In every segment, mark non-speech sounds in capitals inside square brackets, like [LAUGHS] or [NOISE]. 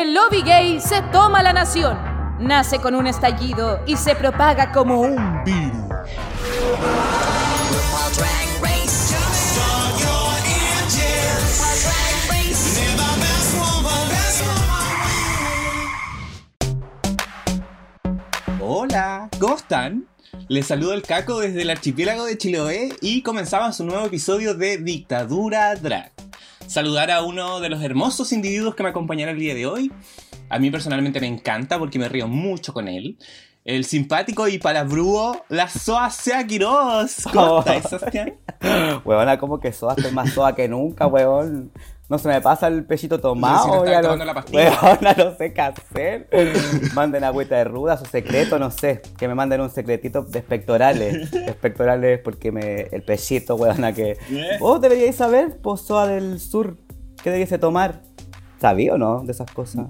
El lobby gay se toma la nación. Nace con un estallido y se propaga como un virus. Hola, ¿cómo están? Les saludo el Caco desde el archipiélago de Chiloé y comenzamos un nuevo episodio de Dictadura Drag. Saludar a uno de los hermosos individuos que me acompañará el día de hoy. A mí personalmente me encanta porque me río mucho con él. El simpático y palabrúo, la Soa Sea Quiroz. ¿Cómo estás, Sebastián? [LAUGHS] Huevona, como que Soa, estoy más Soa que nunca, huevón. No se me pasa el pechito tomado. No, ya tomando la pastilla. Huevona, no sé qué hacer. [LAUGHS] Manden agüita de ruda, su secreto, no sé. Que me manden un secretito de espectorales. Espectorales porque me, el pechito, huevona, que... ¿Eh? Vos deberíais saber, Soa del sur, ¿qué debiese tomar? ¿Sabía o no de esas cosas?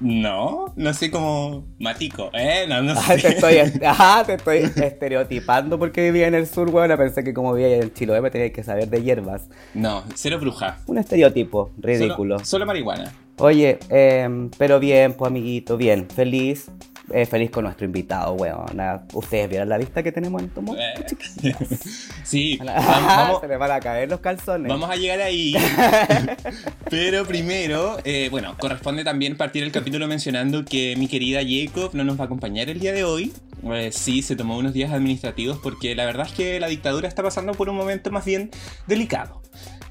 No, no sé cómo matico, ¿eh? No, no [LAUGHS] Ah, te sé. estoy, ah, te estoy estereotipando porque vivía en el sur, huevona. Pensé que como vivía en Chiloé me tenía que saber de hierbas. No, cero bruja. Un estereotipo ridículo. Solo, solo marihuana. Oye, em, pero bien, pues amiguito, bien, feliz, eh, feliz con nuestro invitado, weón. Ustedes vieron la vista que tenemos en Tomo. Eh, [LAUGHS] sí, Vamos, [LAUGHS] vamos, Se le van a caer los calzones. Vamos a llegar ahí. [LAUGHS] Pero primero, eh, bueno, corresponde también partir el capítulo mencionando que mi querida Jacob no nos va a acompañar el día de hoy. Eh, sí, se tomó unos días administrativos porque la verdad es que la dictadura está pasando por un momento más bien delicado.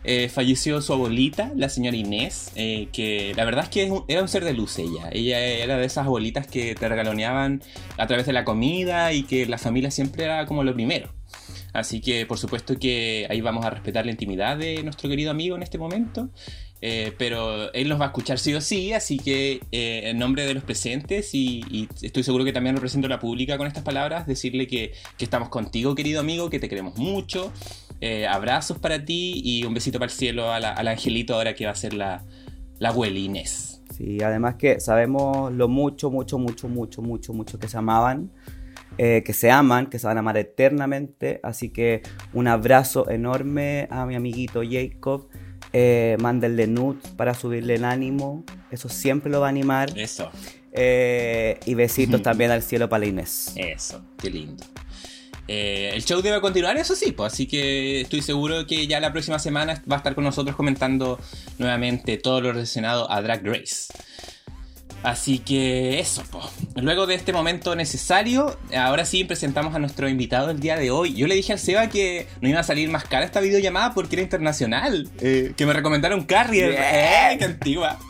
Eh, falleció su abuelita, la señora Inés, eh, que la verdad es que es un- era un ser de luz ella. Ella era de esas abuelitas que te regaloneaban a través de la comida y que la familia siempre era como lo primero. Así que por supuesto que ahí vamos a respetar la intimidad de nuestro querido amigo en este momento. Eh, pero él nos va a escuchar sí o sí, así que eh, en nombre de los presentes y, y estoy seguro que también represento a la pública con estas palabras, decirle que, que estamos contigo querido amigo, que te queremos mucho, eh, abrazos para ti y un besito para el cielo a la- al angelito ahora que va a ser la, la abuela Inés. Sí, además que sabemos lo mucho, mucho, mucho, mucho, mucho, mucho que se amaban, eh, que se aman, que se van a amar eternamente. Así que un abrazo enorme a mi amiguito Jacob. Eh, mándenle nudes para subirle el ánimo. Eso siempre lo va a animar. Eso, Eh, y besitos [LAUGHS] también al cielo para la Inés. eso, qué lindo. Eh, el show debe continuar, eso sí, pues, así que estoy seguro que ya la próxima semana va a estar con nosotros comentando nuevamente todo lo relacionado a Drag Race. Así que eso, po. luego de este momento necesario, ahora sí presentamos a nuestro invitado del día de hoy. Yo le dije al Seba que no iba a salir más cara esta videollamada porque era internacional. Eh, que me recomendaron Carrier. ¡Eh, qué antigua! [LAUGHS]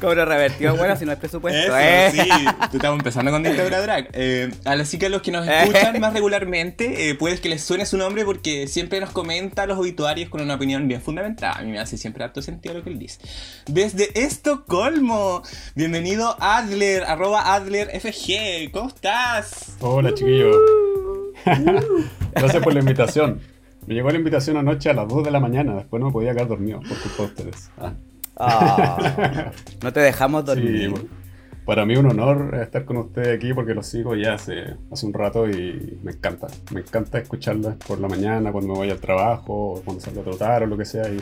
Cobro revertido, bueno, si no hay presupuesto. Eso, ¿eh? sí, tú estamos empezando con Dictadura Drag. Eh, así que a los que nos escuchan más regularmente, eh, puede que les suene su nombre porque siempre nos comenta los obituarios con una opinión bien fundamentada. A mí me hace siempre harto sentido lo que él dice. Desde Estocolmo, bienvenido Adler, arroba AdlerFG. ¿Cómo estás? Hola chiquillos. Gracias por la invitación. Me llegó la invitación anoche a las 2 de la mañana. Después no me podía quedar dormido por culpa de ustedes. Ah, no te dejamos sí, dormir. bueno. para mí un honor estar con ustedes aquí porque los sigo ya hace, hace un rato y me encanta. Me encanta escucharlas por la mañana, cuando me voy al trabajo, o cuando salgo a trotar o lo que sea. Y,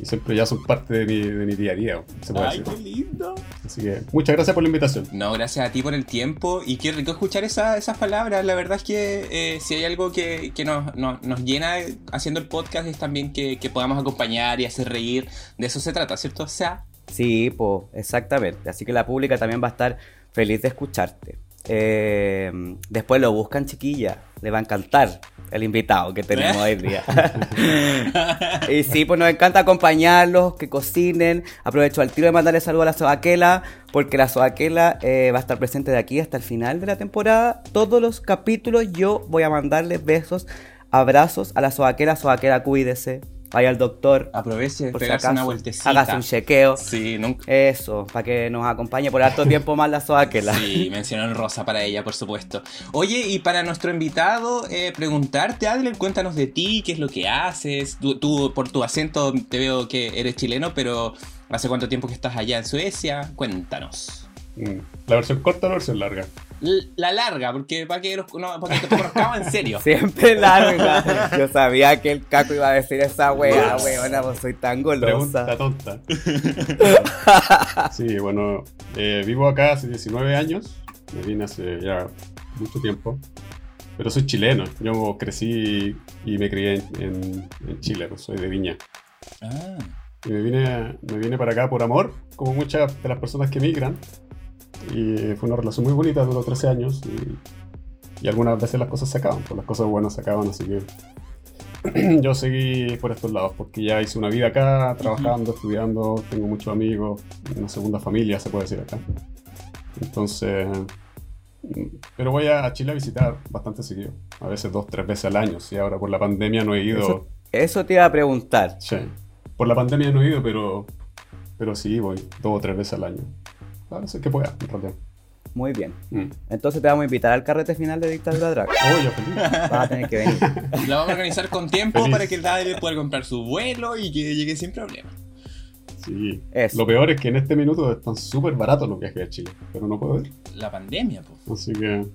y siempre ya son parte de mi, de mi día a día, se puede Ay, decir. qué lindo. Así que muchas gracias por la invitación. No, gracias a ti por el tiempo y qué rico escuchar esa- esas palabras. La verdad es que eh, si hay algo que, que nos, nos- nos llena haciendo el podcast es también que, que podamos acompañar y hacer reír. De eso se trata, ¿cierto? O sea, Sí, pues, exactamente. Así que la pública también va a estar feliz de escucharte. Eh, después lo buscan, chiquilla. Le va a encantar el invitado que tenemos hoy día. [LAUGHS] y sí, pues nos encanta acompañarlos, que cocinen. Aprovecho al tiro de mandarle saludo a la Sobaquela, porque la Sobaquela eh, va a estar presente de aquí hasta el final de la temporada. Todos los capítulos yo voy a mandarle besos, abrazos a la Sobaquela. Sobaquela, cuídese. Vaya al doctor. aproveche, Por si acaso, una vueltecita. hágase un chequeo. Sí, nunca. Eso, para que nos acompañe por harto tiempo más la Soaquela. Sí, mencionó en rosa para ella, por supuesto. Oye, y para nuestro invitado, eh, preguntarte, Adler, cuéntanos de ti, qué es lo que haces. Tú, tú, por tu acento, te veo que eres chileno, pero ¿hace cuánto tiempo que estás allá en Suecia? Cuéntanos. Mm. ¿La versión corta o la versión larga? La larga, porque para que, los, no, para que te conozcamos en serio. [LAUGHS] Siempre larga. Yo sabía que el caco iba a decir esa weá, weona, pues soy tan Pregunta golosa. tonta. sí, bueno, eh, vivo acá hace 19 años. Me vine hace ya mucho tiempo. Pero soy chileno. Yo crecí y me crié en, en- en Chile, pues soy de Viña. Ah, Y me vine, me vine para acá por amor, como muchas de las personas que migran. Y fue una relación muy bonita, duró 13 años. Y, y algunas veces las cosas se acaban, pues las cosas buenas se acaban, así que [CLEARS THROAT] yo seguí por estos lados, porque ya hice una vida acá, trabajando, estudiando, tengo muchos amigos, una segunda familia, se puede decir acá. Entonces, pero voy a Chile a visitar bastante seguido, a veces dos, tres veces al año, y ahora por la pandemia no he ido. Eso, eso te iba a preguntar. Sí. Por la pandemia no he ido, pero, pero sí voy dos o tres veces al año. A veces que pueda, en realidad. Muy bien. Mm. Entonces te vamos a invitar al carrete final de Dictadura Drag. Oh, yo feliz. Vas a tener que venir. [LAUGHS] la vamos a organizar con tiempo Feliz. para que el Daddy pueda comprar su vuelo y que llegue sin problema. Sí. Eso. Lo peor es que en este minuto están súper baratos los viajes a Chile, pero no puedo ir. La pandemia, pues. Así que.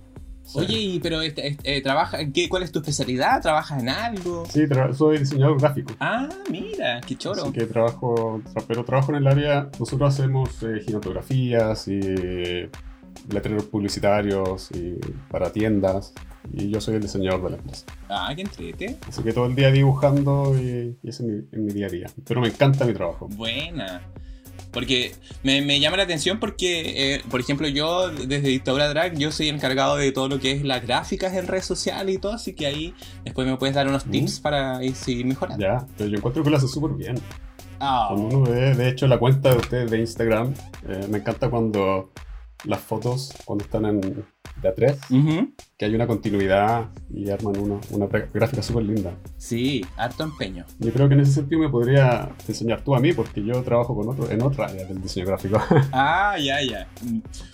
Sí. Oye, pero este, este, trabaja, ¿qué, ¿cuál es tu especialidad? ¿Trabajas en algo? Sí, soy diseñador gráfico. Ah, mira, qué choro. Así que trabajo, tra- pero trabajo en el área, nosotros hacemos eh, gigantografías y letreros publicitarios y para tiendas y yo soy el diseñador de la empresa. Ah, qué entrete. Así que todo el día dibujando y, y ese es mi, en mi día a día. Pero me encanta mi trabajo. Buena. Porque me, me llama la atención porque, eh, por ejemplo, yo desde Dictadura Drag, yo soy encargado de todo lo que es las gráficas en redes sociales y todo, así que ahí después me puedes dar unos Mm. tips para ir seguir mejorando. Ya, pero yo encuentro que lo hace súper bien. Cuando uno ve, de hecho, la cuenta de ustedes de Instagram, eh, me encanta cuando las fotos, cuando están en de a tres, ujú. que hay una continuidad y arman una, una gráfica súper linda. Sí, harto empeño. Yo creo que en ese sentido me podría enseñar tú a mí, porque yo trabajo con otro, en otra área del diseño gráfico. [LAUGHS] Ah, ya, ya.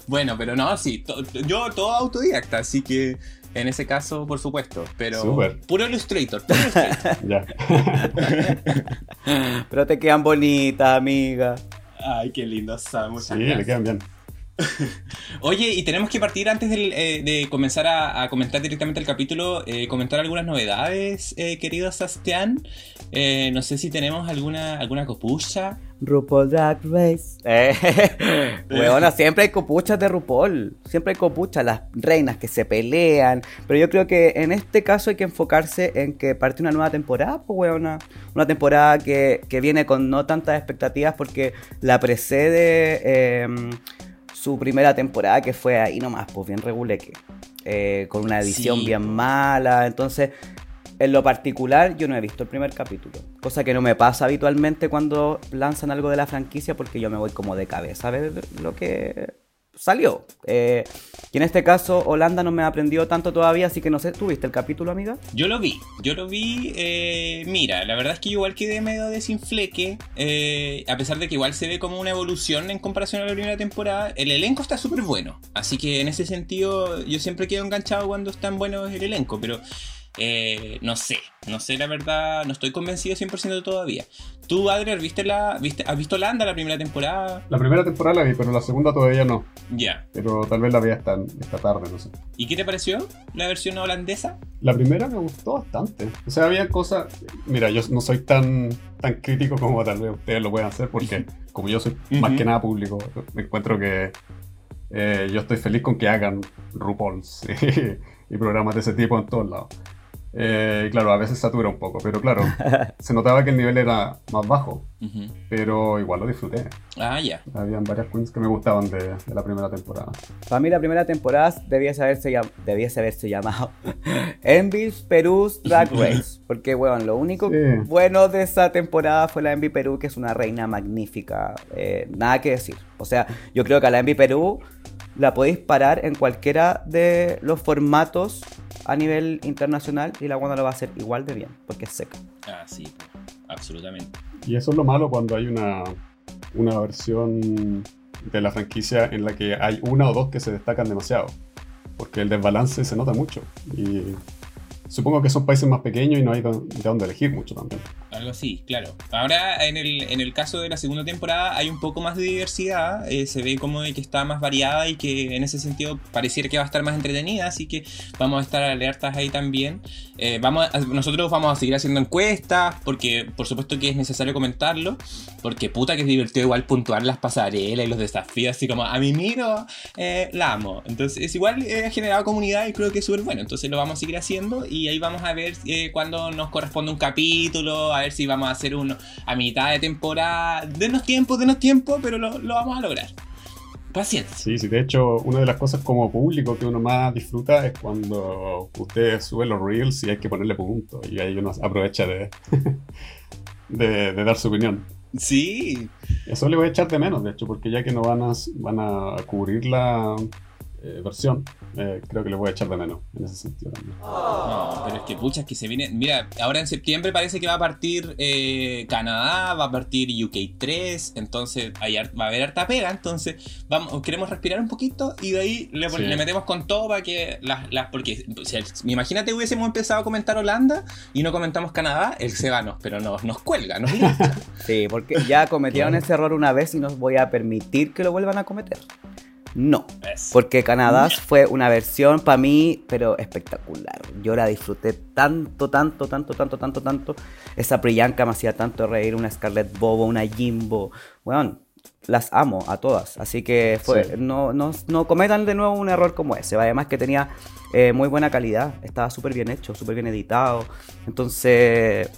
Bueno, pero no, sí, to- yo todo autodidacta, así que en ese caso, por supuesto, pero Súper. puro Illustrator, puro Illustrator. [LAUGHS] ya. Pero te quedan bonitas, amiga. Ay, qué lindo, Sam, muchas Sí, le quedan bien. [LAUGHS] Oye, y tenemos que partir antes del, eh, de comenzar a, a comentar directamente el capítulo, eh, comentar algunas novedades, eh, querido Sebastián. Eh, no sé si tenemos alguna, alguna copucha. RuPaul Drag Race. [LAUGHS] Eh, [LAUGHS] weona, siempre hay copuchas de RuPaul. Siempre hay copuchas, las reinas que se pelean. Pero yo creo que en este caso hay que enfocarse en que parte una nueva temporada, pues weona. Una temporada que, que viene con no tantas expectativas porque la precede eh, su primera temporada que fue ahí nomás, pues bien reguleque. Eh, con una edición Sí, bien mala. Entonces, en lo particular, yo no he visto el primer capítulo. Cosa que no me pasa habitualmente cuando lanzan algo de la franquicia porque yo me voy como de cabeza a ver lo que salió. Eh, y en este caso, Holanda no me ha aprendido tanto todavía, así que no sé, ¿tú viste el capítulo, amiga? Yo lo vi, yo lo vi. eh, mira, la verdad es que igual quedé medio desinfleque. eh, a pesar de que igual se ve como una evolución en comparación a la primera temporada. El elenco está súper bueno. Así que en ese sentido, yo siempre quedo enganchado cuando están buenos el elenco. Pero eh, no sé, no sé la verdad, no estoy convencido 100% todavía. ¿Tú, Adriel, ¿viste la, viste, has visto Holanda la primera temporada? La primera temporada la vi, pero la segunda todavía no. Ya. Pero tal vez la vea esta, esta tarde, no sé. ¿Y qué te pareció la versión holandesa? La primera me gustó bastante. O sea, había cosas. Mira, yo no soy tan, tan crítico como tal vez ustedes lo puedan hacer, porque como yo soy más que nada público, me encuentro que eh, yo estoy feliz con que hagan RuPauls [LAUGHS] y, y programas de ese tipo en todos lados. Eh, y claro, a veces satura un poco, pero claro, [LAUGHS] se notaba que el nivel era más bajo, Ujú. pero igual lo disfruté. Ah, ya. Habían varias queens que me gustaban de, de la primera temporada. Para mí la primera temporada debiese haberse, llam- debiese haberse llamado [LAUGHS] Envy's Perú's Drag Race. [LAUGHS] Porque, weón, lo único Sí. bueno de esa temporada fue la Envy Perú, que es una reina magnífica. Eh, nada que decir. O sea, yo creo que a la Envy Perú la podéis parar en cualquiera de los formatos a nivel internacional y la buena lo va a hacer igual de bien, porque es seca. Ah, sí, absolutamente. Y eso es lo malo cuando hay una, una versión de la franquicia en la que hay una o dos que se destacan demasiado. Porque el desbalance se nota mucho. Y supongo que son países más pequeños y no hay de dónde elegir mucho también. algo así, claro. Ahora, en el, en el caso de la segunda temporada, hay un poco más de diversidad. eh, se ve como de que está más variada y que en ese sentido pareciera que va a estar más entretenida. Así que vamos a estar alertas ahí también. Eh, vamos nosotros vamos a seguir haciendo encuestas, porque por supuesto que es necesario comentarlo. Porque puta que es divertido igual puntuar las pasarelas y los desafíos, así como a mí miro, eh, la amo. Entonces, es igual, eh, ha generado comunidad y creo que es súper bueno. Entonces, lo vamos a seguir haciendo y ahí vamos a ver eh, cuándo nos corresponde un capítulo, a ver si vamos a hacer uno a mitad de temporada. Denos tiempo, denos tiempo, pero lo, lo vamos a lograr. Paciencia. Sí, sí, de hecho, una de las cosas como público que uno más disfruta es cuando ustedes suben los reels y hay que ponerle puntos. Y ahí uno aprovecha de, [LAUGHS] de, de dar su opinión. Sí, Eso le voy a echar de menos, de hecho, porque ya que no van a, van a cubrir la eh, versión, eh, creo que le voy a echar de menos en ese sentido también. No, pero es que pucha, es que se viene. Mira, ahora en septiembre parece que va a partir eh, Canadá, va a partir UK 3, entonces hay va a haber harta pega, entonces vamos, queremos respirar un poquito y de ahí le, pon- Sí. le metemos con todo para que las. las porque, o sea, imagínate, hubiésemos empezado a comentar Holanda y no comentamos Canadá, el se va, nos, pero nos, nos cuelga, nos. [LAUGHS] Sí, porque ya cometieron ese error una vez y no voy a permitir que lo vuelvan a cometer. No. Porque Canadá fue una versión para mí, pero espectacular. Yo la disfruté tanto, tanto, tanto, tanto, tanto, tanto. Esa Priyanka me hacía tanto reír, una Scarlett Bobo, una Jimbo. Bueno, las amo a todas. Así que fue, Sí. no, no, no cometan de nuevo un error como ese. Además que tenía eh, muy buena calidad. Estaba súper bien hecho, súper bien editado. Entonces,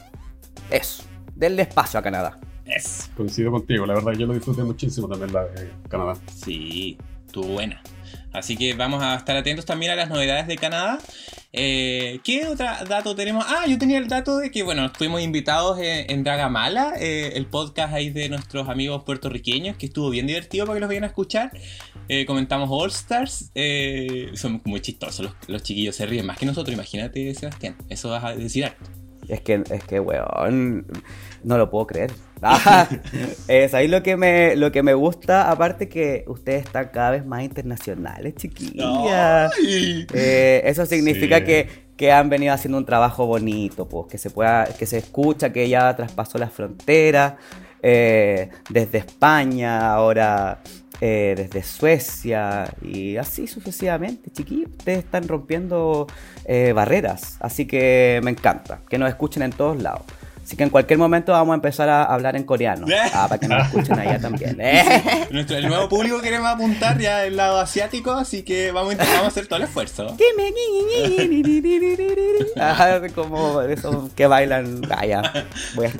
eso. Denle espacio a Canadá. es. Coincido contigo, la verdad yo lo disfruté muchísimo también la de Canadá. Sí, estuvo buena. Así que vamos a estar atentos también a las novedades de Canadá. Eh, ¿Qué otro dato tenemos? Ah, yo tenía el dato de que, bueno, fuimos invitados en, Dragamala, eh, el podcast ahí de nuestros amigos puertorriqueños, que estuvo bien divertido para que los vayan a escuchar. Eh, comentamos All Stars. son muy chistosos, los, los chiquillos se ríen más que nosotros, imagínate, Sebastián. Eso vas a decir harto. Es que, es que, weón, no lo puedo creer. [LAUGHS] Ah, es ahí lo que me, lo que me gusta, aparte que ustedes están cada vez más internacionales, chiquillas. Eh, eso significa Sí. que, que han venido haciendo un trabajo bonito, pues, que se pueda, que se escucha que ya traspasó las fronteras, eh, desde España, ahora eh, desde Suecia, y así sucesivamente, chiquillos. Ustedes están rompiendo barreras, así que me encanta que nos escuchen en todos lados. Así que en cualquier momento vamos a empezar a hablar en coreano. [LAUGHS] Ah, para que nos escuchen allá también. ¿eh? Nuestro, el nuevo público queremos apuntar ya el lado asiático, así que vamos a, intentar, vamos a hacer todo el esfuerzo. [LAUGHS] Ah, como esos que bailan. Ah, ya. Voy a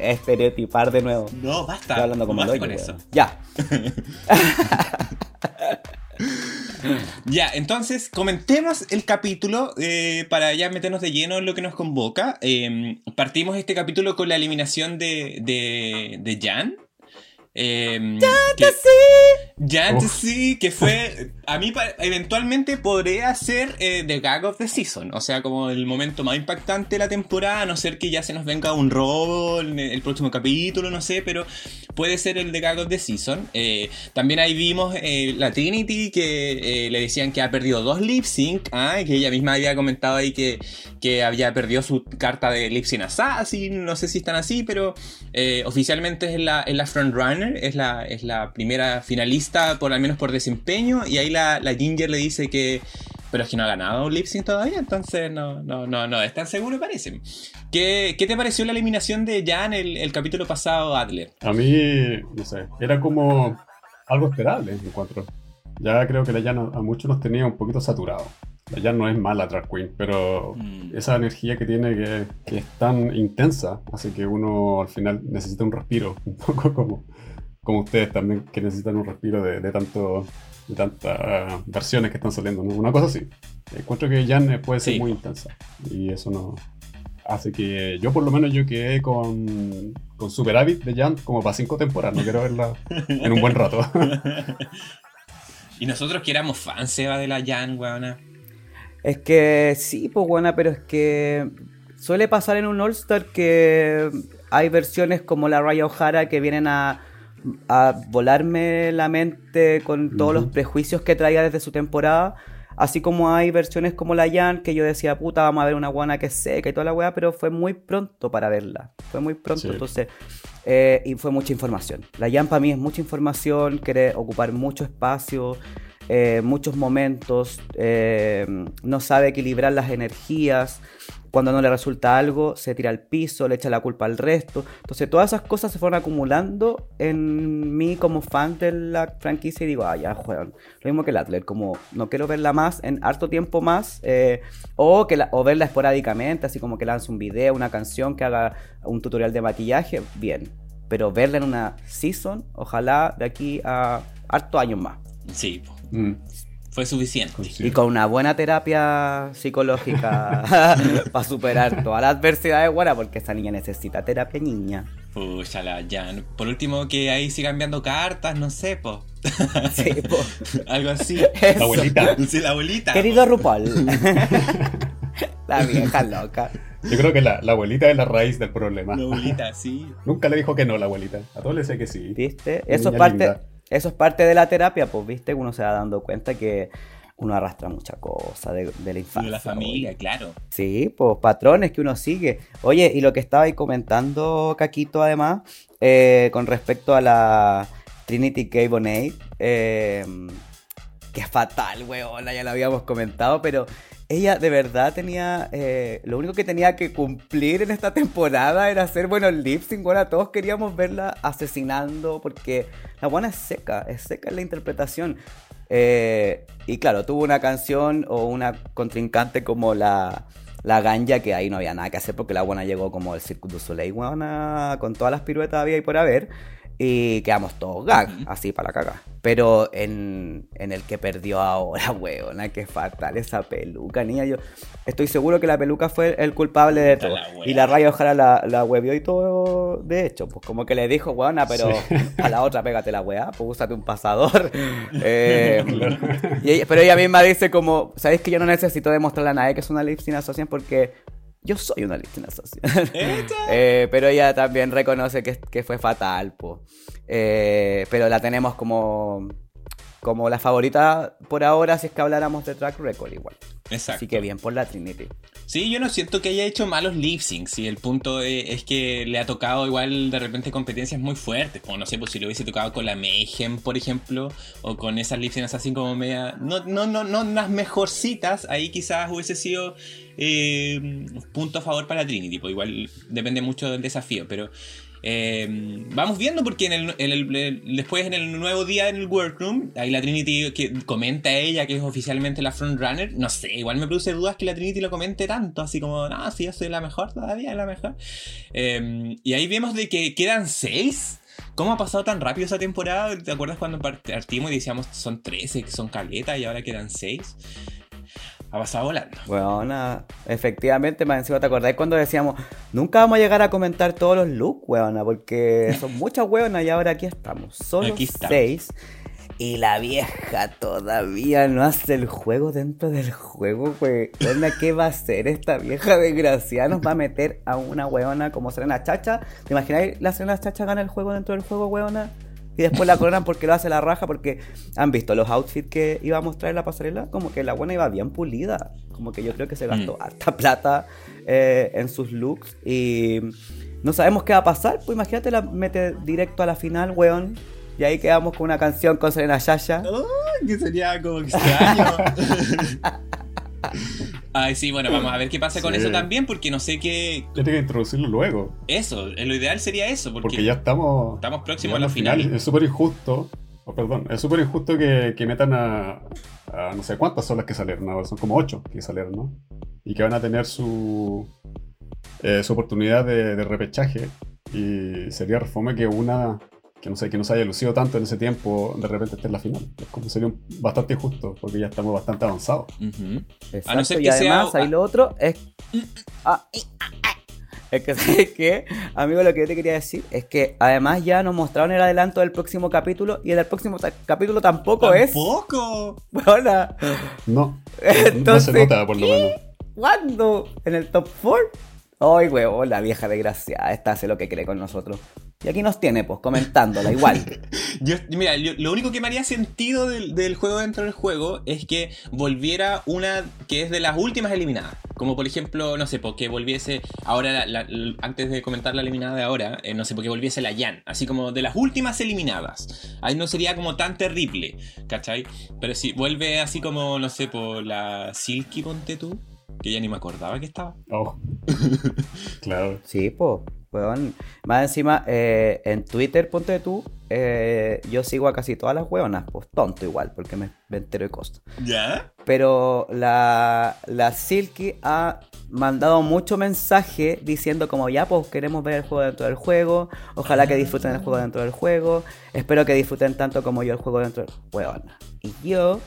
estereotipar de nuevo. No, basta. Estoy hablando como basta lo con eso. Ya. [LAUGHS] [LAUGHS] Ya, entonces comentemos el capítulo eh, para ya meternos de lleno en lo que nos convoca. Eh, partimos este capítulo con la eliminación de, de, de Jan. Eh, que- Jan Uf. sí, que fue. A mí, eventualmente podría ser eh, The Gag of the Season. O sea, como el momento más impactante de la temporada. A no ser que ya se nos venga un robo en el próximo capítulo, no sé. Pero puede ser el The Gag of the Season. Eh, también ahí vimos eh, la Trinity que eh, le decían que ha perdido dos lip sync. Ah, que ella misma había comentado ahí que, que había perdido su carta de lip sync assassin. No sé si están así, pero eh, oficialmente es la, es la frontrunner. Es la, es la primera finalista, por al menos por desempeño. Y ahí la, la Ginger le dice que. Pero es que no ha ganado un lip sync todavía, entonces no, no, no, no es tan seguro, parece. ¿Qué, qué te pareció la eliminación de Jan el, el capítulo pasado, Adler? A mí, no sé, era como algo esperable, encuentro. Ya creo que la Jan a, a muchos nos tenía un poquito saturado. La Jan no es mala drag queen, pero Mm. esa energía que tiene que, que es tan intensa hace que uno al final necesita un respiro, [LAUGHS] un poco como, como ustedes también que necesitan un respiro de, de tanto de tantas versiones que están saliendo, ¿no? Una cosa así. Encuentro que Jan puede ser Sí. muy intensa y eso no hace que yo por lo menos yo quedé con, con superávit de Jan como para cinco temporadas, no quiero verla en un buen rato. [LAUGHS] Y nosotros que éramos fans, Seba, de la Jan, weona. Es que sí, pues buena, pero es que suele pasar en un All-Star que hay versiones como la Raya O'Hara que vienen a, a volarme la mente con todos los prejuicios que traía desde su temporada. Así como hay versiones como la Jan, que yo decía, puta, vamos a ver una guana que es seca y toda la weá, pero fue muy pronto para verla. Fue muy pronto, Sí. entonces. eh, y fue mucha información. La Jan para mí es mucha información, quiere ocupar mucho espacio, eh, muchos momentos, eh, no sabe equilibrar las energías. Cuando no le resulta algo, se tira al piso, le echa la culpa al resto. Entonces, todas esas cosas se fueron acumulando en mí como fan de la franquicia y digo, ah, ya, juegan. Lo mismo que el Atlet, como no quiero verla más en harto tiempo más, eh, o, que la- o verla esporádicamente, así como que lance un video, una canción, que haga un tutorial de maquillaje, bien. Pero verla en una season, ojalá de aquí a harto años más. Sí, Mm, fue suficiente. Y con una buena terapia psicológica [LAUGHS] para superar todas las adversidades, buena, porque esa niña necesita terapia niña. Pucha, la Jan. Por último, que ahí sigan enviando cartas, no sé, po. [LAUGHS] Sí, po. [LAUGHS] Algo así. Eso. La abuelita. Sí, la abuelita. Querido RuPaul. la vieja loca. Yo creo que la, la abuelita es la raíz del problema. La abuelita, sí. Nunca le dijo que no la abuelita. A todos le decía que sí. ¿Viste? Eso es parte, linda. Eso es parte de la terapia, pues, ¿viste? Uno se va dando cuenta que uno arrastra mucha cosa de, de la infancia. De la familia, oye. claro. Sí, pues patrones que uno sigue. Oye, y lo que estaba ahí comentando, Caquito, además, eh, con respecto a la Trinity K. Bonet, eh, que es fatal, weona, ya lo habíamos comentado, pero ella de verdad tenía, eh, lo único que tenía que cumplir en esta temporada era hacer buenos lip sync, todos queríamos verla asesinando, porque la buena es seca, es seca en la interpretación. Eh, y claro, tuvo una canción o una contrincante como la, la ganja, que ahí no había nada que hacer porque la buena llegó como el Cirque du Soleil, weona, con todas las piruetas había y por haber. Y quedamos todos gag, así para la caga. Pero en, en el que perdió ahora, [LAUGHS] weona, que fatal esa peluca, niña. Yo estoy seguro que la peluca fue el culpable de todo. la. Y la raya ojalá la, la huevió y todo, de hecho. Pues como que le dijo, weona, pero a la otra pégate la weá, pues úsate un pasador. [LAUGHS] Eh, y ella- pero ella misma dice como, ¿sabéis que yo no necesito demostrarle a nadie que es una lip sync association porque yo soy una association? Echa. [LAUGHS] Eh, pero ella también reconoce que, que fue fatal, po. Eh, pero la tenemos como, como la favorita por ahora si es que habláramos de track record igual. Exacto. Así que bien por la Trinity. Sí, yo no siento que haya hecho malos lip syncs. Y el punto e- es que le ha tocado igual de repente competencias muy fuertes. Como no sé, pues si lo hubiese tocado con la Mayhem, por ejemplo, o con esas lip syncs así como media. No, no, no, no las mejorcitas. Ahí quizás hubiese sido eh, punto a favor para Trinity. Pues igual depende mucho del desafío. Pero eh, vamos viendo porque después en el nuevo día en el workroom, ahí la Trinity que comenta ella que es oficialmente la frontrunner, no sé, igual me produce dudas que la Trinity lo comente tanto, así como, no, si yo soy la mejor todavía, la mejor. Eh, y ahí vemos de que quedan seis. ¿Cómo ha pasado tan rápido esa temporada? ¿Te acuerdas cuando partimos y decíamos son 13, que son caletas y ahora quedan seis? Ha pasado volando. Weona, efectivamente, más encima te acordás cuando decíamos, nunca vamos a llegar a comentar todos los looks, weona, porque son [LAUGHS] muchas weonas y ahora aquí estamos, solo Aquí estamos. seis. Y la vieja todavía no hace el juego dentro del juego, weona, ¿qué va a hacer esta vieja desgraciada? Nos va a meter a una weona como Serena Chacha. ¿Te imagináis la Serena Chacha gana el juego dentro del juego, weona? Y después la coronan porque lo hace la raja, porque han visto los outfits que iba a mostrar en la pasarela, como que la buena iba bien pulida, como que yo creo que se gastó Mm. harta plata eh, en sus looks y no sabemos qué va a pasar, pues imagínate la mete directo a la final, weón, y ahí quedamos con una canción con Serena Yaya. Ay, que sería como extraño. [LAUGHS] Ay, sí, bueno, vamos a ver qué pasa con Sí. eso también, porque no sé qué. Tiene que introducirlo luego. Eso, eh, lo ideal sería eso, porque, Porque ya estamos. estamos próximos a la al final. Es súper injusto. oh, perdón, es súper injusto que, que metan a, a No sé cuántas son las que salieron. son como ocho que salieron, ¿no? Y que van a tener su. eh, su oportunidad de, de repechaje. Y sería refome que una. Que no sé, que no se haya lucido tanto en ese tiempo, de repente esté en la final. Es como sería un- bastante injusto, porque ya estamos bastante avanzados. Exacto, A no ser y sea- además ahí lo otro es... Ah, es que, [LAUGHS] ¿sabes qué? Amigo, lo que yo te quería decir es que además ya nos mostraron el adelanto del próximo capítulo y el próximo ta- capítulo tampoco, es. ¡Tampoco! [LAUGHS] Hola. No, [LAUGHS] no se nota, por lo menos. ¿Cuándo? ¿En el top 4? Ay, huevón, la vieja desgraciada. Esta hace lo que cree con nosotros. Y aquí nos tiene, pues, comentándola igual. [LAUGHS] Yo, mira, yo- lo único que me haría sentido del, del juego dentro del juego es que volviera una que es de las últimas eliminadas. Como por ejemplo, no sé, porque volviese ahora, la- la- l- antes de comentar la eliminada de ahora, eh, no sé, porque volviese la Yan. Así como de las últimas eliminadas. Ahí no sería como tan terrible, ¿cachai? Pero si vuelve así como, no sé, por la Silky, ponte tú, que ya ni me acordaba que estaba. Oh. [LAUGHS] claro. Sí, pues, weón. Más encima, eh, en Twitter, ponte tú, eh, yo sigo a casi todas las weonas, pues tonto igual, porque me, me entero de cosas. ¿Ya? Pero la, la Silky ha mandado mucho mensaje diciendo como ya pues queremos ver el juego dentro del juego, ojalá que disfruten el juego dentro del juego, espero que disfruten tanto como yo el juego dentro del juego. Y yo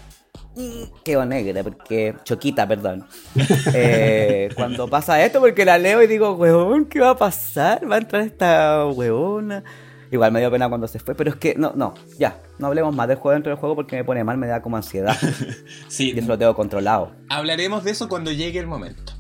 quedo negra porque choquita, perdón. [LAUGHS] Eh, cuando pasa esto porque la leo y digo, weón, ¿qué va a pasar? Va a entrar esta weona. Igual me dio pena cuando se fue, pero es que no, no, ya, no hablemos más del juego dentro del juego porque me pone mal, me da como ansiedad. [LAUGHS] Sí, Y eso lo tengo controlado. hablaremos de eso cuando llegue el momento.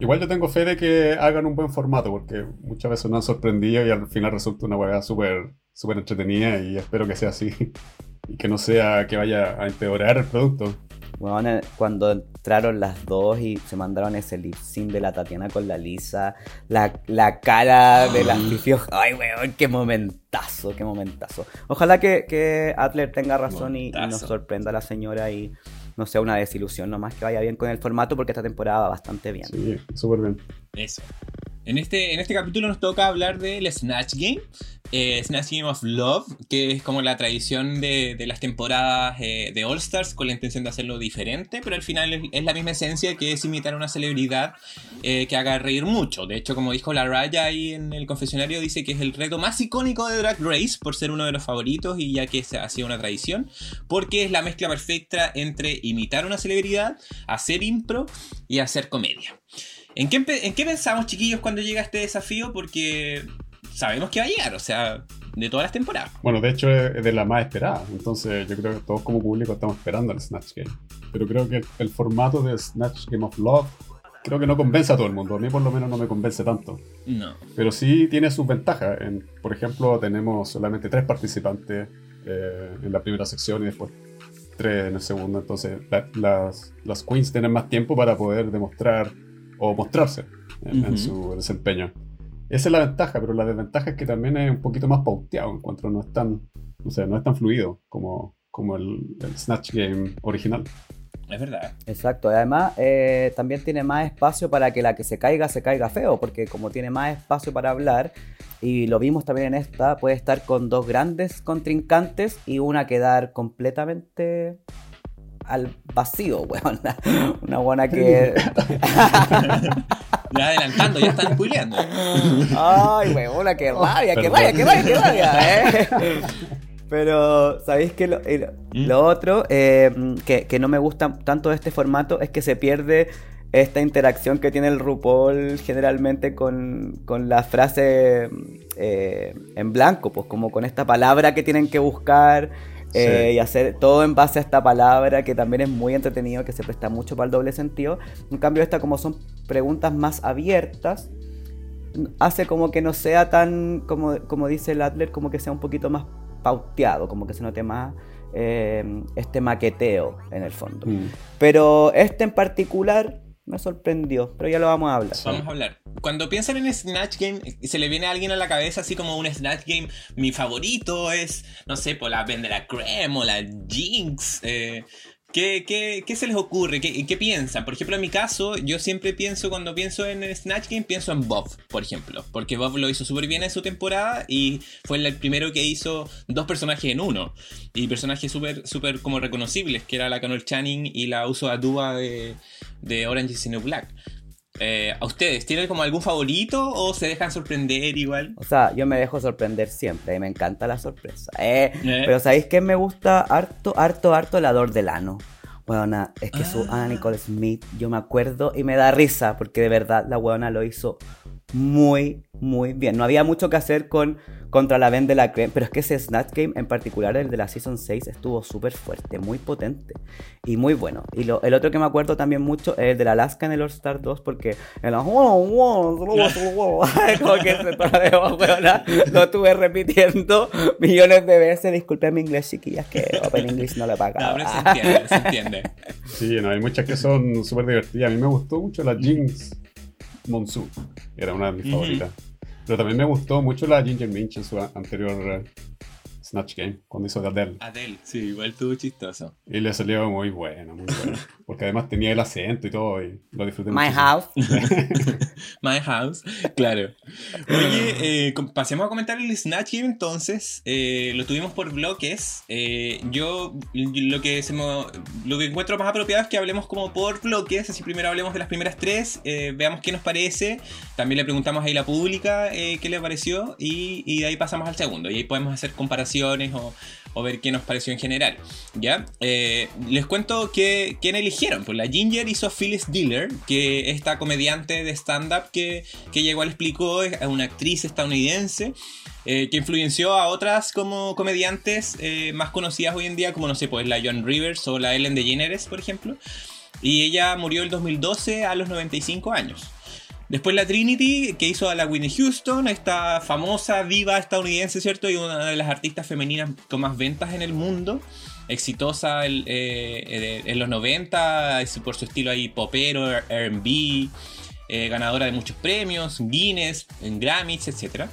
Igual yo tengo fe de que hagan un buen formato, porque muchas veces nos han sorprendido y al final resulta una hueá súper súper entretenida y espero que sea así. [LAUGHS] Y que no sea que vaya a empeorar el producto. Weón, eh, cuando entraron las dos y se mandaron ese lip sync de la Tatiana con la Lisa, la, la cara de las pifios. Ay, weón, qué momentazo, qué momentazo. Ojalá que, que Adler tenga razón y, y nos sorprenda a la señora y no sea una desilusión nomás que vaya bien con el formato porque esta temporada va bastante bien. Sí, súper bien. Eso. En este, en este capítulo nos toca hablar del Snatch Game. eh, Snatch Game of Love, que es como la tradición de, de las temporadas eh, de All Stars con la intención de hacerlo diferente, pero al final es, la misma esencia que es imitar a una celebridad eh, que haga reír mucho. De hecho, como dijo la Raya ahí en el confesionario, dice que es el reto más icónico de Drag Race por ser uno de los favoritos y ya que ha sido una tradición, porque es la mezcla perfecta entre imitar a una celebridad, hacer impro y hacer comedia. ¿En qué, empe- ¿En qué pensamos, chiquillos, cuando llega este desafío? Porque sabemos que va a llegar, o sea, de todas las temporadas. Bueno, de hecho es de la más esperada. Entonces yo creo que todos como público estamos esperando el Snatch Game. Pero creo que el, el formato de Snatch Game of Love creo que no convence a todo el mundo. A mí por lo menos no me convence tanto. No. Pero sí tiene sus ventajas. En- por ejemplo, tenemos solamente tres participantes eh, en la primera sección y después tres en el segundo. Entonces la- las, las queens tienen más tiempo para poder demostrar o mostrarse en, en su desempeño. Esa es la ventaja, pero la desventaja es que también es un poquito más pauteado. Encuentro no es tan, no sé, no es tan fluido como, como el, el Snatch Game original. Es verdad. Exacto, y además eh, también tiene más espacio para que la que se caiga se caiga feo, porque como tiene más espacio para hablar, y lo vimos también en esta, puede estar con dos grandes contrincantes y una quedar completamente al vacío, [LAUGHS] weón. Una buena que... [LAUGHS] Ya adelantando, ya están spoileando. Ay, weona, qué rabia, qué rabia, qué rabia, qué rabia, eh. Pero, ¿sabéis que lo, el- ¿Mm? lo otro eh, que, que no me gusta tanto de este formato es que se pierde esta interacción que tiene el RuPaul generalmente con, con la frase eh, en blanco, pues como con esta palabra que tienen que buscar eh, Sí. y hacer todo en base a esta palabra que también es muy entretenido, que se presta mucho para el doble sentido. En cambio, esta como son preguntas más abiertas, hace como que no sea tan, como, como dice el Adler, como que sea un poquito más pauteado, como que se note más eh, este maqueteo en el fondo. Mm. Pero este en particular me sorprendió, pero ya lo vamos a hablar. Vamos a hablar. Cuando piensan en Snatch Game, se le viene a alguien a la cabeza así como un Snatch Game. Mi favorito es, no sé, por la Vendela Creme o la Jinx. eh, ¿qué, qué, qué se les ocurre? ¿Qué, ¿Qué piensan? Por ejemplo, en mi caso, yo siempre pienso, cuando pienso en Snatch Game, pienso en Bob, por ejemplo. Porque Bob lo hizo súper bien en su temporada y fue el primero que hizo dos personajes en uno. Y personajes súper, súper como reconocibles, que era la Canol Channing y la Uso Aduba de, de Orange is the New Black. Eh, ¿A ustedes tienen como algún favorito o se dejan sorprender igual? O sea, yo me dejo sorprender siempre y me encanta la sorpresa. eh. Eh. Pero ¿sabéis qué me gusta harto, harto, harto? El ador del ano. Bueno, es que su Ah. Anna Nicole Smith, yo me acuerdo y me da risa porque de verdad la weona lo hizo muy, muy bien. No había mucho que hacer con contra la vende la creme, pero es que ese Snatch Game en particular, el de la Season 6, estuvo súper fuerte, muy potente y muy bueno. Y lo, el otro que me acuerdo también mucho es el de la Alaska en el All Star 2, porque en la... [LAUGHS] [LAUGHS] como que se lo estuve repitiendo [LAUGHS] millones de veces. Disculpen mi inglés, chiquillas, que Open English no le paga. No, se entiende, se entiende. Sí, no, hay muchas que son súper divertidas. A mí me gustó mucho la Jinx Monsoon. Era una de mis favoritas. Pero también me gustó mucho la Ginger Minch en su anterior Snatch Game, cuando hizo de Adele. Adele, sí, igual estuvo chistoso. Y le salió muy bueno, muy bueno. [LAUGHS] Porque además tenía el acento y todo, y lo disfruté My house. [LAUGHS] My house, claro. Oye, eh, pasemos a comentar el Snatch Game entonces. Eh, lo tuvimos por bloques. Eh, yo lo que, se lo que encuentro más apropiado es que hablemos como por bloques. Así primero hablemos de las primeras tres, veamos qué nos parece. También le preguntamos ahí a la pública qué le pareció. Y, y de ahí pasamos al segundo. Y ahí podemos hacer comparaciones o, ver qué nos pareció en general. ¿Ya? Eh, les cuento que, quién eligieron. Pues la Ginger hizo Phyllis Diller, que esta comediante de stand-up que, que llegó, le explicó, es una actriz estadounidense. Eh, que influenció a otras como comediantes eh, más conocidas hoy en día, como no sé, pues la John Rivers o la Ellen DeGeneres, por ejemplo. Y ella murió el 2012 a los 95 años. Después la Trinity, que hizo a la Winnie Houston, esta famosa diva estadounidense, ¿cierto? Y una de las artistas femeninas con más ventas en el mundo. Exitosa eh, en los 90, por su estilo ahí popero, RB, eh, ganadora de muchos premios, Guinness, Grammys, etc.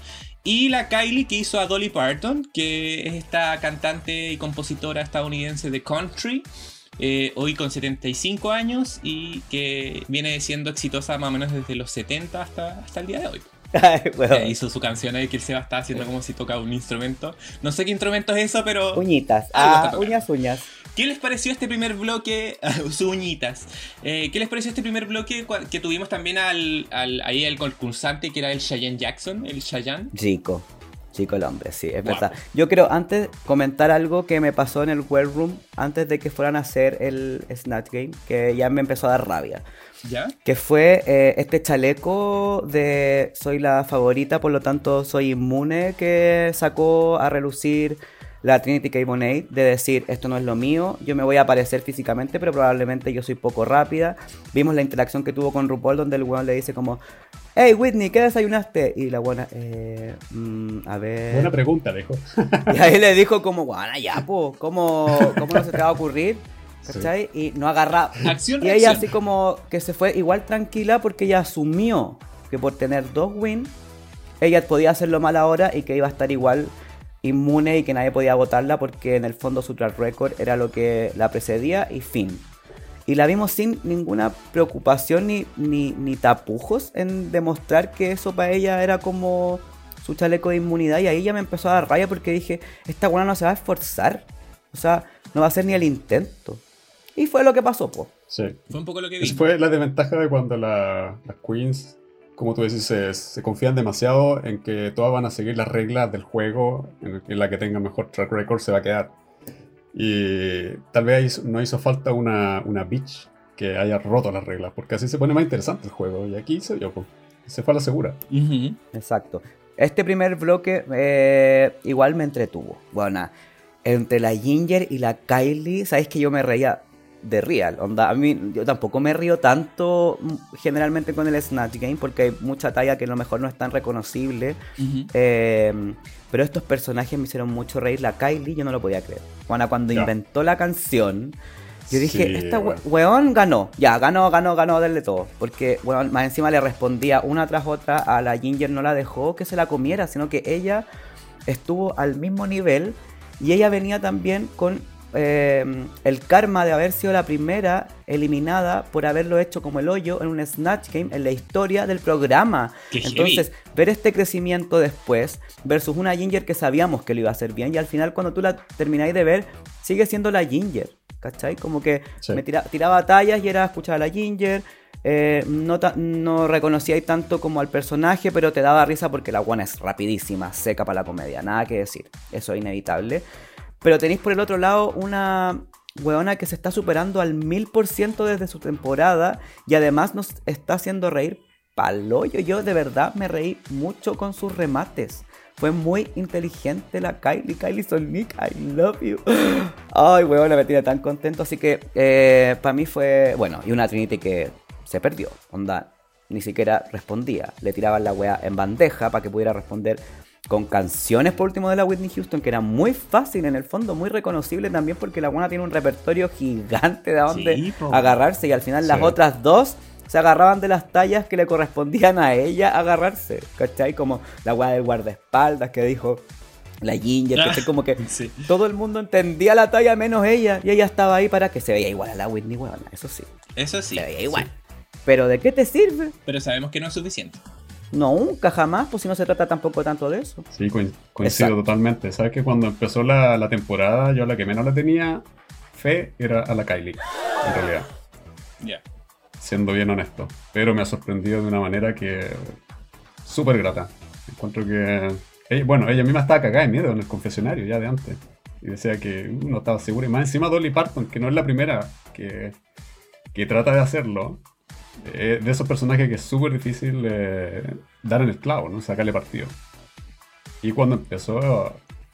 Y la Kylie que hizo a Dolly Parton, que es esta cantante y compositora estadounidense de country. Eh, hoy con 75 años y que viene siendo exitosa más o menos desde los 70 hasta, hasta el día de hoy. [LAUGHS] Eh, hizo su canción ahí que él se va a estar haciendo como si toca un instrumento. No sé qué instrumento es eso, pero. Uñitas. Ah, uñas, uñas. ¿Qué les pareció este primer bloque? [LAUGHS] sus uñitas. Eh, ¿Qué les pareció este primer bloque que tuvimos también al, al, ahí el concursante que era el Cheyenne Jackson? El Cheyenne. Rico. Chico el hombre, sí, es verdad. Yo quiero antes comentar algo que me pasó en el Well Room antes de que fueran a hacer el Snatch Game, que ya me empezó a dar rabia. ¿Ya? Que fue eh, este chaleco de soy la favorita, por lo tanto soy inmune que sacó a relucir la Trinity K. Bonet de decir esto no es lo mío, yo me voy a aparecer físicamente, pero probablemente yo soy poco rápida. Vimos la interacción que tuvo con RuPaul donde el weón le dice como, hey Whitney, ¿qué desayunaste? Y la buena, eh, mm, a ver... Buena pregunta, dijo. [LAUGHS] y ahí le dijo como, bueno, ya, pues, ¿cómo, ¿cómo no se te va a ocurrir? [LAUGHS] ¿Cachai? Y no agarra. Acción, y ella así como que se fue igual tranquila porque ella asumió que por tener dos wins, ella podía hacerlo mal ahora y que iba a estar igual inmune y que nadie podía votarla porque en el fondo su track record era lo que la precedía y fin. Y la vimos sin ninguna preocupación ni, ni, tapujos en demostrar que eso para ella era como su chaleco de inmunidad. Y ahí ya me empezó a dar raya porque dije, esta buena no se va a esforzar. O sea, no va a hacer ni el intento. Y fue lo que pasó, pues. Sí. Fue un poco lo que vi. fue la desventaja de cuando las Queens como tú dices, se, confían demasiado en que todas van a seguir las reglas del juego, en, la que tenga mejor track record se va a quedar. Y tal vez no hizo falta una, una bitch que haya roto las reglas, porque así se pone más interesante el juego. Y aquí se yo, se fue a la segura. Exacto. Este primer bloque eh, igual me entretuvo. Bueno, entre la Ginger y la Kylie, sabéis que yo me reía de real. Onda, a mí yo tampoco me río tanto generalmente con el Snatch Game porque hay mucha talla que a lo mejor no es tan reconocible. Eh, pero estos personajes me hicieron mucho reír. La Kylie, yo no lo podía creer. Juana, cuando inventó la canción, yo dije, esta weón ganó. Ya, ganó, ganó, ganó, de todo. Porque, weón, más encima le respondía una tras otra a la Ginger, no la dejó que se la comiera, sino que ella estuvo al mismo nivel y ella venía también con Em, el karma de haber sido la primera eliminada por haberlo hecho como el hoyo en un Snatch Game en la historia del programa. Entonces, ver este crecimiento después versus una Ginger que sabíamos que lo iba a hacer bien y al final cuando tú la termináis de ver, sigue siendo la Ginger. ¿Cachai? Como que me tiraba batallas y era escuchar a la Ginger. Eh, no, no reconocíais tanto como al personaje, pero te daba risa porque la buena es rapidísima, seca para la comedia, nada que decir, eso es inevitable. Pero tenéis por el otro lado una weona que se está superando al mil por ciento desde su temporada y además nos está haciendo reír paloyo. Yo de verdad me reí mucho con sus remates. Fue muy inteligente la Kylie. Kylie Sonic, I love you. Ay, weón, me tiene tan contento. Así que eh, para mí fue. Bueno, y una Trinity que se perdió. Onda, ni siquiera respondía. Le tiraban la weá en bandeja para que pudiera responder con canciones por último de la Whitney Houston, que era muy fácil en el fondo, muy reconocible también porque la buena tiene un repertorio gigante de donde agarrarse y al final las otras dos se agarraban de las tallas que le correspondían a ella agarrarse, ¿cachai? Como la weá del guardaespaldas que dijo la Ginger, [LAUGHS] que como que todo el mundo entendía la talla menos ella y ella estaba ahí para que se veía igual a la Whitney, weón, eso sí. Eso sí. Se veía igual. Pero ¿de qué te sirve? Pero sabemos que no es suficiente. Nunca, jamás, pues si no se trata tampoco tanto de eso. Sí, coincido totalmente. Sabes que cuando empezó la, temporada, yo la que menos le tenía fe era a la Kylie, en realidad. Ya. Siendo bien honesto. Pero me ha sorprendido de una manera que. súper grata. Encuentro que. bueno, ella misma estaba cagada de miedo en el confesionario ya de antes. Y decía que no estaba segura. Y más encima Dolly Parton, que no es la primera que, que trata de hacerlo de esos personajes que es súper difícil eh, dar en el clavo, ¿no? Sacarle partido. Y cuando empezó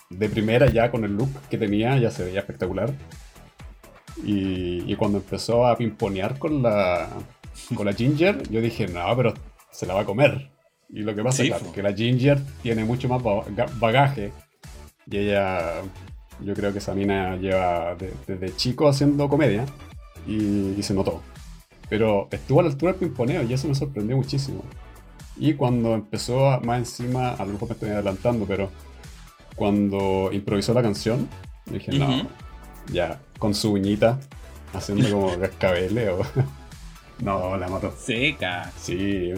de primera ya con el look que tenía, ya se veía espectacular. Y, cuando empezó a pimponear con la, con la Ginger, yo dije, no, pero se la va a comer. Y lo que pasa es que la Ginger tiene mucho más bagaje. Y ella, yo creo que esa mina lleva desde chico haciendo comedia. y se notó. Pero estuvo a la altura del pimponeo y eso me sorprendió muchísimo. Y cuando empezó más encima, a lo mejor me estoy adelantando, pero cuando improvisó la canción, dije, no, ya, con su uñita, haciendo como [LAUGHS] cascabele o... [LAUGHS] no, la mató. Seca. Sí,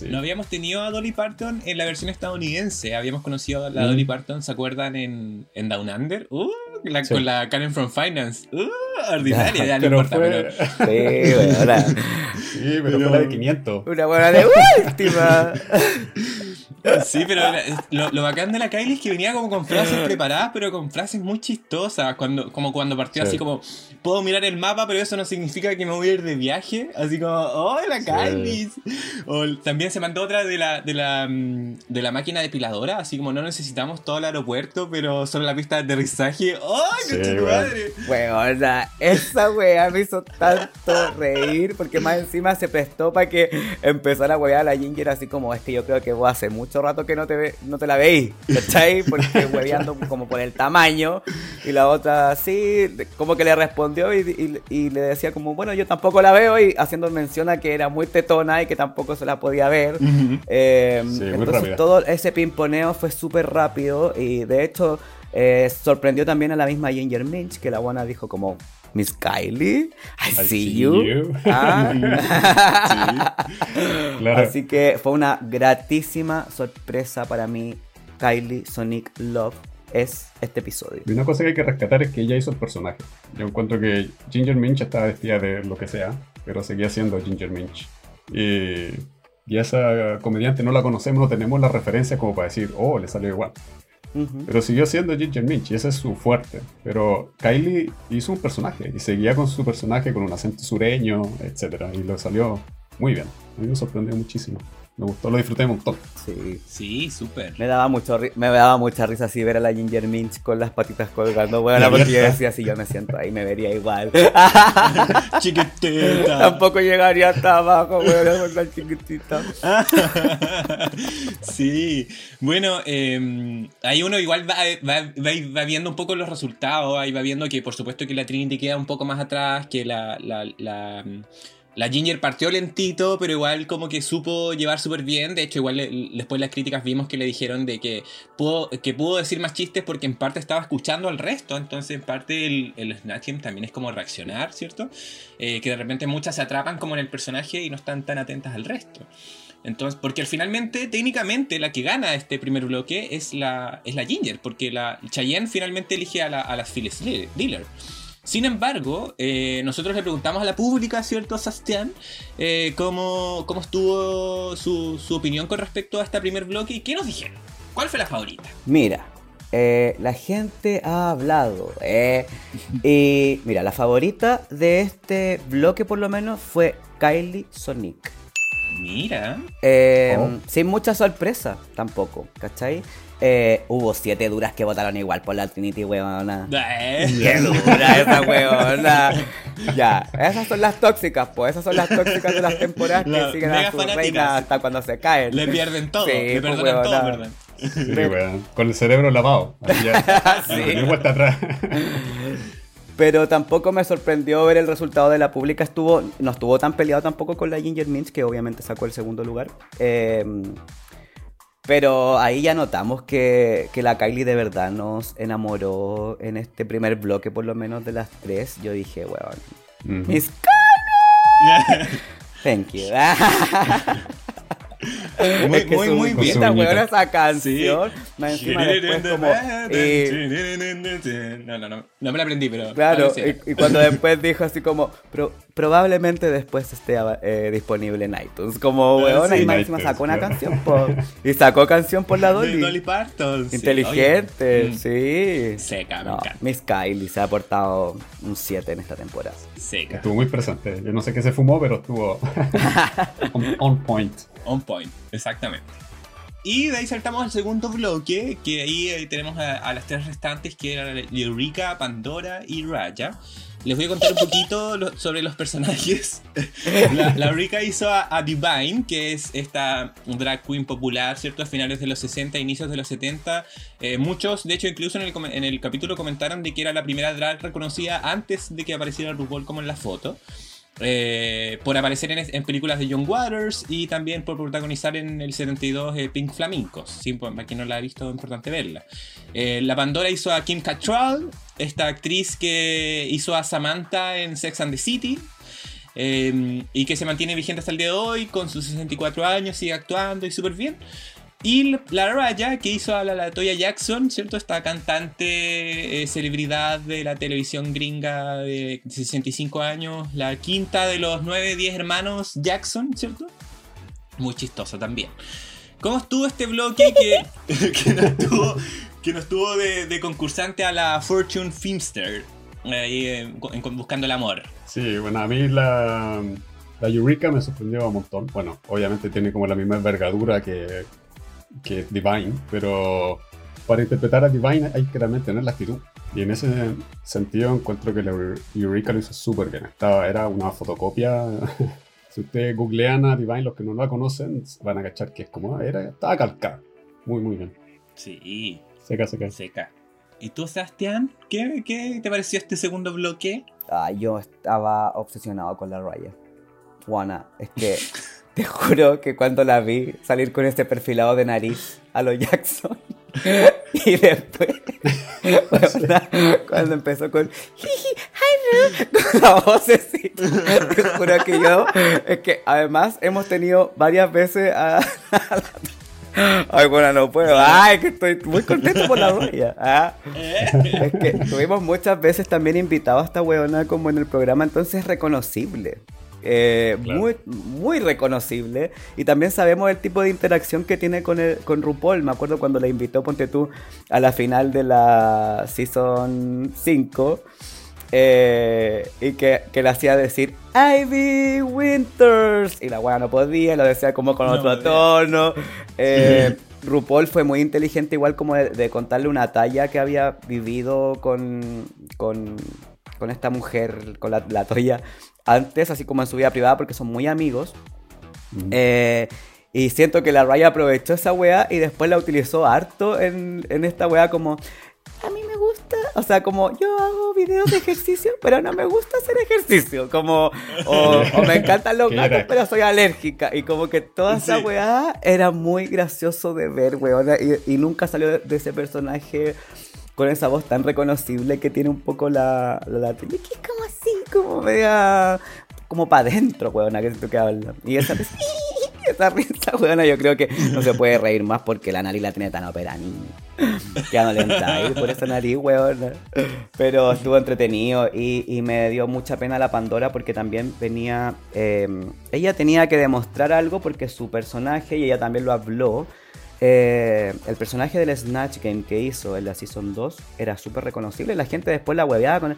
no. No habíamos tenido a Dolly Parton en la versión estadounidense. Habíamos conocido a la Dolly Parton, ¿se acuerdan? En, en Down Under. Uh, con la Karen from Finance. Uh, ordinaria, [LAUGHS] ya no importa. Pero... [LAUGHS] Sí, bueno, sí, pero, fue la de 500. Una buena de última. [LAUGHS] Sí, pero lo, bacán de la Kylie es que venía como con frases preparadas, pero con frases muy chistosas. Cuando, como cuando partió así como, puedo mirar el mapa, pero eso no significa que me voy a ir de viaje. Así como, oh, la Kylie. O también se mandó otra de la, de la, mm, de la máquina depiladora, así como no necesitamos todo el aeropuerto, pero solo la pista de aterrizaje. ¡Oh, qué sí, madre! Weona, esa wea me hizo tanto reír, porque más encima se prestó para que empezara a wear a la Ginger así como, es que yo creo que voy a hacer mucho rato que no te, ve, no te la veis, ¿cachai? [LAUGHS] Porque hueveando como por el tamaño. Y la otra sí, como que le respondió y, le decía como, bueno, yo tampoco la veo y haciendo mención a que era muy tetona y que tampoco se la podía ver. Eh, entonces todo ese pimponeo fue súper rápido y de hecho eh, sorprendió también a la misma Ginger Minch que la buena dijo como, Miss Kylie, I, see, you. Ah. [LAUGHS] [LAUGHS] Así que fue una gratísima sorpresa para mí. Kylie Sonic Love es este episodio. Y una cosa que hay que rescatar es que ella hizo el personaje. Yo encuentro que Ginger Minch estaba vestida de lo que sea, pero seguía siendo Ginger Minch. Y, y esa comediante no la conocemos, no tenemos la referencia como para decir, oh, le salió igual. Pero siguió siendo Ginger Minch y ese es su fuerte. Pero Kylie hizo un personaje y seguía con su personaje con un acento sureño, etc. Y lo salió muy bien. A mí me sorprendió muchísimo me gustó, lo disfruté un montón. Sí, sí súper. Me daba mucho me daba mucha risa así ver a la Ginger Minch con las patitas colgando. Bueno, porque yo decía, si yo me siento ahí, me vería igual. [LAUGHS] chiquitita. Tampoco llegaría hasta abajo, bueno, con la chiquitita. [LAUGHS] sí, bueno, eh, ahí uno igual va, va, va, viendo un poco los resultados, ahí va viendo que por supuesto que la Trinity queda un poco más atrás, que la, la, la la Ginger partió lentito, pero igual como que supo llevar súper bien. De hecho, igual después las críticas vimos que le dijeron de que pudo, que pudo decir más chistes porque en parte estaba escuchando al resto. Entonces, en parte el, el también es como reaccionar, ¿cierto? Eh, que de repente muchas se atrapan como en el personaje y no están tan atentas al resto. Entonces, porque finalmente, técnicamente, la que gana este primer bloque es la, es la Ginger, porque la Cheyenne finalmente elige a, la, a Diller. Sin embargo, eh, nosotros le preguntamos a la pública, ¿cierto, Sastian? Eh, cómo, estuvo su, opinión con respecto a este primer bloque y qué nos dijeron. ¿Cuál fue la favorita? Mira, eh, la gente ha hablado. [LAUGHS] y mira, la favorita de este bloque por lo menos fue Kylie Sonic. Mira. Eh, Oh. Sin mucha sorpresa tampoco, ¿cachai? Eh, hubo siete duras que votaron igual por la Trinity, weona. [LAUGHS] Eh. ¡Qué dura esa weona! Ya, esas son las tóxicas, pues. Esas son las tóxicas de las temporadas La que siguen a su reina hasta cuando se caen. Le pierden todo, Sí, le pues, perdonan todo, huevona. ¿verdad? Sí, weón. Con el cerebro lavado. Así ya. [LAUGHS] Sí. Vuelta atrás. [LAUGHS] Pero tampoco me sorprendió ver el resultado de la pública. Estuvo, no estuvo tan peleado tampoco con la Ginger Minch, que obviamente sacó el segundo lugar. Eh, pero ahí ya notamos que, que la Kylie de verdad nos enamoró en este primer bloque, por lo menos de las tres. Yo dije, weón, Ujú. Miss Kylie. [LAUGHS] Thank you. [LAUGHS] Muy, Es que muy, bien. weona, esa canción. Más encima después como... y- No, no, no. No me la aprendí, pero. Claro, y, y cuando después dijo así como, "Pro- probablemente después esté eh, disponible en iTunes. Como, Ah, weón, sí. y más encima sacó una canción. Y sacó canción por la Dolly. Dolly Parton. sí. Inteligente, Oye, mm, sí. Seca, me No, encanta. Miss Kylie se ha aportado un 7 en esta temporada. Seca. Estuvo muy presente. Yo no sé qué se fumó, pero estuvo [LAUGHS] on, on point. On point, exactamente. Y de ahí saltamos al segundo bloque, que ahí eh, tenemos a, a las tres restantes, que eran Eureka, Pandora y Raya. Les voy a contar un poquito lo- sobre los personajes. [LAUGHS] La, la Eureka hizo a, a Divine, que es esta drag queen popular, ¿cierto? A finales de los 60, inicios de los 70. Eh, muchos, de hecho, incluso en el, en el capítulo comentaron de que era la primera drag reconocida antes de que apareciera RuPaul como en la foto. Eh, por aparecer en, películas de John Waters y también por protagonizar en el 72 eh, Pink Flamingos. Pues, para quien no la ha visto, es importante verla. Eh, la Pandora hizo a Kim Cattrall, esta actriz que hizo a Samantha en Sex and the City. y que se mantiene vigente hasta el día de hoy con sus 64 años, sigue actuando y súper bien. Y la Raya, que hizo a la Latoya Jackson, ¿cierto? Esta cantante, eh, celebridad de la televisión gringa de 65 años, la quinta de los 9, 10 hermanos Jackson, ¿cierto? Muy chistoso también. ¿Cómo estuvo este bloque que, [LAUGHS] [LAUGHS] que nos tuvo, que nos tuvo de, de concursante a la Fortune Filmster? Ahí, eh, buscando el amor. Sí, bueno, a mí la, la Eureka me sorprendió un montón. Bueno, obviamente tiene como la misma envergadura que, que Divine, pero para interpretar a Divine hay que también tener la actitud. Y en ese sentido encuentro que la Eureka lo hizo súper bien. Estaba, era una fotocopia. [LAUGHS] si ustedes googlean a Divine, los que no la conocen, van a cachar que es como, era, estaba calcada. Muy, muy bien. Sí, Seca, seca. seca. ¿Y tú, Sebastián? ¿Qué, ¿Qué te pareció este segundo bloque? Ah, yo estaba obsesionado con la Raya. Juana, es que [LAUGHS] te juro que cuando la vi salir con este perfilado de nariz a lo Jackson [LAUGHS] y después cuando empezó con "Jiji, hi, Ru", con la vocecita, te juro que yo es que además hemos tenido varias veces a, a la- Ay, bueno, no puedo. Ay, que estoy muy contento por la Raya. Ah. Es que tuvimos muchas veces también invitado a esta weona como en el programa, entonces es reconocible. Eh, Claro. muy, muy reconocible. Y también sabemos el tipo de interacción que tiene con, el, con RuPaul. Me acuerdo cuando la invitó, ponte tú, a la final de la Season 5. eh, y que, que le hacía decir Ivy Winters. Y la weá no podía, lo decía como con No otro podía. tono. [LAUGHS] Eh, RuPaul fue muy inteligente, igual como de, de contarle una talla que había vivido con, con, con esta mujer, con la, la Toya, antes, así como en su vida privada, porque son muy amigos. Eh, y siento que la Raya aprovechó esa weá y después la utilizó harto en, en esta weá como... A mí me gusta, o sea, como yo hago videos de ejercicio, [LAUGHS] pero no me gusta hacer ejercicio. Como, o, o me encantan los ¿Qué gatos, pero soy alérgica. Y como que toda esa Sí. weá era muy gracioso de ver, weona. Y, y nunca salió de, de ese personaje con esa voz tan reconocible que tiene un poco la, la latina. Que es como así, como media. como para adentro, weona, que siento que habla. Y esa risa, [LAUGHS] esa yo creo que no se puede reír más porque la nariz la tiene tan niño. Ya no le por esa nariz, weona. Pero estuvo entretenido y, y me dio mucha pena la Pandora porque también venía. eh, ella tenía que demostrar algo porque su personaje, y ella también lo habló. Eh, el personaje del Snatch Game que hizo en la Season 2 era súper reconocible. La gente después la hueveaba con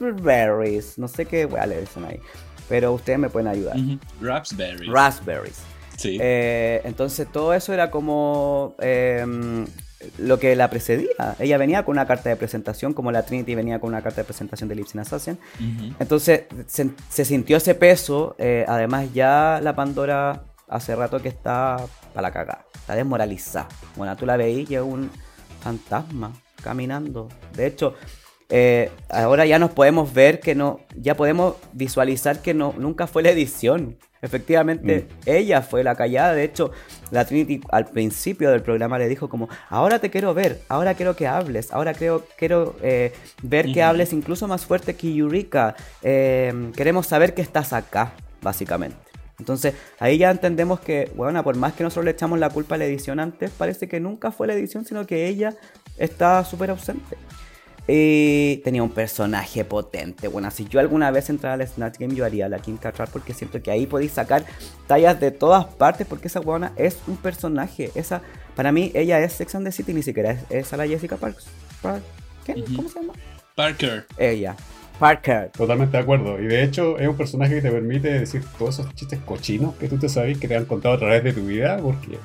Raspberries, no sé qué wea le dicen ahí. pero ustedes me pueden ayudar. Ujú. Raspberry. Raspberries. sí. Eh, entonces todo eso era como eh, lo que la precedía. Ella venía con una carta de presentación, como la Trinity venía con una carta de presentación de Lipsin Assassin. Entonces se, se sintió ese peso. eh, además ya la Pandora hace rato que está para la cagada. Está desmoralizada. Bueno, tú la veís y es un fantasma caminando. De hecho, eh, ahora ya nos podemos ver que no, ya podemos visualizar que no, nunca fue la edición. Efectivamente, ella fue la callada. De hecho, la Trinity al principio del programa le dijo como, ahora te quiero ver, ahora quiero que hables, ahora creo, quiero eh, ver que hables incluso más fuerte que Eureka. Eh, queremos saber que estás acá, básicamente. Entonces, ahí ya entendemos que, bueno, por más que nosotros le echamos la culpa a la edición antes, parece que nunca fue la edición, sino que ella está súper ausente. Y tenía un personaje potente. Bueno, si yo alguna vez entrara al Snatch Game, yo haría la Kim Cattrall porque siento que ahí podéis sacar tallas de todas partes porque esa buena es un personaje. Esa, para mí, ella es Sex and the City, ni siquiera es, es a la Jessica Parks. Park- ¿Qué? ¿Cómo se llama? Parker. Ella. Parker. Totalmente de acuerdo. Y de hecho es un personaje que te permite decir todos esos chistes cochinos que tú te sabes que te han contado a través de tu vida, porque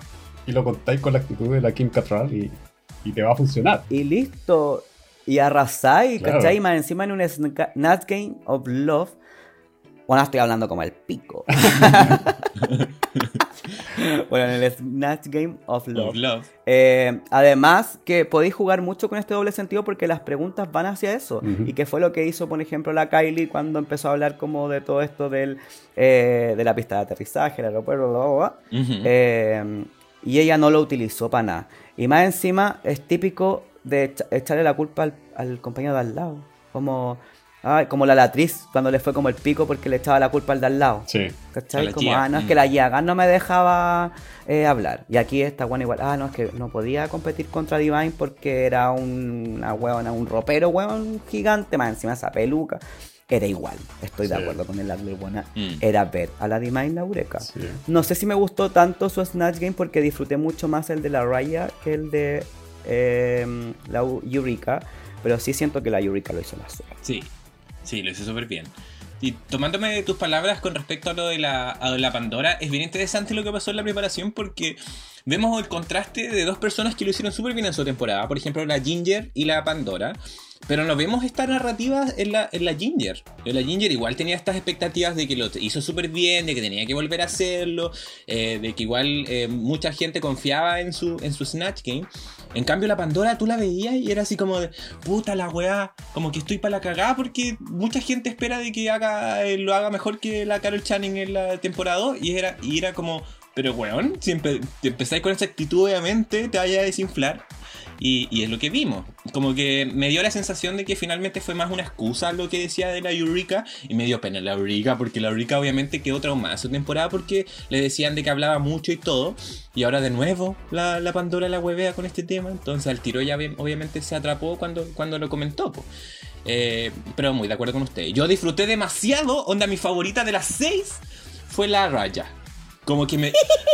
y lo contáis con la actitud de la Kim Cattrall y, y te va a funcionar. y listo. Y arrasáis, Claro. ¿cachai? Más encima en un Sna- Snatch Game of Love. Bueno, estoy hablando como el pico. [LAUGHS] [LAUGHS] bueno, en el Snatch Game of Love. Of Love. Eh, además, que podéis jugar mucho con este doble sentido porque las preguntas van hacia eso. Y que fue lo que hizo, por ejemplo, la Kylie cuando empezó a hablar como de todo esto del, eh, de la pista de aterrizaje, el aeropuerto, bla, bla, bla. Eh, y ella no lo utilizó para nada. Y más encima es típico de echa- echarle la culpa al, al compañero de al lado. Como, ay, como la latriz cuando le fue como el pico porque le echaba la culpa al de al lado. Sí. ¿Cachai? la Como, ah, no, es mm. que la Yaga no me dejaba eh, hablar. Y aquí está bueno igual, ah, no, es que no podía competir contra Divine porque era un, una huevona, un ropero, huevón gigante, más encima esa peluca. Era igual, estoy de acuerdo con el Adley buena. Mm. Era ver a la Divine. Sí. No sé si me gustó tanto su Snatch Game porque disfruté mucho más el de la Raya que el de eh, la Eureka. Pero sí siento que la Eureka lo hizo más sola. Sí, sí, lo hice súper bien. Y tomándome de tus palabras con respecto a lo de la, a la Pandora, es bien interesante lo que pasó en la preparación porque vemos el contraste de dos personas que lo hicieron súper bien en su temporada. Por ejemplo, la Ginger y la Pandora. Pero no vemos esta narrativa en la, en la Ginger. En la Ginger igual tenía estas expectativas de que lo hizo súper bien, de que tenía que volver a hacerlo, eh, de que igual eh, mucha gente confiaba en su, en su Snatch Game. En cambio, la Pandora tú la veías y era así como de, puta la weá, como que estoy para la cagada porque mucha gente espera de que haga, eh, lo haga mejor que la Carol Channing en la temporada 2 y era, y era como, pero weón, si empe- empezáis con esa actitud obviamente te vaya a desinflar. Y, es lo que vimos. Como que me dio la sensación de que finalmente fue más una excusa lo que decía de la Eureka. Y me dio pena la Eureka, porque la Eureka obviamente quedó traumada su temporada porque le decían de que hablaba mucho y todo. Y ahora de nuevo la, la Pandora la huevea con este tema. Entonces al tiro ya obvi- obviamente se atrapó cuando, cuando lo comentó. Eh, pero muy de acuerdo con usted. Yo disfruté demasiado. Onda, mi favorita de las seis fue la Raya. Como que me.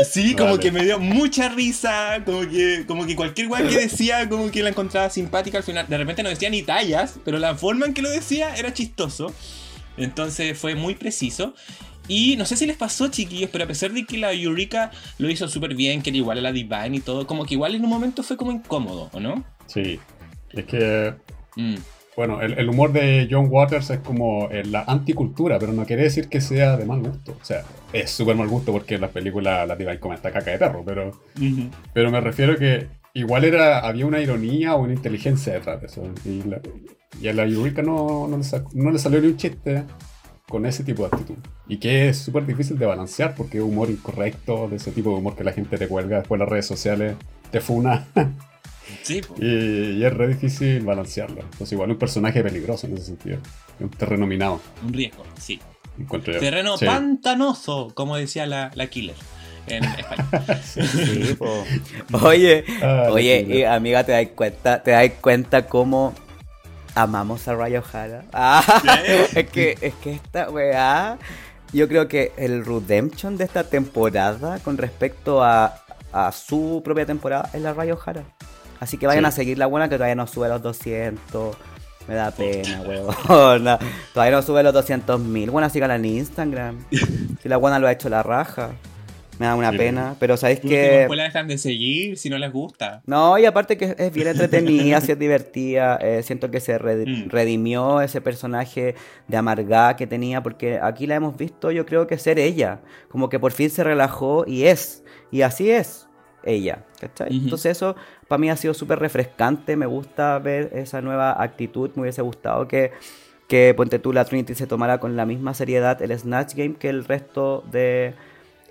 Sí, como Vale. que me dio mucha risa. Como que, como que cualquier weá que [LAUGHS] decía, como que la encontraba simpática al final. De repente no decía ni tallas, pero la forma en que lo decía era chistoso. Entonces fue muy preciso. Y no sé si les pasó, chiquillos, pero a pesar de que la Eureka lo hizo súper bien, que era igual a la Divine y todo, como que igual en un momento fue como incómodo, ¿o no? Sí. Es que, Mm, bueno, el, el humor de John Waters es como eh, la anticultura, pero no quiere decir que sea de mal gusto. O sea, es súper mal gusto porque las películas la Divine come esta caca de perro, pero, ujú. pero me refiero que igual era, había una ironía o una inteligencia detrás de eso. Y, la- y a la Eureka no, no, le no le salió ni un chiste con ese tipo de actitud. Y que es súper difícil de balancear porque es humor incorrecto, de ese tipo de humor que la gente te cuelga después en las redes sociales, te funa. [LAUGHS] Sí. Y, y es re difícil balancearlo. Entonces, igual un personaje peligroso en ese sentido. Un terreno minado, un riesgo, sí. encuentro yo. Terreno Sí. pantanoso, como decía la, la Killer en [LAUGHS] español. Sí. Oye, Ah, oye, y, amiga, ¿te das cuenta, te das cuenta cómo amamos a Raya O'Hara? [LAUGHS] Ah, es que, es que esta weá, yo creo que el redemption de esta temporada con respecto a, a su propia temporada es la Raya O'Hara. Así que vayan Sí. a seguir la buena que todavía no sube los 200. Me da pena, weón. [LAUGHS] No, todavía no sube los 200.000. Bueno, sígala en Instagram. [LAUGHS] Si la buena lo ha hecho la raja. Me da una Sí. pena. Pero sabéis que. después la dejan de seguir si no les gusta. No, y aparte que es bien entretenida, [LAUGHS] sí es divertida. eh, siento que se Mm. redimió ese personaje de amargada que tenía, porque aquí la hemos visto, yo creo que ser ella. Como que por fin se relajó y es. Y así es ella. ¿cachai? Entonces, eso para mí ha sido súper refrescante. Me gusta ver esa nueva actitud. Me hubiese gustado que. Que ponte tú la Trinity se tomara con la misma seriedad el Snatch Game que el resto de,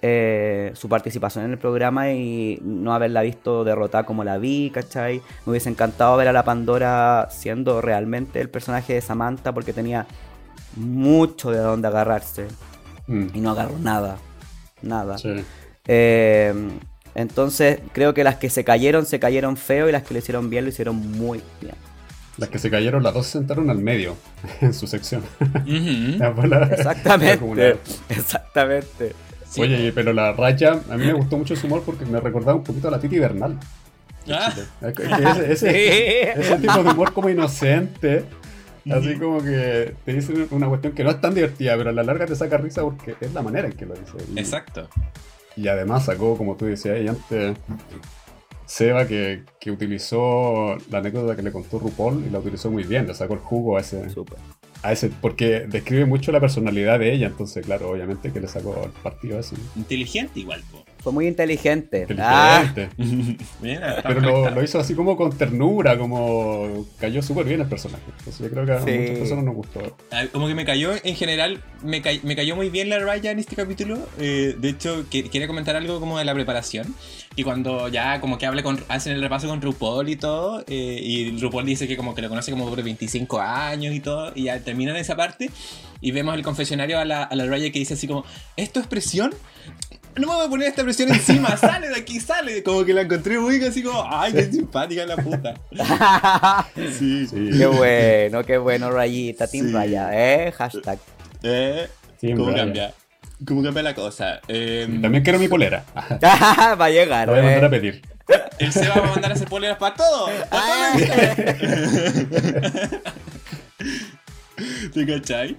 eh, su participación en el programa y no haberla visto derrotada como la vi, ¿cachai? Me hubiese encantado ver a la Pandora siendo realmente el personaje de Samantha porque tenía mucho de dónde agarrarse Mm, y no agarró nada, nada. sí. Eh, entonces creo que las que se cayeron se cayeron feo y las que lo hicieron bien lo hicieron muy bien. Las que se cayeron, las dos se sentaron al medio [LAUGHS] en su sección. [LAUGHS] Bola- la Exactamente, exactamente. Sí. Oye, pero la raya, a mí me gustó mucho su humor porque me recordaba un poquito a la Titi Bernal. Ah, Ese, ese- Sí. ese tipo de humor como inocente, así como que te dice una cuestión que no es tan divertida, pero a la larga te saca risa porque es la manera en que lo dice. Exacto. Y además sacó, como tú decías ahí antes, Seba que, que utilizó la anécdota que le contó RuPaul y la utilizó muy bien, le sacó el jugo a ese, Súper. a ese porque describe mucho la personalidad de ella, entonces claro, obviamente que le sacó el partido a eso. Inteligente igual, po. Fue muy inteligente. Ah, Inteligente. [LAUGHS] Mira, está Pero lo, lo hizo así como con ternura, como cayó súper bien el personaje. Entonces yo creo que a Sí. muchas personas nos gustó. Ah, Como que me cayó, en general, me, ca- me cayó muy bien la Raya en este capítulo. Eh, de hecho, que- quería comentar algo como de la preparación. Y cuando ya como que habla con, hacen el repaso con RuPaul y todo, eh, y RuPaul dice que como que lo conoce como por 25 años y todo, y ya terminan esa parte, y vemos el confesionario a la, a la Raya que dice así como, ¿esto es presión? No me voy a poner esta presión encima, [LAUGHS] sale de aquí, sale. Como que la encontré muy así como, ay, qué simpática la puta. [LAUGHS] Sí. Sí. Qué bueno, qué bueno, Rayita, Team Sí. Raya, eh, hashtag. Eh, Sí, ¿Cómo Raya. cambia? ¿Cómo cambia la cosa? Eh, También quiero mi polera. [LAUGHS] Va a llegar, voy a mandar a eh. pedir. El Seba va a mandar a hacer poleras para todo. Para Ah. todo. ¿Te cachai?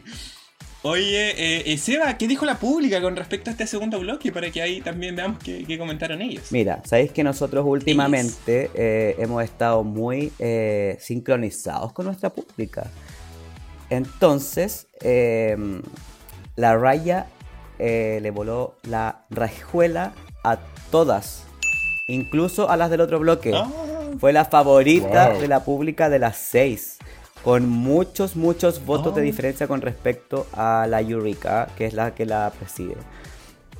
Oye, eh, eh, Seba, ¿qué dijo la pública con respecto a este segundo bloque? Para que ahí también veamos qué, qué comentaron ellos. Mira, sabéis que nosotros últimamente eh, hemos estado muy eh, sincronizados con nuestra pública. Entonces, eh, la raya eh, le voló la rajuela a todas, incluso a las del otro bloque. Ah, Fue la favorita Wow. de la pública de las seis. Con muchos, muchos votos de Oh. diferencia con respecto a la Eureka, que es la que la preside.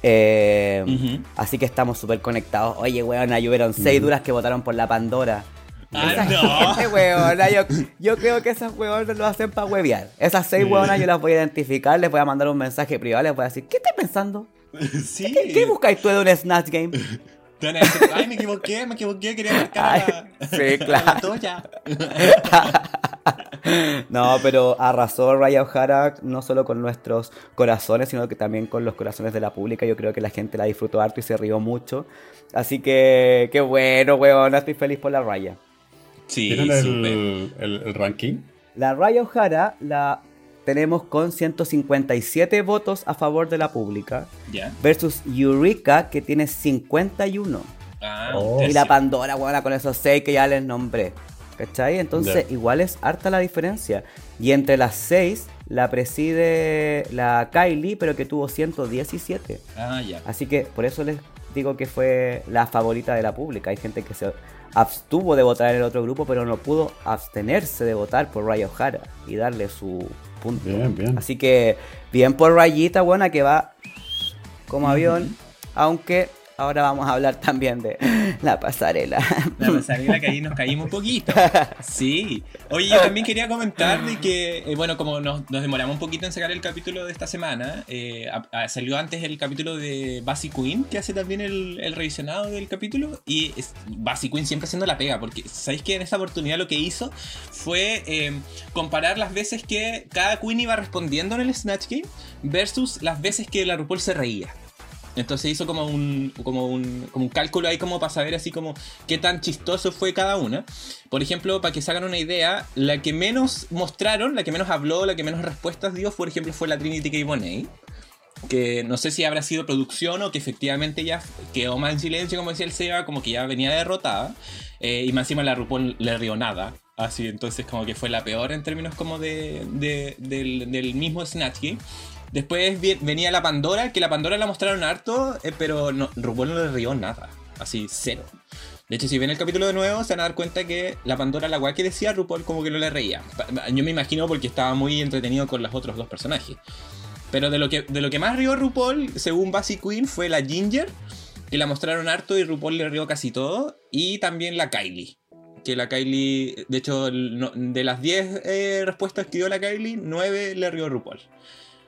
Eh. Así que estamos súper conectados. Oye, weona, hubieron seis duras que votaron por la Pandora. Ah, no. weona, yo, yo creo que esas weonas lo hacen para huevear. Esas seis weonas yo las voy a identificar, les voy a mandar un mensaje privado, les voy a decir, ¿qué estás pensando? sí. ¿Qué, qué buscáis tú de un Snatch Game? [LAUGHS] Ay, me equivoqué, me equivoqué, quería marcar a [LAUGHS] la, Ay, sí, a claro. la Toya. [LAUGHS] [LAUGHS] No, pero arrasó Raya O'Hara no solo con nuestros corazones, sino que también con los corazones de la pública. Yo creo que la gente la disfrutó harto y se rió mucho. Así que, qué bueno, weón. Estoy feliz por la Raya. Sí, ¿Tienen súper. el, el- el ranking? La Raya O'Hara la tenemos con 157 votos a favor de la pública Ya. versus Eureka que tiene 51. Ah, Oh. Y la. Pandora, weona, con esos 6 que ya les nombré. ¿Cachai? Entonces, igual es harta la diferencia. Y entre las 6 la preside la Kylie, pero que tuvo 117. Ah, ya. Así que por eso les digo que fue la favorita de la pública. Hay gente que se abstuvo de votar en el otro grupo, pero no pudo abstenerse de votar por Raya O'Hara y darle su punto. Bien, bien. Así que bien por Rayita, buena, que va como avión. Aunque ahora vamos a hablar también de la pasarela. La pasarela que ahí nos caímos un poquito. Sí. Oye, yo también quería comentar de que, eh, bueno, como nos, demoramos un poquito en sacar el capítulo de esta semana, eh, salió antes el capítulo de Bassy Queen, que hace también el, el revisionado del capítulo. Y es, Bassy Queen siempre haciendo la pega, porque ¿sabéis que en esta oportunidad lo que hizo fue eh, comparar las veces que cada Queen iba respondiendo en el Snatch Game versus las veces que la RuPaul se reía? Entonces hizo como un, como un, como un cálculo ahí como para saber así como qué tan chistoso fue cada una. Por ejemplo, para que se hagan una idea, la que menos mostraron, la que menos habló, la que menos respuestas dio, por ejemplo, fue la Trinity K. Bonet. Que no sé si habrá sido producción o que efectivamente ya quedó más en silencio, como decía el Seba, como que ya venía derrotada. Eh, y más encima la RuPaul le rió nada. Así, entonces como que fue la peor en términos como de, de- del, del mismo Snatch Game. Después venía la Pandora, que la Pandora la mostraron harto, eh, pero no, RuPaul no le rió nada. Así, cero. De hecho, si ven el capítulo de nuevo, se van a dar cuenta que la Pandora, la guay que decía, RuPaul como que no le reía. Yo me imagino porque estaba muy entretenido con los otros dos personajes. Pero de lo que, de lo que más rió RuPaul, según Basic Queen, fue la Ginger, que la mostraron harto y RuPaul le rió casi todo. Y también la Kylie. Que la Kylie, de hecho, de las 10 eh, respuestas que dio la Kylie, 9 le rió RuPaul.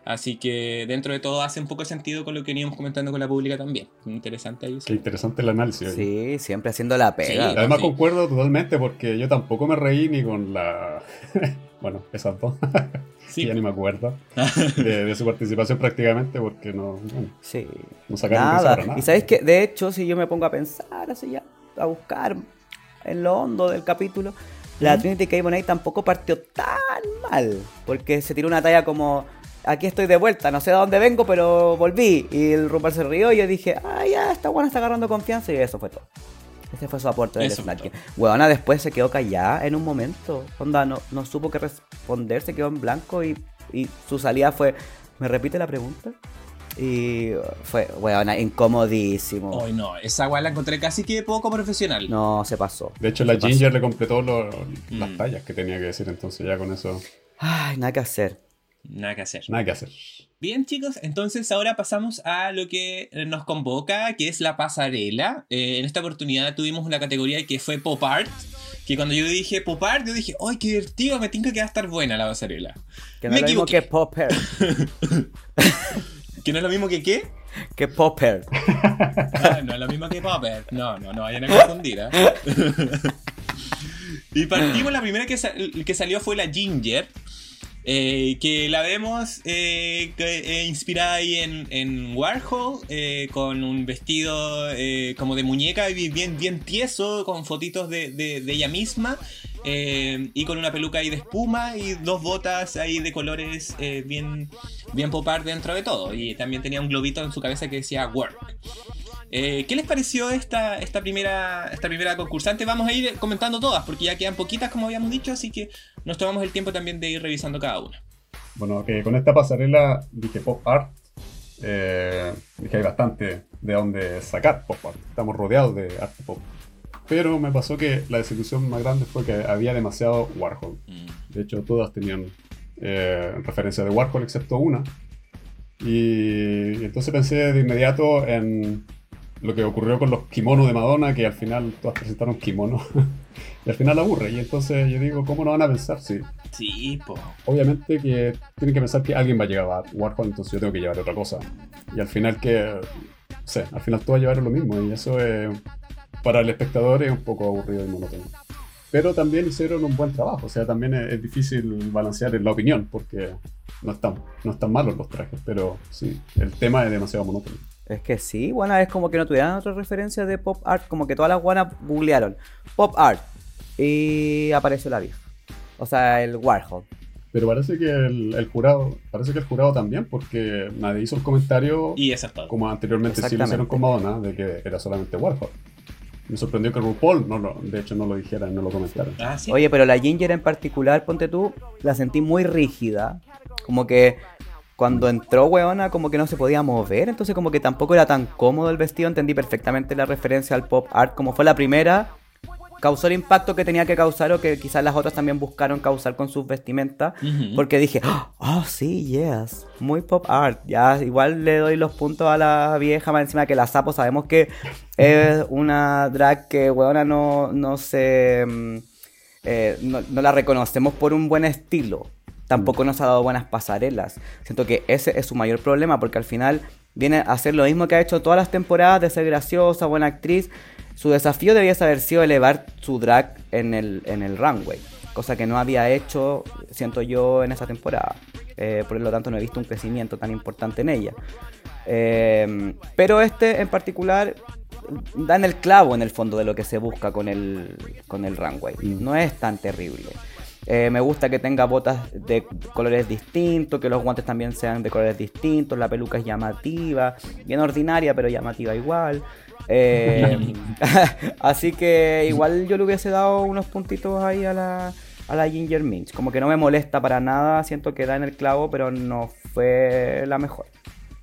Así que dentro de todo hace un poco de sentido con lo que veníamos comentando con la pública también. Interesante ahí. Qué interesante el análisis. Sí, siempre haciendo la pega. Sí. Además sí. concuerdo totalmente porque yo tampoco me reí ni con la... [LAUGHS] bueno, esas dos, [LAUGHS] Sí. ya ni me acuerdo [LAUGHS] de, de su participación prácticamente porque no, bueno, Sí. no sacaron Nada. para nada. Y sabéis que, de hecho, si yo me pongo a pensar, así ya, a buscar en lo hondo del capítulo, la Trinity K. Bonet tampoco partió tan mal. Porque se tiró una talla como. Aquí estoy de vuelta, no sé de dónde vengo, pero volví. Y el RuPaul se rió y yo dije, ah, ya, esta buena está agarrando confianza. Y eso fue todo. Ese fue su aporte del Game. Weona después se quedó callada en un momento. Onda, no, no supo qué responder, se quedó en blanco y, y su salida fue, ¿me repite la pregunta? Y fue, weona, incomodísimo. Ay, no, esa guay la encontré casi que poco profesional. No, se pasó. De hecho, la Se pasó. Ginger le completó lo- las Mm. tallas que tenía que decir, entonces ya con eso, Ay, nada que hacer. Nada que hacer. nada que hacer. Bien, chicos, entonces ahora pasamos a lo que nos convoca, que es la pasarela. Eh, en esta oportunidad tuvimos una categoría que fue Pop Art. Que cuando yo dije Pop Art, yo dije, ¡ay, qué divertido! Me tinca que va a estar buena la pasarela. Que no Me es lo mismo que Popper. [LAUGHS] ¿Que no es lo mismo que qué? que Popper. Ah, no es lo mismo que Popper. No, no, no vayan a confundir. ¿ah? [LAUGHS] y partimos, la primera que, sa- que salió fue la Ginger. Eh, que la vemos eh, eh, inspirada ahí en, en Warhol, con un vestido como de muñeca bien, bien tieso, con fotitos de, de- ella misma, y con una peluca ahí de espuma y dos botas ahí de colores bien, bien pop art dentro de todo. Y también tenía un globito en su cabeza que decía Work. Eh, ¿Qué les pareció esta, esta, primera, esta primera concursante? Vamos a ir comentando todas, porque ya quedan poquitas, como habíamos dicho, así que nos tomamos el tiempo también de ir revisando cada una. Bueno, que con esta pasarela dije pop art. eh, dije hay bastante de dónde sacar pop art. Estamos rodeados de arte pop. Pero me pasó que la desilusión más grande fue que había demasiado Warhol. De hecho, todas tenían eh, referencia de Warhol excepto una. Y, y entonces pensé de inmediato en lo que ocurrió con los kimonos de Madonna, que al final todas presentaron kimonos. [LAUGHS] y al final aburre. Y entonces yo digo, ¿cómo no van a pensar? Sí, Sí, po. obviamente que tienen que pensar que alguien va a llevar a Warhol, entonces yo tengo que llevar otra cosa. Y al final que, no sé, al final tú vas a llevar lo mismo y eso es, para el espectador es un poco aburrido y monótono. Pero también hicieron un buen trabajo, o sea, también es, es difícil balancear en la opinión porque no están, no están malos los trajes, pero sí, el tema es demasiado monótono. Es que sí, bueno, es como que no tuvieran otra referencia de pop art, como que todas las guanas googlearon pop art y apareció la vieja. O sea, el Warhol. Pero parece que el, el jurado, parece que el jurado también, porque nadie hizo el comentario Y eso es todo. como anteriormente sí lo hicieron con Madonna, de que era solamente Warhol. Me sorprendió que RuPaul, no lo, de hecho, no lo dijera y no lo comentaron. Ah, sí. Oye, pero la Ginger en particular, ponte tú, la sentí muy rígida. Como que cuando entró, weona, como que no se podía mover. Entonces, como que tampoco era tan cómodo el vestido. Entendí perfectamente la referencia al pop art. Como fue la primera, causó el impacto que tenía que causar o que quizás las otras también buscaron causar con sus vestimentas. Porque dije, oh, sí, yes, muy pop art. Ya, igual le doy los puntos a la vieja, más encima que la sapo. Sabemos que es una drag que, weona, no, no se. mm, eh, no, no la reconocemos por un buen estilo. Tampoco nos ha dado buenas pasarelas. Siento que ese es su mayor problema, porque al final viene a hacer lo mismo que ha hecho todas las temporadas de ser graciosa, buena actriz. Su desafío debía haber sido elevar su drag en el, en el runway, cosa que no había hecho, siento yo, en esa temporada. eh, por lo tanto no he visto un crecimiento tan importante en ella. Eh, pero este en particular da en el clavo en el fondo de lo que se busca con el, con el runway. Mm. No es tan terrible. Eh, me gusta que tenga botas de colores distintos, que los guantes también sean de colores distintos, la peluca es llamativa, bien ordinaria, pero llamativa igual. Eh, [LAUGHS] [LAUGHS] así que igual yo le hubiese dado unos puntitos ahí a la, a la Ginger Minch. Como que no me molesta para nada, siento que da en el clavo, pero no fue la mejor.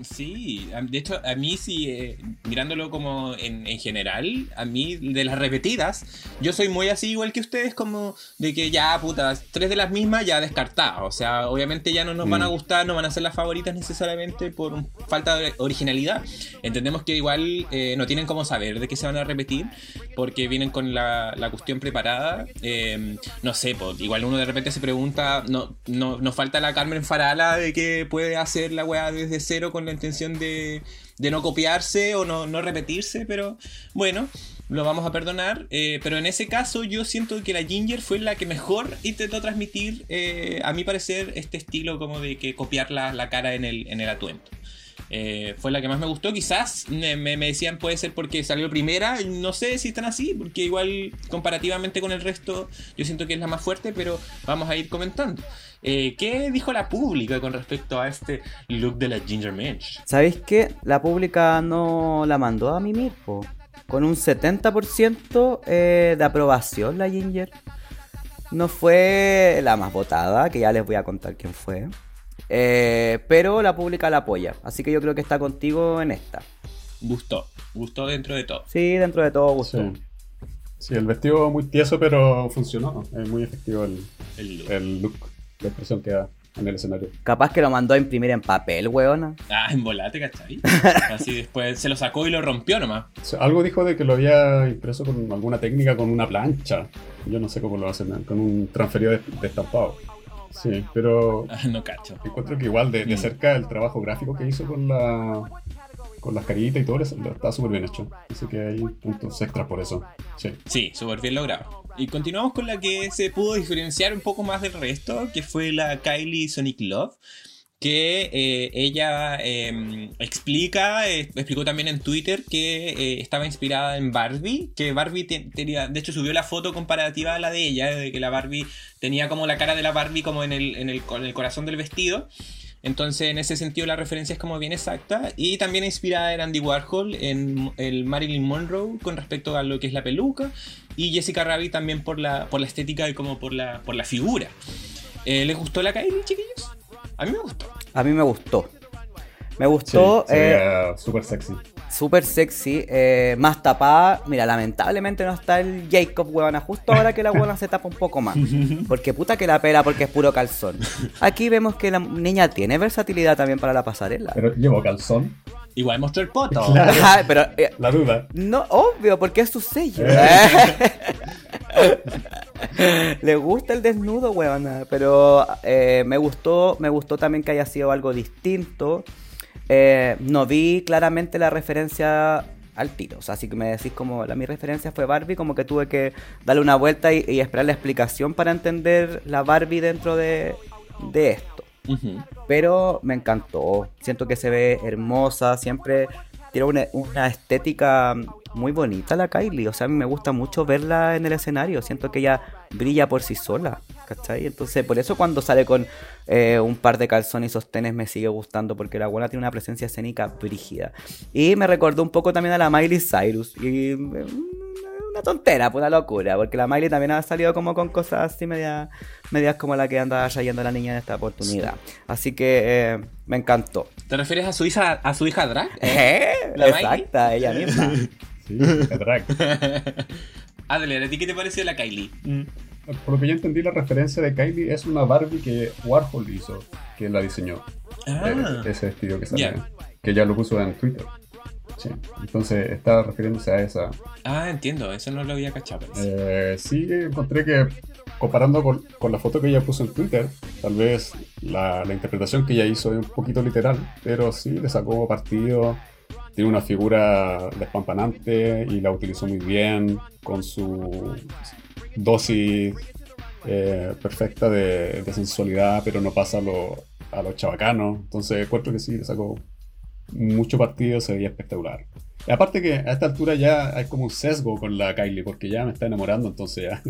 Sí, de hecho, a mí sí, eh, mirándolo como en, en general, a mí de las repetidas, yo soy muy así igual que ustedes, como de que ya, puta, tres de las mismas ya descartadas. O sea, obviamente ya no nos van a Mm. gustar, no van a ser las favoritas necesariamente por falta de originalidad. Entendemos que igual eh, no tienen como saber de qué se van a repetir, porque vienen con la, la cuestión preparada. Eh, no sé, pues, igual uno de repente se pregunta, no, no, nos falta la Carmen Farala de que puede hacer la weá desde cero con la intención de, de no copiarse o no, no repetirse, pero bueno, lo vamos a perdonar. eh, pero en ese caso yo siento que la Ginger fue la que mejor intentó transmitir, eh, a mi parecer, este estilo como de que copiar la, la cara en el, en el atuendo. Eh, fue la que más me gustó. Quizás me, decían puede ser porque salió primera. No sé si están así, porque igual comparativamente con el resto, yo siento que es la más fuerte, pero vamos a ir comentando. Eh, ¿Qué dijo la pública con respecto a este look de la Ginger Minch? ¿Sabéis qué? La pública no la mandó a mimir, po. Con un 70% eh, de aprobación la Ginger. No fue la más votada, que ya les voy a contar quién fue. Eh, pero la pública la apoya. Así que yo creo que está contigo en esta. Gustó, gustó dentro de todo. Sí, dentro de todo gustó. Sí. Sí, el vestido muy tieso, pero funcionó. Es muy efectivo el, El look. el look, la expresión que da en el escenario. Capaz que lo mandó a imprimir en papel, weona. Ah, en volate, ¿cachai? [LAUGHS] Así después se lo sacó y lo rompió nomás. O sea, algo dijo de que lo había impreso con alguna técnica, con una plancha. Yo no sé cómo lo hacen, con un transferido de, de estampado. Sí, pero [LAUGHS] no cacho. encuentro que igual de, de Mm. cerca el trabajo gráfico que hizo con la con las caritas y todo eso está súper bien hecho. Así que hay puntos extras por eso. Sí. Sí, súper bien logrado. Y continuamos con la que se pudo diferenciar un poco más del resto, que fue la Kylie Sonic Love. Que eh, ella eh, explica, eh, explicó también en Twitter que eh, estaba inspirada en Barbie, que Barbie te- tenía, de hecho subió la foto comparativa a la de ella, de que la Barbie tenía como la cara de la Barbie como en el, en el, el corazón del vestido. Entonces, en ese sentido, la referencia es como bien exacta. Y también inspirada en Andy Warhol, en el Marilyn Monroe, con respecto a lo que es la peluca. Y Jessica Rabbit también por la, por la estética y como por la, por la figura. ¿Les gustó la Kylie, chiquillos? A mí me gustó. A mí me gustó. Me Sí, gustó. eh, súper sexy. Súper sexy, eh, más tapada. Mira, lamentablemente no está el Jacob, huevona. Justo ahora que la huevona se tapa un poco más. [LAUGHS] Porque puta que la pela porque es puro calzón. Aquí vemos que la niña tiene versatilidad también para la pasarela. Pero llevo calzón. Igual mostró el poto. Claro. Ajá, Pero eh, La duda. no, obvio, porque es su sello. [LAUGHS] Le gusta el desnudo, huevona. Pero eh, me gustó, me gustó también que haya sido algo distinto. Eh, no vi claramente la referencia al tiro. O sea, así que me decís como la, mi referencia fue Barbie, como que tuve que darle una vuelta y, y esperar la explicación para entender la Barbie dentro de, de esto. Ujú. Pero me encantó. Siento que se ve hermosa. Siempre tiene una, una estética muy bonita la Kylie. O sea, a mí me gusta mucho verla en el escenario. Siento que ella brilla por sí sola. ¿Cachai? Entonces, por eso cuando sale con eh, un par de calzones y sostenes me sigue gustando. Porque la buena tiene una presencia escénica brígida. Y me recordó un poco también a la Miley Cyrus. Y mm, una tontera, pues una locura. Porque la Miley también ha salido como con cosas así medias medias como la que anda trayendo la niña en esta oportunidad. Así que eh, me encantó. ¿Te refieres a su hija, a su hija drag? ¿Eh? ¿La Miley? Exacta, ella misma. Sí, drag. [LAUGHS] Adler, ¿a ti qué te pareció la Kylie? Por lo que yo entendí, la referencia de Kylie es una Barbie que Warhol hizo, que la diseñó. Ah, eh, ese vestido que sale, que ya lo puso en Twitter. Sí. Entonces está refiriéndose a esa. ah, entiendo, eso no lo había cachado. Eh, sí, encontré que comparando con, con la foto que ella puso en Twitter, tal vez la, la interpretación que ella hizo es un poquito literal, pero sí le sacó partido. Tiene una figura despampanante y la utilizó muy bien con su dosis eh, perfecta de, de sensualidad, pero no pasa a lo, a los chavacanos. Entonces encuentro que sí, le sacó mucho partido, se veía espectacular. Aparte que a esta altura ya hay como un sesgo con la Kylie, porque ya me está enamorando, entonces ya,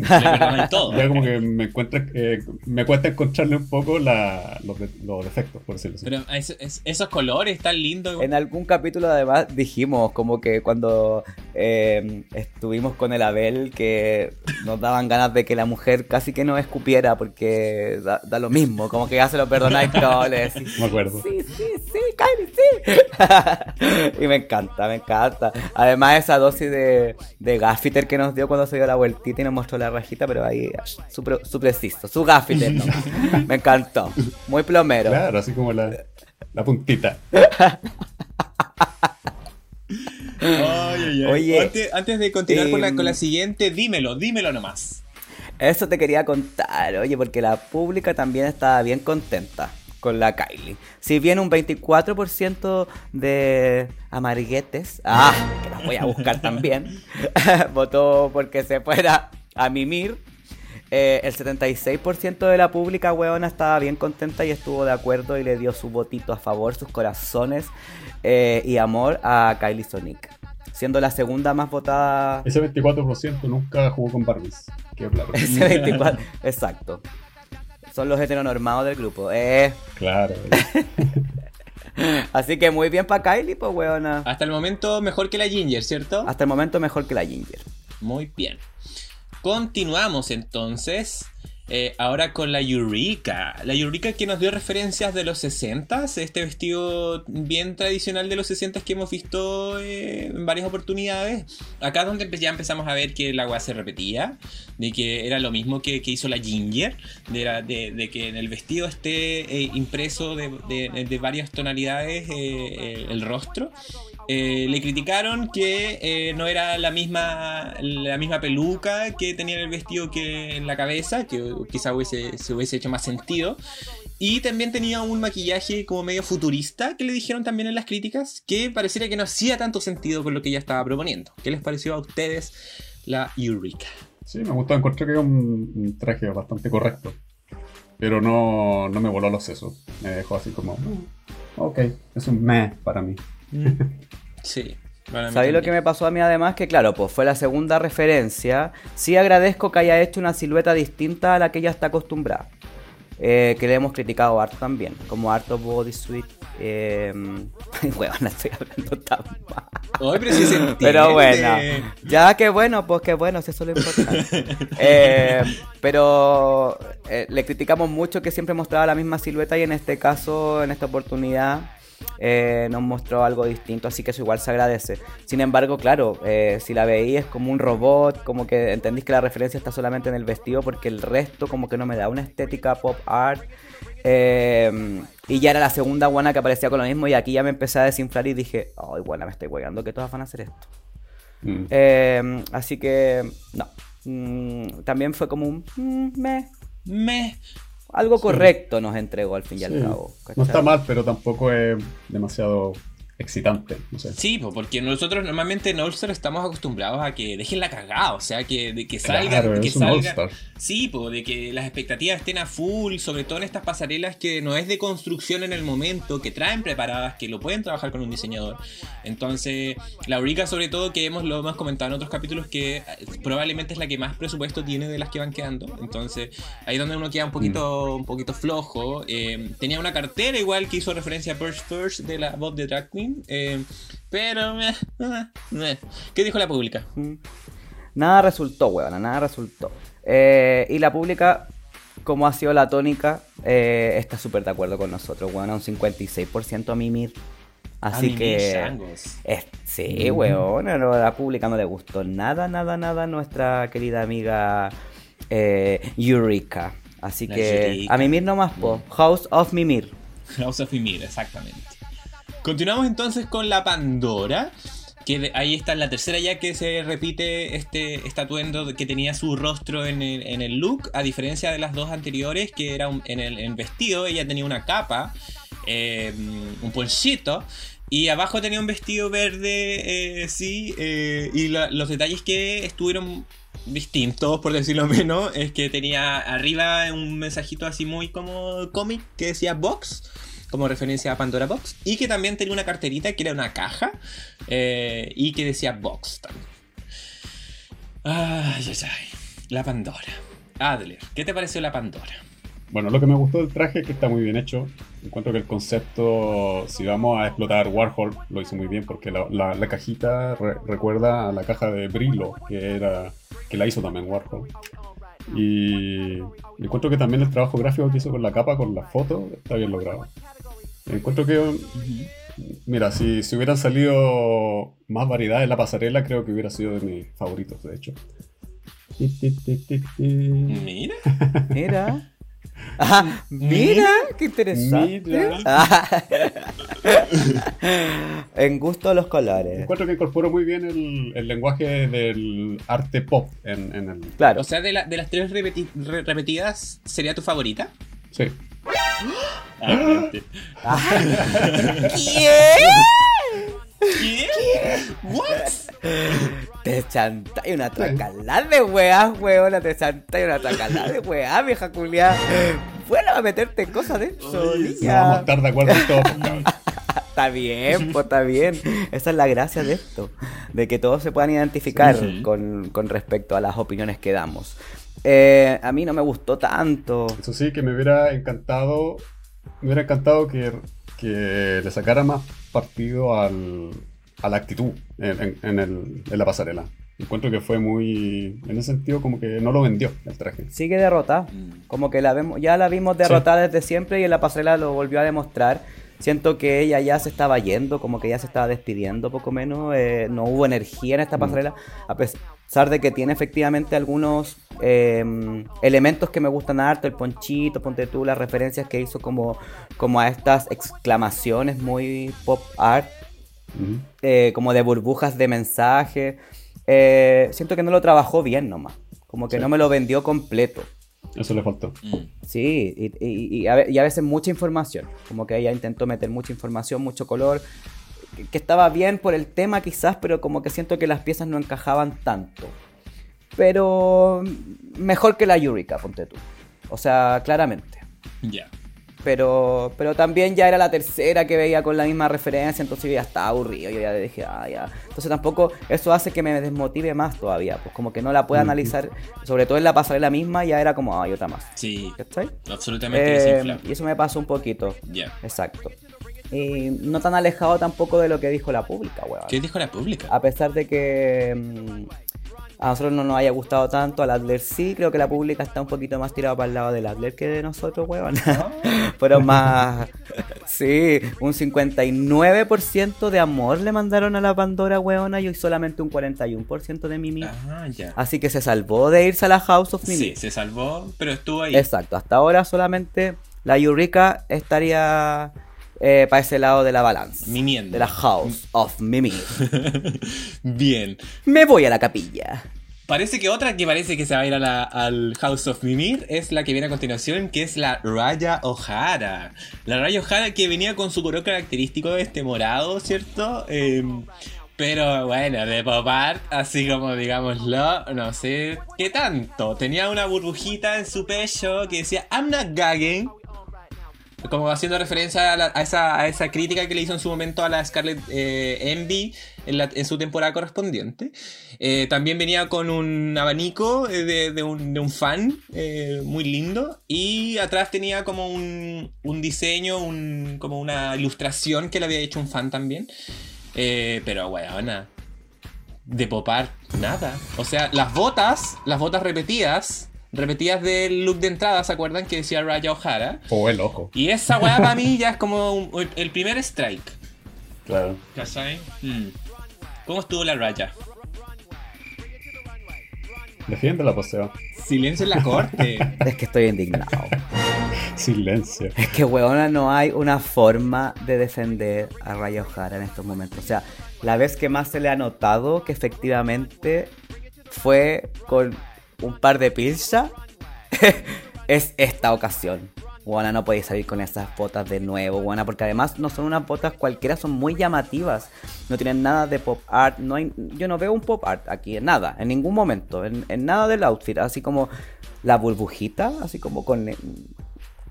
ya como que me encuentra, eh, me cuesta encontrarle un poco la- los, de- los defectos, por decirlo así. Pero es- es- esos colores tan lindos. En algún capítulo además dijimos como que cuando eh, estuvimos con el Abel que nos daban ganas de que la mujer casi que nos escupiera porque da, da lo mismo, como que ya se lo perdonáis [LAUGHS] todo, le decís, me acuerdo. Sí, sí, sí, Kylie, sí. [LAUGHS] y me encanta, me encanta. Además, esa dosis de, de gaffiter que nos dio cuando se dio la vueltita y nos mostró la rajita, pero ahí su, su preciso, su gaffiter, ¿no? [LAUGHS] Me encantó. Muy plomero. Claro, así como la, la puntita. Ay, ay, ay. Oye, antes, antes de continuar con, la, em, con la siguiente, dímelo, dímelo nomás. Eso te quería contar, oye, porque la pública también estaba bien contenta con la Kylie. Si bien un 24% de amarguetes, ah, que los voy a buscar también, [LAUGHS] votó porque se fuera a mimir. eh, el 76% de la pública weona estaba bien contenta y estuvo de acuerdo y le dio su votito a favor, sus corazones eh, y amor a Kylie Sonic. Siendo la segunda más votada Ese 24% nunca jugó con Barbies. Claro. ese 24, exacto. Son los heteronormados del grupo. Eh, Claro. [LAUGHS] así que muy bien para Kylie, pues weona. Hasta el momento mejor que la Ginger, ¿cierto? Hasta el momento mejor que la Ginger. Muy bien. Continuamos entonces. Eh, ahora con la Eureka. La Eureka que nos dio referencias de los 60 este vestido bien tradicional de los 60 que hemos visto eh, en varias oportunidades. Acá donde ya empezamos a ver que el agua se repetía, de que era lo mismo que, que hizo la Ginger, de, la- de- de que en el vestido esté eh, impreso de, de- varias tonalidades eh, el rostro. Eh, le criticaron que eh, no era la misma, la misma peluca que tenía en el vestido que en la cabeza, que quizá hubiese, se hubiese hecho más sentido. Y también tenía un maquillaje como medio futurista, que le dijeron también en las críticas, que pareciera que no hacía tanto sentido con lo que ella estaba proponiendo. ¿Qué les pareció a ustedes la Eureka? Sí, me gustó. Encontré que era un, traje bastante correcto. Pero no, no me voló los sesos. Me dejó así como. "Mm, Ok, es un meh para mí. Sí. ¿Sabéis lo que me pasó a mí además? Que claro, pues fue la segunda referencia. Sí agradezco que haya hecho una silueta distinta a la que ella está acostumbrada. Eh, que le hemos criticado harto también. Como harto bodysuit. Eh, [LAUGHS] huevona, estoy hablando tan mal. Ay, pero sí se. Pero bueno, ya que bueno, pues que bueno, si eso es lo importante. [LAUGHS] Eh, pero eh, le criticamos mucho que siempre mostraba la misma silueta y en este caso, en esta oportunidad, eh, nos mostró algo distinto, así que eso igual se agradece. Sin embargo, claro, eh, si la veí es como un robot, como que entendís que la referencia está solamente en el vestido porque el resto como que no me da una estética pop art. Eh, y ya era la segunda buena que aparecía con lo mismo y aquí ya me empecé a desinflar y dije, ay, buena, me estoy hueando que todas van a hacer esto. Mm. Así que, no. Mm, también fue como un mm, meh. Me. Algo correcto nos entregó al fin y Sí. al cabo. No ¿cachai? está mal, pero tampoco es demasiado excitante. No sé. Sí, po, porque nosotros normalmente en All-Star estamos acostumbrados a que dejen la cagada, o sea, que, de que salgan, Claro, que es un salgan- All-Star. Sí, po, de que las expectativas estén a full, sobre todo en estas pasarelas que no es de construcción en el momento, que traen preparadas, que lo pueden trabajar con un diseñador. Entonces, la Eureka sobre todo, que hemos, lo hemos comentado en otros capítulos, que eh, probablemente es la que más presupuesto tiene de las que van quedando. Entonces, ahí es donde uno queda un poquito, un poquito flojo. Eh, tenía una cartera igual que hizo referencia a Purge First de la voz de Drag Queen. Eh, pero, eh, eh. ¿qué dijo la pública? Mm. Nada resultó, weona, nada resultó. Eh, y la pública, como ha sido la tónica, eh, está súper de acuerdo con nosotros, weona, un 56% a mimir. Así A que... Es- sí, weón, a la pública no le gustó nada, nada, nada a nuestra querida amiga eh, Eureka. Así La que Eureka. a mimir nomás, po. House of Mimir. House of Mimir, exactamente. Continuamos entonces con la Pandora. Que ahí está la tercera ya que se repite este, atuendo de- que tenía su rostro en el, en el look, a diferencia de las dos anteriores, que era en, el, vestido, ella tenía una capa, eh, un ponchito, y abajo tenía un vestido verde, eh, sí, eh, y los detalles que estuvieron distintos, por decirlo menos, es que tenía arriba un mensajito así muy como cómic que decía Box, como referencia a Pandora Box, y que también tenía una carterita que era una caja eh, y que decía Box también. Ay, ay, ay. La Pandora. Adler, ¿qué te pareció la Pandora? Bueno, lo que me gustó del traje es que está muy bien hecho. Encuentro que el concepto, si vamos a explotar Warhol, lo hizo muy bien porque la, cajita re- recuerda a la caja de Brillo, que era que la hizo también Warhol. Y encuentro que también el trabajo gráfico que hizo con la capa, con la foto, está bien logrado. Encuentro que, mira, si, si hubieran salido más variedad en la pasarela, creo que hubiera sido de mis favoritos, de hecho. Mira. Mira. [LAUGHS] Ah, mira, qué interesante. Mira. Ah. [LAUGHS] en gusto de los colores. Encuentro que incorporó muy bien el, el lenguaje del arte pop en, en el. Claro. O sea, de, la- de las tres repeti- re- repetidas, ¿sería tu favorita? Sí. Ah, mentira. ¿Qué? ¿What? Te chantáis una tracalada de weas, weona. Te chantáis una tracalada de weas, vieja culia. Bueno, a meterte en cosas de eso, No vamos a estar de acuerdo en todo. cabrón. Está bien, pues está bien. Esa es la gracia de esto. De que todos se puedan identificar Sí. con, con respecto a las opiniones que damos. Eh, a mí no me gustó tanto. Eso sí, que me hubiera encantado. Me hubiera encantado que, que le sacara más partido al, a la actitud en, en- en el- en la pasarela. Encuentro que fue muy. En ese sentido, como que no lo vendió el traje. Sigue derrotada. Como que la vemos, ya la vimos derrotada desde siempre y en la pasarela lo volvió a demostrar. Siento que ella ya se estaba yendo, como que ya se estaba despidiendo poco menos. eh, no hubo energía en esta pasarela, a pesar de que tiene efectivamente algunos eh, elementos que me gustan harto, el ponchito, ponte tú, las referencias que hizo como, como a estas exclamaciones muy pop art eh, como de burbujas de mensaje. Eh, siento que no lo trabajó bien nomás. Como que Sí. no me lo vendió completo. Eso le faltó. Mm. Sí, y, y- y a, ve- y a veces mucha información. Como que ella intentó meter mucha información, mucho color. Que, que estaba bien por el tema quizás, pero como que siento que las piezas no encajaban tanto. Pero mejor que la Eureka, ponte tú. O sea, claramente. Ya. Pero, pero también ya era la tercera que veía con la misma referencia, entonces yo ya estaba aburrido, yo ya dije, ah, ya. Entonces tampoco eso hace que me desmotive más todavía, pues como que no la pueda analizar, sobre todo en la pasarela misma, ya era como, ay, otra más. Sí, ¿Cachai? absolutamente Eh, y eso me pasó un poquito, Ya. exacto. Y no tan alejado tampoco de lo que dijo la pública, weón. ¿Qué dijo la pública? A pesar de que mm, a nosotros no nos haya gustado tanto, al Adler sí, creo que la pública está un poquito más tirada para el lado del Adler que de nosotros, weón. [LAUGHS] Fueron más. Sí, un 59% de amor le mandaron a la Pandora, weona, y solamente un 41% de Mimi. Ah, ya. Así que se salvó de irse a la House of Mimi. Sí, se salvó, pero estuvo ahí. Exacto, hasta ahora solamente la Eureka estaría para ese lado de la balanza. Mimiendo. De la House of Mimi. [LAUGHS] Bien. Me voy a la capilla. Parece que otra que parece que se va a ir a la- al House of Mimir es la que viene a continuación, que es la Raya O'Hara. La Raya O'Hara que venía con su color característico de este morado, ¿cierto? Eh, pero bueno, de pop art, así como digámoslo, no sé qué tanto. Tenía una burbujita en su pecho que decía I'm not gagging. Como haciendo referencia a, esa, crítica que le hizo en su momento a la Scarlett eh, Envy en, su temporada correspondiente. Eh, también venía con un abanico eh, de, un, fan eh, muy lindo. Y atrás tenía como un, un diseño, como una ilustración que le había hecho un fan también. Pero, weona, de popar nada. O sea, las botas, las botas repetidas, repetidas del look de entrada, ¿se acuerdan que decía Raya O'Hara? O el ojo. Y esa weá para mí ya es como un- el- el primer strike. Claro. ¿Cachai? Mm. ¿Cómo estuvo la raya? Defiende la poseo. Silencio en la corte. Es que estoy indignado. Silencio. Es que, weona, no hay una forma de defender a Raya O'Hara en estos momentos. O sea, la vez que más se le ha notado que efectivamente fue con un par de pilsa [LAUGHS] es esta ocasión. Buena, no podéis salir con esas botas de nuevo, buena, porque además no son unas botas cualquiera, son muy llamativas. No tienen nada de pop art. No hay, yo no veo un pop art aquí, en nada, en ningún momento, en, en nada del outfit. Así como la burbujita, así como con.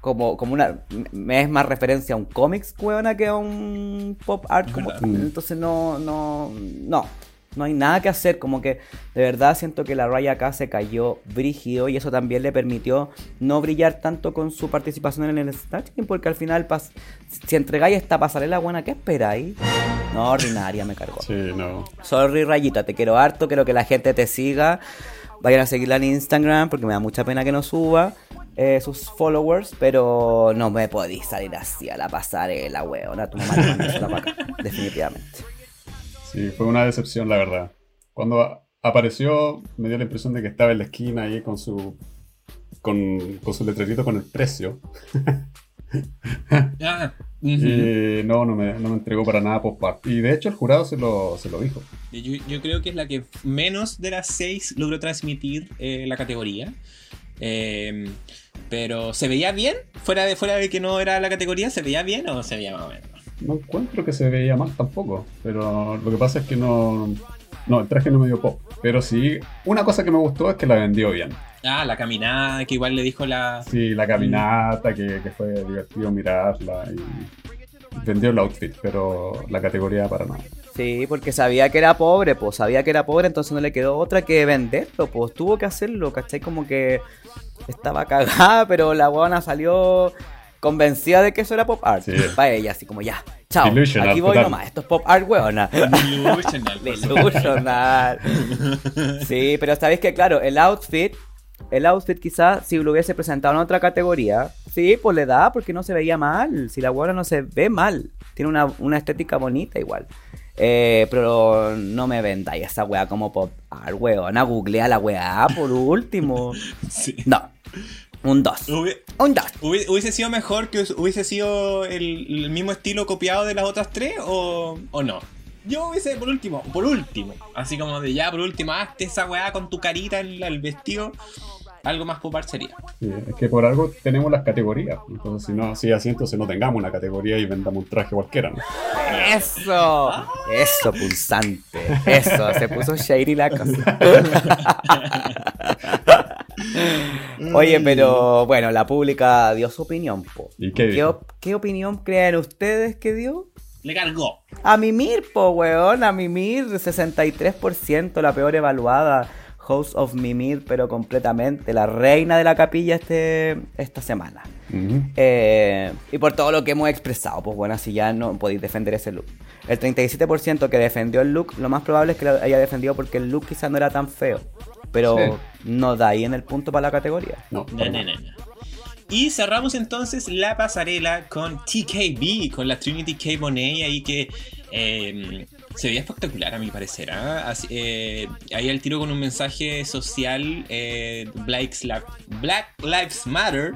Como, como una. Me es más referencia a un cómics, weona, que a un pop art. Como, entonces no. No. No no hay nada que hacer, como que de verdad siento que la Raya acá se cayó brígido y eso también le permitió no brillar tanto con su participación en el Snatch porque al final si entregáis esta pasarela buena, ¿qué esperáis? No, ordinaria me cargó. Sí, no. Sorry Rayita, te quiero harto, quiero que la gente te siga. Vayan a seguirla en Instagram porque me da mucha pena que no suba. Eh, sus followers, pero no me podéis salir así a la pasarela, weona. Tu mamá te la [LAUGHS] acá, definitivamente. Sí, fue una decepción, la verdad. Cuando apareció, me dio la impresión de que estaba en la esquina ahí con su. con, con su letrerito con el precio. [LAUGHS] Ah, y no, no me, no me, entregó para nada post Y de hecho el jurado se lo, se lo dijo. Yo, yo, creo que es la que menos de las seis logró transmitir eh, la categoría. Eh, pero ¿se veía bien? Fuera de, fuera de que no era la categoría, ¿se veía bien o se veía más o menos? No encuentro que se veía mal tampoco. Pero lo que pasa es que no. No, el traje no me dio pop. Pero sí, una cosa que me gustó es que la vendió bien. Ah, la caminada, que igual le dijo la. Sí, la caminata, que, fue divertido mirarla. Y vendió el outfit, pero la categoría para nada. Sí, porque sabía que era pobre, pues sabía que era pobre, entonces no le quedó otra que venderlo, pues tuvo que hacerlo, ¿cachai? Como que estaba cagada, [LAUGHS] pero la guana salió convencida de que eso era pop art. Para ella, así como ya, chao. Aquí voy nomás, esto es pop art, weona. [LAUGHS] Delusional. sí, pero sabéis que, claro, el outfit, el outfit quizás si lo hubiese presentado en otra categoría, sí, pues le da porque no se veía mal. Si la weona no se ve mal, tiene una, estética bonita igual. Eh, pero no me vendáis esa weá como pop art, weona. Googlea la weá por último. [LAUGHS] Sí. No. Un 2. Un 2. ¿Hubiese sido mejor que hubiese sido el, mismo estilo copiado de las otras tres o, o, no? Yo hubiese, por último, por último, así como de ya, por último, hazte esa weá con tu carita en el vestido. Algo más popar sería. es que por algo tenemos las categorías. Entonces, si no, así así, entonces no tengamos una categoría y vendamos un traje cualquiera, ¿no? ¡Eso! Eso, pulsante. Eso, se puso shady la cosa. [LAUGHS] Oye, pero bueno, la pública dio su opinión. Po. ¿Y qué, qué, opinión creen ustedes que dio? Le cargó. A Mimir, po, weón. A Mimir, 63%, la peor evaluada. Host of Mimir, pero completamente. La reina de la capilla este, esta semana. Eh, y por todo lo que hemos expresado, pues bueno, así ya no podéis defender ese look. El 37% que defendió el look, lo más probable es que lo haya defendido porque el look quizás no era tan feo pero no da ahí en el punto para la categoría. No, no, no, Y cerramos entonces la pasarela con TKB, con la Trinity K. Bonet ahí que em, se veía espectacular a mi parecer. ¿ah? Eh, ahí al tiro con un mensaje social, eh, Black, Black, Lives Matter,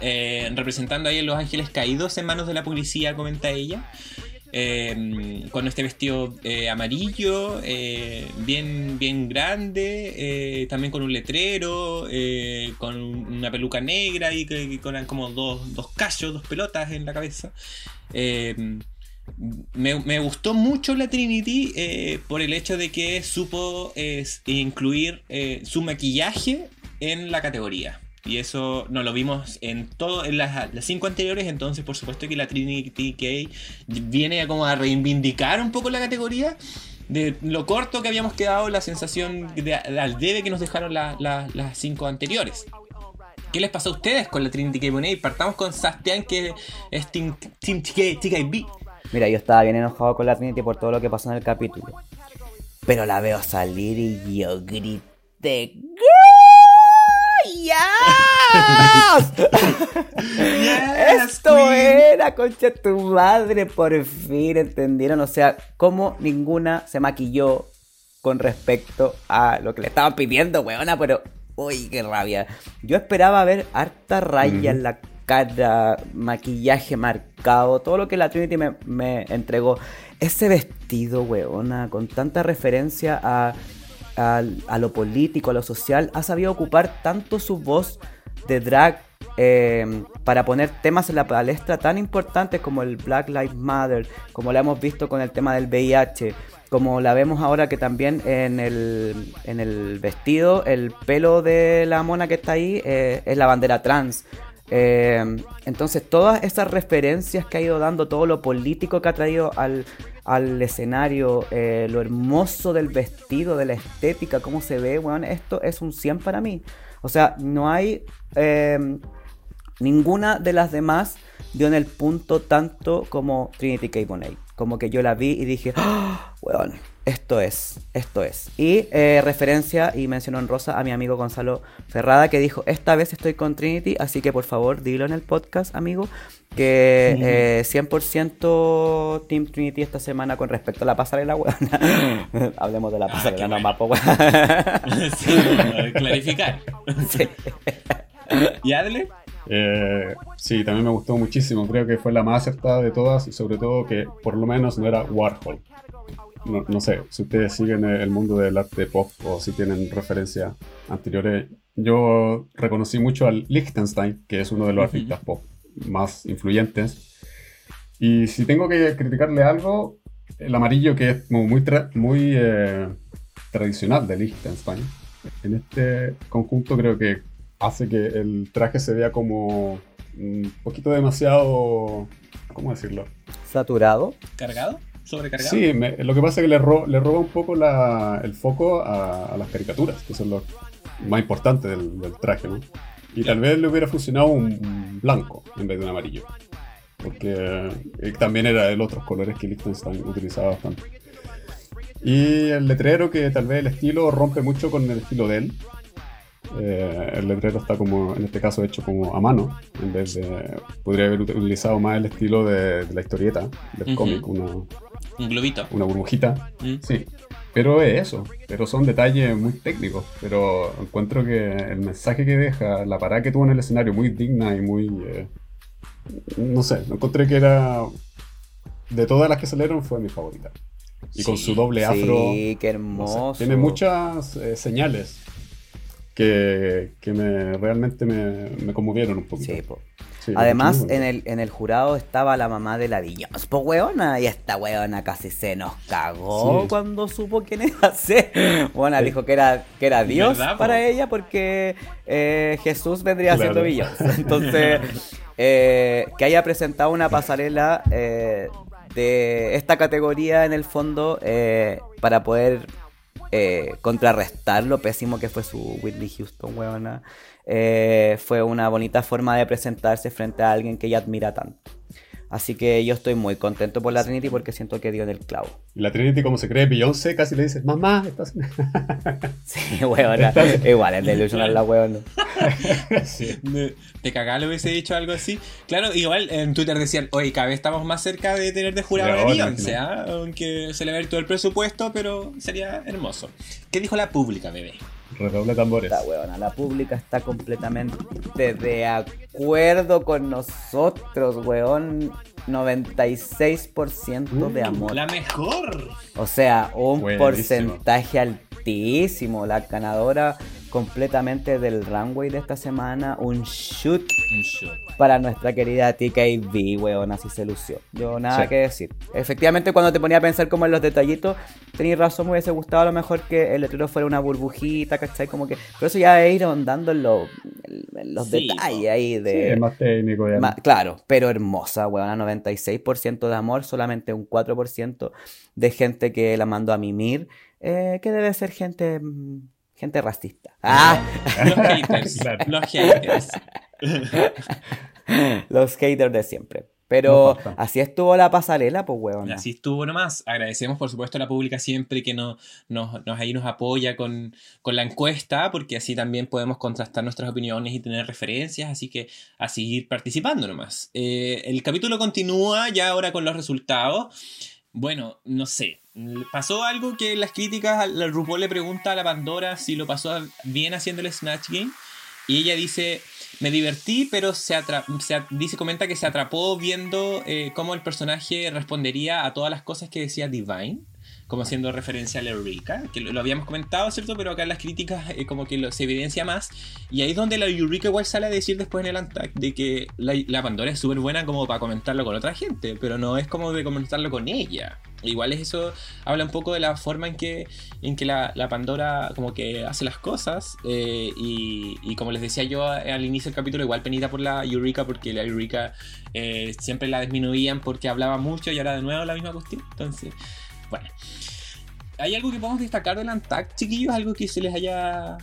eh, representando ahí a los ángeles caídos en manos de la policía, comenta ella. Em, con este vestido eh, amarillo, eh, bien, bien grande, eh, también con un letrero, con una peluca negra y, con como dos, dos callos, dos pelotas en la cabeza. Em, me, gustó mucho la Trinity por el hecho de que supo incluir su maquillaje en la categoría. Y eso no lo vimos en todo, en las, cinco anteriores, entonces por supuesto que la Trinity K viene como a reivindicar un poco la categoría de lo corto que habíamos quedado, la sensación de, al debe que nos dejaron las cinco anteriores. ¿Qué les pasó a ustedes con la Trinity K Bonet? Partamos con Sastian, que es Team, TKB. Mira, yo estaba bien enojado con la Trinity por todo lo que pasó en el capítulo. Pero la veo salir y yo grité. Esto era, concha tu madre, por fin entendieron. O sea, como ninguna se maquilló con respecto a lo que le estaban pidiendo, weona, pero. Uy, qué rabia. Yo esperaba ver harta raya en la cara, maquillaje marcado, todo lo que la Trinity me, me entregó. Ese vestido, weona, con tanta referencia a a, lo político, a lo social, ha sabido ocupar tanto su voz de drag eh, para poner temas en la palestra tan importantes como el Black Lives Matter, como lo hemos visto con el tema del VIH, como la vemos ahora que también en el, en el vestido, el pelo de la mona que está ahí eh, es la bandera trans. Eh, entonces todas esas referencias que ha ido dando, todo lo político que ha traído al, al escenario, eh, lo hermoso del vestido, de la estética, cómo se ve, bueno, esto es un 100 para mí. O sea, no hay eh, ninguna de las demás dio en el punto tanto como Trinity K. Bonet. Como que yo la vi y dije, ¡Ah! weón, esto es, esto es. Y eh, referencia y mencionó en rosa a mi amigo Gonzalo Ferrada que dijo, esta vez estoy con Trinity, así que por favor dilo en el podcast, amigo, que eh, 100% Team Trinity esta semana con respecto a la pasarela, weón. [LAUGHS] Hablemos de la pasarela qué nomás, po, weón. [LAUGHS] Sí, no, clarificar. [LAUGHS] Sí. ¿Y Adle? Eh, sí, también me gustó muchísimo. Creo que fue la más acertada de todas y sobre todo que por lo menos no era Warhol. No, no sé, si ustedes siguen el mundo del arte pop o si tienen referencias anteriores, yo reconocí mucho al Liechtenstein, que es uno de los artistas pop más influyentes. Y si tengo que criticarle algo, el amarillo que es muy, tra- muy eh, tradicional de Liechtenstein, en este conjunto creo que hace que el traje se vea como un poquito demasiado, ¿cómo decirlo? Saturado. ¿Cargado? ¿Sobrecargado? Sí, me- lo que pasa es que le, ro- le roba un poco la- el foco a, a las caricaturas, que son lo más importante del, del traje, ¿no? Y tal vez le hubiera funcionado un, blanco en vez de un amarillo. Porque eh, también era de los otros colores que Liechtenstein utilizaba bastante. Y el letrero que tal vez el estilo rompe mucho con el estilo de él. Eh, el letrero está como, en este caso, hecho como a mano, en vez de... Podría haber ut- utilizado más el estilo de, de la historieta, del Ujú. cómic, una, Un globito. una burbujita. Mm. Sí, pero es eso. Pero son detalles muy técnicos. Pero encuentro que el mensaje que deja, la parada que tuvo en el escenario, muy digna y muy. eh, no sé, encontré que era. De todas las que salieron, fue mi favorita. Y con su doble afro. Sí, qué no sé, hermoso. tiene muchas eh, señales que, que me, realmente me, me conmovieron un poquito. Sí, po. Sí, Además, en el, en el jurado estaba la mamá de la Viñoz, po weona, y esta weona casi se nos cagó Sí. cuando supo quién era ser. Bueno, dijo que era, que era Dios para ella porque eh, Jesús vendría Claro. siendo Viñoz. Entonces, [LAUGHS] eh, que haya presentado una pasarela eh, de esta categoría en el fondo eh, para poder eh, contrarrestar lo pésimo que fue su Whitney Houston, weona. Eh, fue una bonita forma de presentarse frente a alguien que ella admira tanto. Así que yo estoy muy contento por la Trinity porque siento que dio en el clavo. Y la Trinity, como se cree Beyoncé, casi le dice: Mamá, estás. [LAUGHS] Sí, weona. Igual es delusional la weona. [LAUGHS] sí. De- Te cagá le hubiese dicho algo así. Claro, igual en Twitter decían, oye, cada vez estamos más cerca de tener de jurado a Beyoncé. ¿ah? aunque se le va a ir todo el presupuesto, pero sería hermoso. ¿Qué dijo la pública, bebé? Redoble tambores. La weona, la pública está completamente de acuerdo con nosotros, weón. 96% de amor. La mejor. O sea, un Buenísimo. porcentaje altísimo. La ganadora completamente del runway de esta semana. Un shoot Un shot. para nuestra querida TKB, weón. Así se lució. Yo nada Sí. que decir. Efectivamente, cuando te ponía a pensar como en los detallitos, tenías razón, me hubiese gustado a lo mejor que el letrero fuera una burbujita, ¿cachai? Como que. Pero eso ya es ir ahondando en, lo- en los Sí, detalles ahí Sí, de. es más técnico. ya. Claro, pero hermosa, weón. 96% de amor, solamente un 4% de gente que la mandó a mimir, eh, que debe ser gente mm, gente racista. ¡Ah! Los [LAUGHS] haters. Claro. Los haters. [LAUGHS] Los haters de siempre. Pero así estuvo la pasarela, pues, weón. Así estuvo nomás. Agradecemos, por supuesto, a la pública siempre que nos, nos, nos- ahí nos apoya con, con la encuesta, porque así también podemos contrastar nuestras opiniones y tener referencias, así que a seguir participando nomás. Eh, el capítulo continúa ya ahora con los resultados. Bueno, no sé. Pasó algo que en las críticas, al RuPaul le pregunta a la Pandora si lo pasó bien haciendo el Snatch Game. Y ella dice, me divertí, pero se, se dice, comenta que se atrapó viendo eh, cómo el personaje respondería a todas las cosas que decía Divine. Como haciendo referencia a la Eureka, que lo, habíamos comentado, ¿cierto? Pero acá en las críticas eh, como que se evidencia más. Y ahí es donde la Eureka igual sale a decir después en el Antac de que la, Pandora es súper buena como para comentarlo con otra gente, pero no es como de comentarlo con ella. Igual es eso, habla un poco de la forma en que, en que la, Pandora como que hace las cosas eh, y, como les decía yo al inicio del capítulo, igual penita por la Eureka porque la Eureka eh, siempre la disminuían porque hablaba mucho y ahora de nuevo la misma cuestión. Entonces, bueno. ¿Hay algo que podemos destacar del Antac, chiquillos? ¿Algo que se les haya,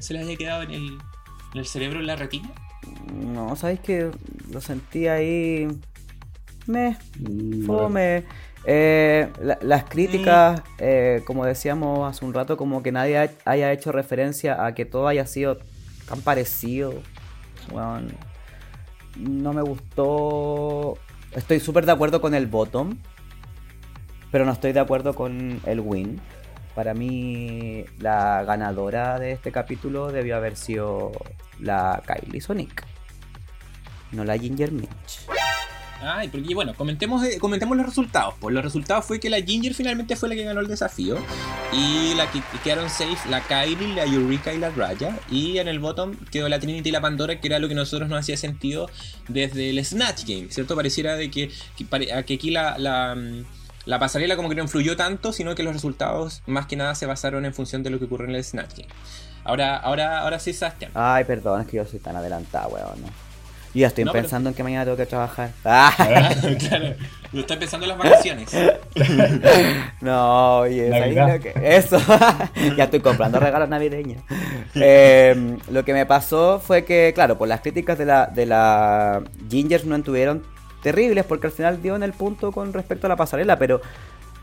se les haya quedado en el, en el cerebro, en la retina? No, sabéis que lo sentí ahí. Me. Mm, fome. Eh, las críticas, eh, como decíamos hace un rato, como que nadie haya hecho referencia a que todo haya sido tan parecido. Bueno, no me gustó. Estoy súper de acuerdo con el bottom, pero no estoy de acuerdo con el win. Para mí, la ganadora de este capítulo debió haber sido la Kylie Sonic, no la Ginger Minch. Ay, porque bueno, comentemos, eh, comentemos los resultados. Pues los resultados fue que la Ginger finalmente fue la que ganó el desafío. Y la que quedaron safe, la Kylie, la Eureka y la Raya. Y en el bottom quedó la Trinity y la Pandora, que era lo que nosotros nos hacía sentido desde el Snatch Game, ¿cierto? Pareciera de que, que, aquí la, la, mm, la, pasarela como que no influyó tanto, sino que los resultados más que nada se basaron en función de lo que ocurrió en el Snatch Game. Ahora, ahora, ahora sí, Sebastián. Ay, perdón, es que yo soy tan adelantado, weón. ¿no? Y ya estoy pensando en que mañana tengo que trabajar. [LAUGHS] Ah. claro, estoy pensando en las vacaciones. [LAUGHS] no, oye, eso. [LAUGHS] ya estoy comprando regalos navideños. Em, lo que me pasó fue que, claro, por las críticas de la, de la Gingers no estuvieron terribles porque al final dio en el punto con respecto a la pasarela, pero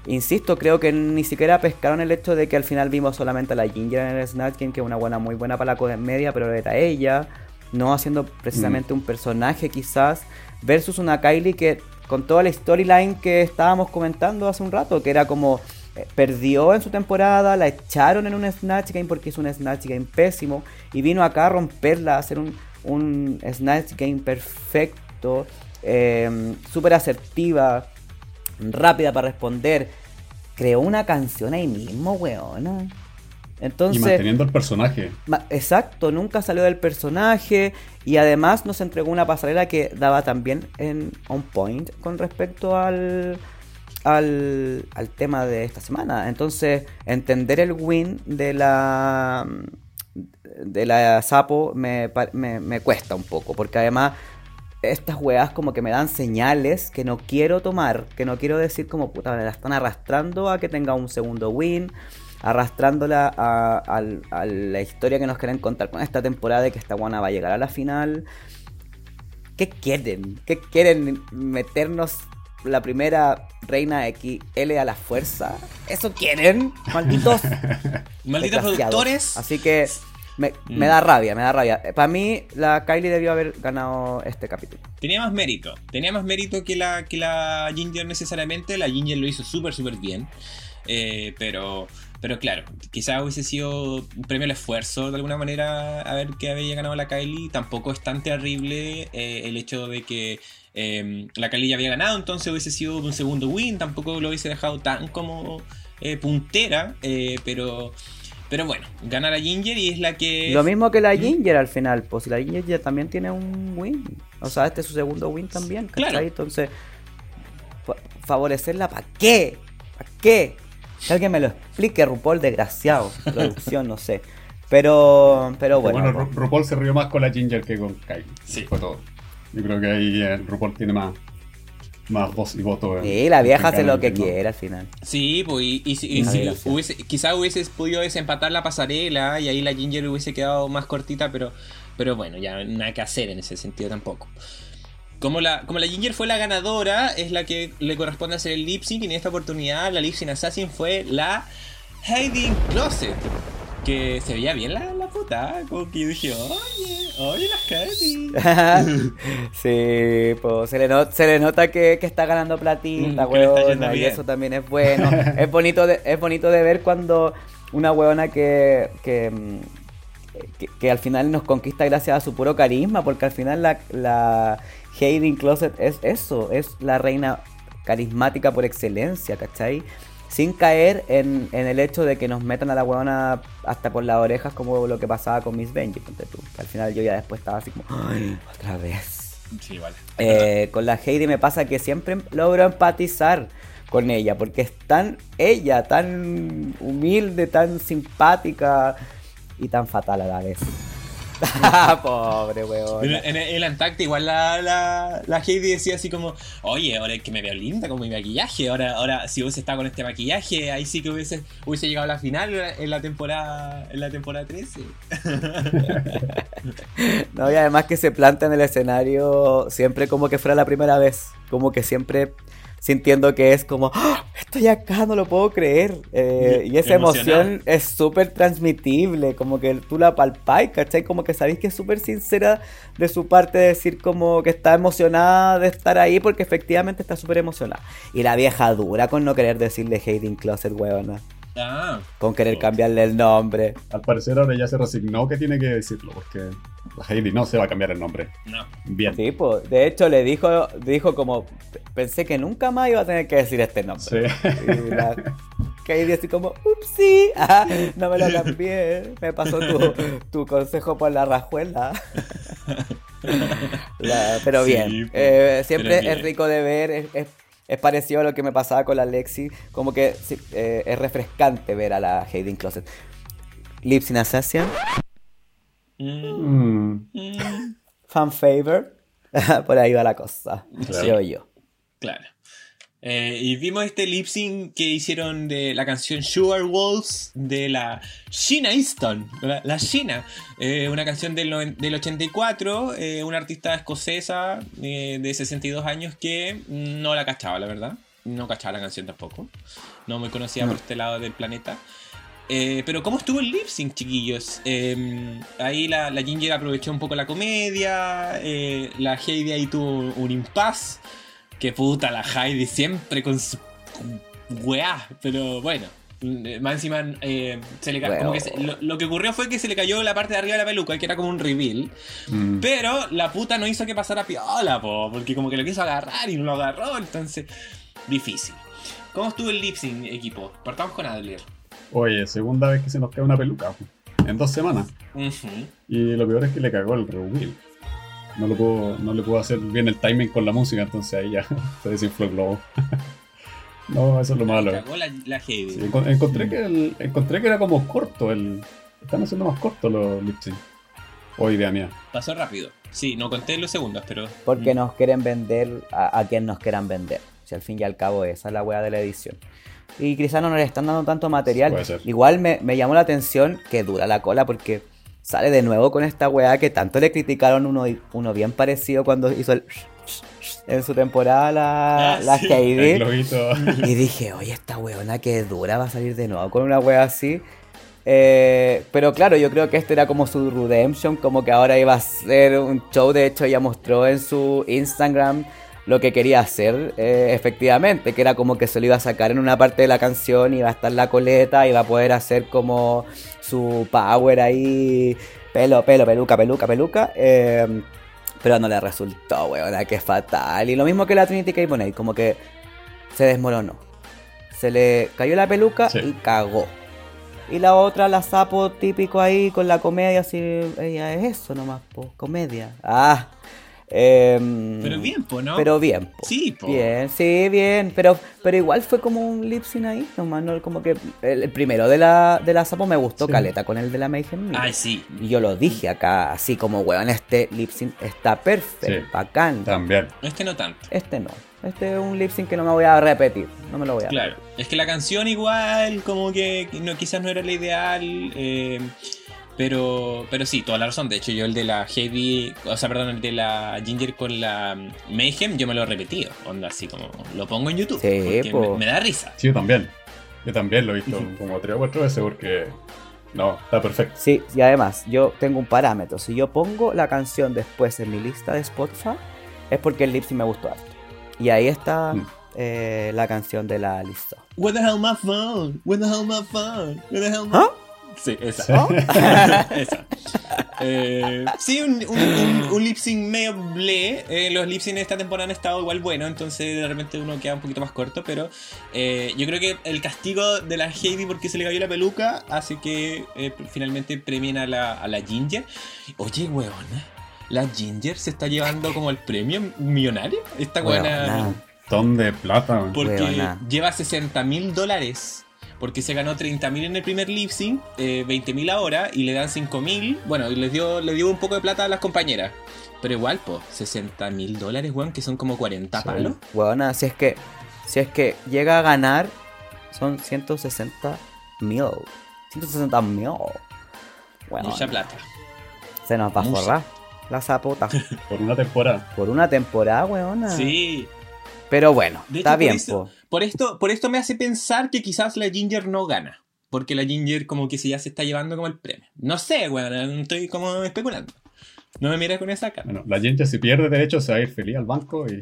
insisto, creo que ni siquiera pescaron el hecho de que al final vimos solamente a la Ginger en el Snatch Game, que es una buena, muy buena para la media, pero era ella no haciendo precisamente mm. un personaje quizás, versus una Kylie que con toda la storyline que estábamos comentando hace un rato, que era como eh, perdió en su temporada, la echaron en un Snatch Game porque es un Snatch Game pésimo y vino acá a romperla, a hacer un, un Snatch Game perfecto, eh, súper asertiva, rápida para responder. Creó una canción ahí mismo, weón. Entonces, y manteniendo el personaje. exacto, nunca salió del personaje y además nos entregó una pasarela que daba también en on point con respecto al, al, tema de esta semana. Entonces, entender el win de la de la Sapo me, me, cuesta un poco, porque además estas weas como que me dan señales que no quiero tomar, que no quiero decir como puta, me la están arrastrando a que tenga un segundo win arrastrándola a, la historia que nos quieren contar con esta temporada de que esta guana va a llegar a la final. ¿Qué quieren? ¿Qué quieren? ¿Meternos la primera reina XL a la fuerza? ¿Eso quieren? Malditos. [LAUGHS] Malditos productores. Así que me, mm. me, da rabia, me da rabia. Para mí, la Kylie debió haber ganado este capítulo. Tenía más mérito. Tenía más mérito que la, que la Ginger necesariamente. La Ginger lo hizo súper, súper bien. Eh, pero pero claro, quizás hubiese sido un premio al esfuerzo de alguna manera a ver que había ganado la Kylie. Tampoco es tan terrible eh, el hecho de que em, la Kylie ya había ganado, entonces hubiese sido un segundo win. Tampoco lo hubiese dejado tan como eh, puntera, eh, pero. Pero bueno, gana la Ginger y es la que. Lo mismo que la ¿Mm? Ginger al final, pues la Ginger ya también tiene un win. O sea, este es su segundo win también, Claro. Entonces, favorecerla, ¿para qué? ¿Para qué? Que alguien me lo explique, RuPaul, desgraciado. Producción, no sé. Pero, pero bueno. Bueno, RuPaul se rió más con la Ginger que con Kylie. Sí. Fue todo. Yo creo que ahí eh, RuPaul tiene más, más voz y voto. Sí, la vieja hace lo que quiere al final. Sí, pues y, y, si hubiese, quizás hubiese podido desempatar la pasarela y ahí la Ginger hubiese quedado más cortita, pero, pero bueno, ya nada que hacer en ese sentido tampoco. Como la, como la Ginger fue la ganadora, es la que le corresponde hacer el lip sync. Y en esta oportunidad, la lip sync assassin fue la Heidi Closet. Que se veía bien la, la puta. Como que yo dije, oye, oye, las Heidi. [LAUGHS] sí, pues se le, se le nota que, que, está ganando platita, mm, Y eso también es bueno. es, bonito de, es bonito de ver cuando una huevona que, que que, al final nos conquista gracias a su puro carisma, porque al final la, la Hayden Closet es eso, es la reina carismática por excelencia, ¿cachai? Sin caer en, en el hecho de que nos metan a la huevona hasta por las orejas como lo que pasaba con Miss Benji, ponte tú. Al final yo ya después estaba así como, ¡ay, otra vez! Sí, igual. Eh, con la Heidi me pasa que siempre logro empatizar con ella, porque es tan ella, tan humilde, tan simpática y tan fatal a la vez. [LAUGHS] Pobre weón. En el, el Antacta igual la, la, la Heidi decía así como, oye, ahora es que me veo linda con mi maquillaje, ahora, ahora si hubiese estado con este maquillaje, ahí sí que hubiese, hubiese llegado a la final en la temporada, en la temporada 13. [LAUGHS] No, y además que se planta en el escenario siempre como que fuera la primera vez. Como que siempre sintiendo que es como, ¡Ah! estoy acá, no lo puedo creer. Eh, y esa emoción es súper transmitible, como que tú la palpáis, ¿cachai? Como que sabéis que es súper sincera de su parte decir como que está emocionada de estar ahí porque efectivamente está súper emocionada. Y la vieja dura con no querer decirle Hayden Closet, weona. Ah, Con querer cambiarle el nombre. Al parecer ahora ya se resignó que tiene que decirlo, porque la Heidi no se va a cambiar el nombre. no. Bien. Sí, pues, de hecho le dijo, dijo como, pensé que nunca más iba a tener que decir este nombre. Sí. Y la Katie así como, upsi, ah, no me lo cambié, me pasó tu, tu consejo por la rajuela. [LAUGHS] La- pero Sí, bien, po, eh, siempre pero bien. es rico de ver, es, es- es parecido a lo que me pasaba con la Lexi, como que sí, eh, es refrescante ver a la Hayden Closet. Lips in Assassin, Mm, Mm, fan favor, [LAUGHS] por ahí va la cosa, Claro. yo. claro. Eh, y vimos este lip sync que hicieron de la canción Sugar Wolves de la Sheena Easton, la, la Sheena, Eh, una canción del, noven- del 84, eh, una artista escocesa eh, de 62 años que no la cachaba, la verdad. No cachaba la canción tampoco. No muy conocida por este lado del planeta. Eh, pero ¿cómo estuvo el lip sync, chiquillos? Eh, ahí la, la Ginger aprovechó un poco la comedia, eh, la Heidi ahí tuvo un impasse. Que puta la Heidi siempre con su weá, pero bueno. Más encima, eh, se le Bueno. como que se- lo, lo que ocurrió fue que se le cayó la parte de arriba de la peluca, que era como un reveal. mm. Pero la puta no hizo que pasara piola, po, porque como que lo quiso agarrar y no lo agarró, entonces. Difícil. ¿Cómo estuvo el lip sync, equipo? Partamos con Adler. Oye, segunda vez que se nos cae una peluca. En dos semanas. Y lo peor es que le cagó el reveal. No, lo pudo, no le pudo hacer bien el timing con la música, entonces ahí ya [LAUGHS] se desinfló el globo. [LAUGHS] no, eso es lo malo. La, la. Sí, encontré, que el- encontré que era como corto el. Están haciendo más cortos los lip. O idea mía. Pasó rápido. Sí, no conté los segundos, pero. Porque Mm. nos quieren vender a, a quien nos quieran vender. Si al fin y al cabo esa es la weá de la edición. Y quizás no nos están dando tanto material. Puede ser. Igual me, me llamó la atención que dura la cola porque sale de nuevo con esta weá que tanto le criticaron uno, uno bien parecido cuando hizo el en su temporada la, Ah, la sí. Y dije, oye, esta weona que dura va a salir de nuevo con una wea así. Eh, pero claro, yo creo que este era como su redemption, como que ahora iba a ser un show. De hecho, ella mostró en su Instagram lo que quería hacer, eh, efectivamente, que era como que se lo iba a sacar en una parte de la canción, iba a estar la coleta, iba a poder hacer como su power ahí, pelo, pelo, peluca, peluca, peluca. eh, pero no le resultó, weona, que fatal. Y lo mismo que la Trinity K. Bonet, como que se desmoronó. Se le cayó la peluca Sí. y cagó. Y la otra, la sapo típico ahí con la comedia, así, ella es eso nomás, po, comedia. Ah, em, Pero bien, po, ¿no? Pero bien, po. Sí, po. Bien, sí, bien. Pero, pero igual fue como un lip sync ahí, nomás, no, como que el, el primero de la, de la sapo me gustó Sí. caleta con el de la Mayhem. Ay, sí. Y yo lo dije acá, así como, weón, este lip sync está perfecto, Sí. bacán. También. Este no tanto. Este no. Este es un lip sync que no me voy a repetir. No me lo voy a Claro, es que la canción igual, como que no, quizás no era la ideal, eh, pero, pero sí, toda la razón. De hecho, yo el de la Heavy, o sea, perdón, el de la Ginger con la Mayhem, yo me lo he repetido. Onda, así como lo pongo en YouTube. Sí, porque me, me da risa. Sí, yo también. Yo también lo he visto como tres o cuatro veces porque. No, está perfecto. Sí, y además, yo tengo un parámetro. Si yo pongo la canción después en mi lista de Spotify, es porque el lip sync me gustó harto. Y ahí está Mm. eh, la canción de la lista. Where the hell my phone? Where the hell my phone? Where the hell my... ¿Ah? Sí, [LAUGHS] esa. Eh, sí, un, un, un, un lip sync medio ble. Eh, los lip sync de esta temporada han estado igual bueno, entonces de repente uno queda un poquito más corto. Pero eh, yo creo que el castigo de la Heidi porque se le cayó la peluca hace que eh, finalmente premien a la, a la Ginger. Oye, weón, la Ginger se está llevando como el premio millonario. Esta buena. Ton de plata, weón. Porque Weona. lleva 60 mil dólares. Porque se ganó 30 mil en el primer lip sync, eh, 20 mil ahora y le dan 5 mil. Bueno, y les dio, le dio un poco de plata a las compañeras. Pero igual, pues, 60 mil dólares, weón, que son como 40 Sí. palos. Weona, si es que, si es que llega a ganar, son 160 mil. 160 mil. Bueno, Mucha plata. se nos va a forrar la zapota. [LAUGHS] Por una temporada. Por una temporada, weona. Sí. Pero bueno, De está bien, eso- po. Por esto, por esto me hace pensar que quizás la Ginger no gana. Porque la Ginger como que se ya se está llevando como el premio. No sé, weón, estoy como especulando. No me mires con esa cara. Bueno, la gente si pierde derecho se va a ir feliz al banco y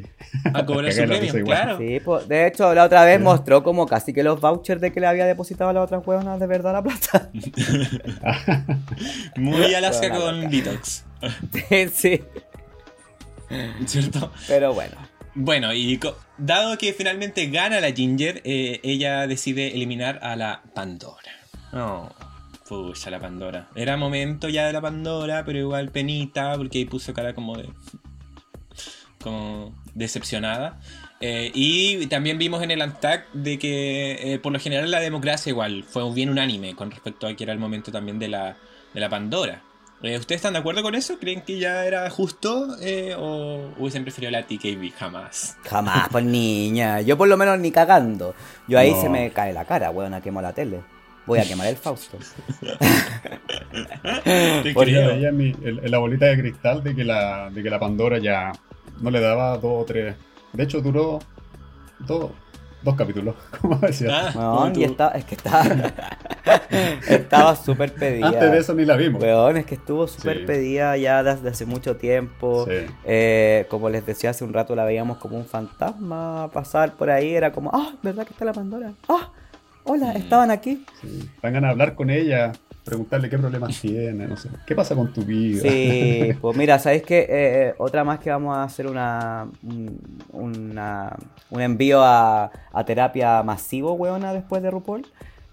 A cobrar [LAUGHS] su premio, claro. Sí, de hecho, la otra vez mostró como casi que los vouchers de que le había depositado a la otra huevona de verdad la plata. [LAUGHS] Muy Alaska Buena con loca. Detox. sí, [LAUGHS] sí. ¿Cierto? Pero bueno. Bueno, y co- dado que finalmente gana la Ginger, eh, ella decide eliminar a la Pandora. Oh, pucha, la Pandora. Era momento ya de la Pandora, pero igual penita, porque ahí puso cara como de. como decepcionada. Eh, y también vimos en el Antag de que eh, por lo general la democracia igual fue bien unánime con respecto a que era el momento también de la, de la Pandora. Eh, ¿Ustedes están de acuerdo con eso? ¿Creen que ya era justo eh, o hubiesen preferido la TKB? Jamás. Jamás, pues niña. Yo por lo menos ni cagando. Yo ahí No. se me cae la cara, weona, quemo la tele. Voy a quemar el Fausto. [LAUGHS] En, mi- en la bolita de cristal de que la, de que la Pandora ya no le daba dos o tres. De hecho, duró dos, dos capítulos, [LAUGHS] como decía. Ah, Weón, y está, es que estaba. [LAUGHS] estaba súper pedida. Antes de eso ni la vimos. Weón, es que estuvo súper Sí. pedida ya desde hace mucho tiempo. Sí. Eh, como les decía hace un rato, la veíamos como un fantasma pasar por ahí. Era como, ah, ¿verdad que está la Pandora? Ah, hola, Mm. estaban aquí. Sí. Van a hablar con ella, preguntarle qué problemas tiene, no sé. ¿Qué pasa con tu vida? Sí, [LAUGHS] pues mira, ¿sabéis qué? otra más que vamos a hacer una, un, una- un envío a, a terapia masivo, weona, después de RuPaul.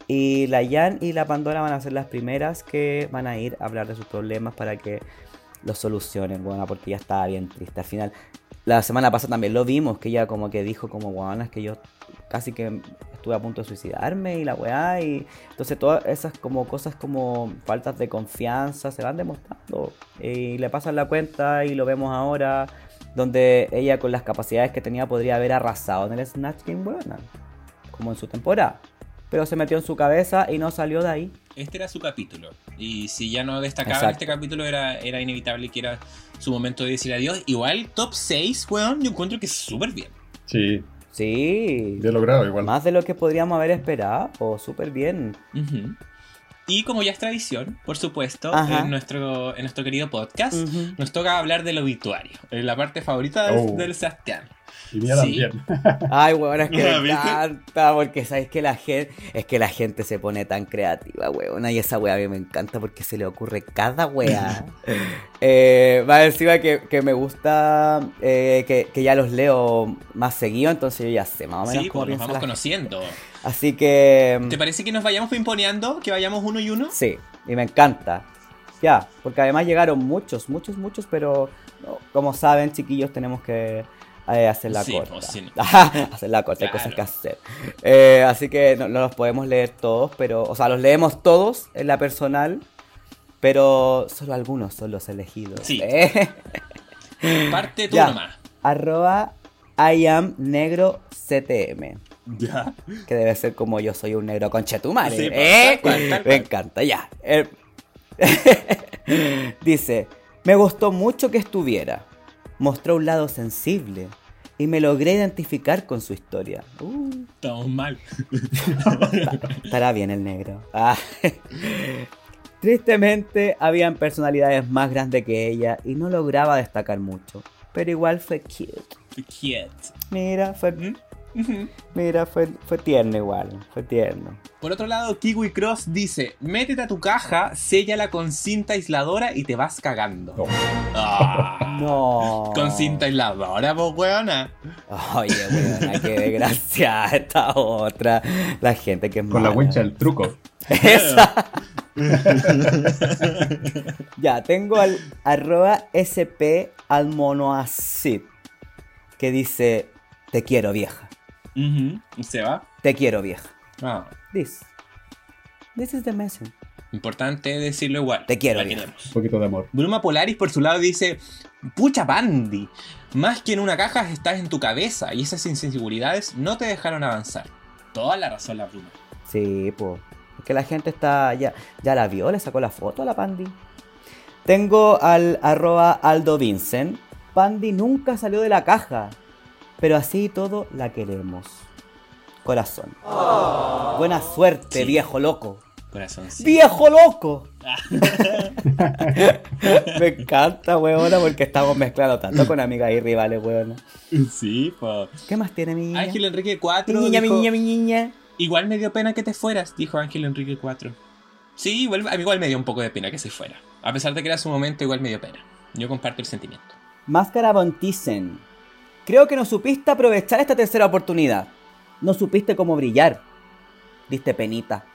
Y la Jan y la Pandora van a ser las primeras que van a ir a hablar de sus problemas para que los solucionen, weona, porque ya estaba bien triste. Al final, la semana pasada también lo vimos, que ella como que dijo como, weona, es que yo casi que estuve a punto de suicidarme y la weá y entonces todas esas como cosas como faltas de confianza se van demostrando y le pasan la cuenta y lo vemos ahora donde ella con las capacidades que tenía podría haber arrasado en el Snatch Game buena como en su temporada pero se metió en su cabeza y no salió de ahí Este era su capítulo. Y si ya no destacaba Exacto. este capítulo, era, era inevitable que era su momento de decir adiós. Igual, top 6, weón, yo encuentro que es súper bien. Sí, sí bien logrado igual. más de lo que podríamos haber esperado o súper bien. Y como ya es tradición, por supuesto, Ajá. en nuestro, en nuestro querido podcast, nos toca hablar del obituario. En la parte favorita del, Oh. del Sebastián. Y mía Sí. también. Ay, weón, es que [LAUGHS] me encanta, porque sabes que la gente, es que la gente se pone tan creativa, weón, y esa weá a mí me encanta porque se le ocurre cada weá. [LAUGHS] eh, más encima que, que me gusta eh, que, que ya los leo más seguido, entonces yo ya sé más o menos Sí, cómo pues nos vamos gente. conociendo. Así que... ¿Te parece que nos vayamos pimponeando? ¿Que vayamos uno y uno? Sí, y me encanta. Ya, porque además llegaron muchos, muchos, muchos, pero no, como saben, chiquillos, tenemos que eh, hacer la Sí, corta. pues, sí. [LAUGHS] hacer la corta, hay cosas Claro. que hacer. Eh, así que no, no los podemos leer todos, pero, o sea, los leemos todos en la personal, pero solo algunos son los elegidos. Sí. Eh, [LAUGHS] Parte tú Ya. nomás. Arroba I am negro CTM. Ya. Que debe ser como yo soy un negro conchetumare. Sí, pues, ¿eh? Me encanta, ya. [LAUGHS] Dice, me gustó mucho que estuviera. Mostró un lado sensible y me logré identificar con su historia. Uh, Estamos mal. [LAUGHS] estará bien el negro. Ah. [LAUGHS] Tristemente, habían personalidades más grandes que ella y no lograba destacar mucho. Pero igual fue cute. Quiet. Mira, fue, ¿Mm? Mira, fue, fue tierno igual, fue tierno. Por otro lado, Kiwi Cross dice: Métete a tu caja, séllala con cinta aisladora y te vas cagando. No. Ah, No. Con cinta aisladora, pues weona. Oye, weona, qué desgracia [LAUGHS] esta otra. La gente que es Con la wincha del truco. Esa. [LAUGHS] ya, tengo al arroba sp almonoacid que dice, te quiero vieja, ¿Se va? te quiero vieja. Ah, This. This is the message. importante decirlo igual. Te quiero, vieja. Un poquito de amor. Bruma Polaris por su lado dice, pucha Bandy, más que en una caja estás en tu cabeza y esas inseguridades no te dejaron avanzar. Toda la razón la Bruma. Sí, pues. Es que la gente está. Ya, ya la vio, le sacó la foto a la Pandi. Tengo al arroba Aldo Vincent. Pandi nunca salió de la caja. Pero así y todo la queremos. Corazón. Buena suerte, Sí. viejo loco. Corazón, sí. ¡Viejo loco! [LAUGHS] Me encanta, weona, porque estamos mezclando tanto con amigas y rivales, weona. Sí, pues. ¿Qué más tiene mi niña? Ángel Enrique Mi 4 niña, mi niña, mi niña. igual me dio pena que te fueras, dijo Ángel Enrique 4. Sí, igual, a mí igual me dio un poco de pena que se fuera. A pesar de que era su momento, igual me dio pena. Yo comparto el sentimiento. Máscara Von Thyssen. Creo que no supiste aprovechar esta tercera oportunidad. No supiste cómo brillar. Diste penita.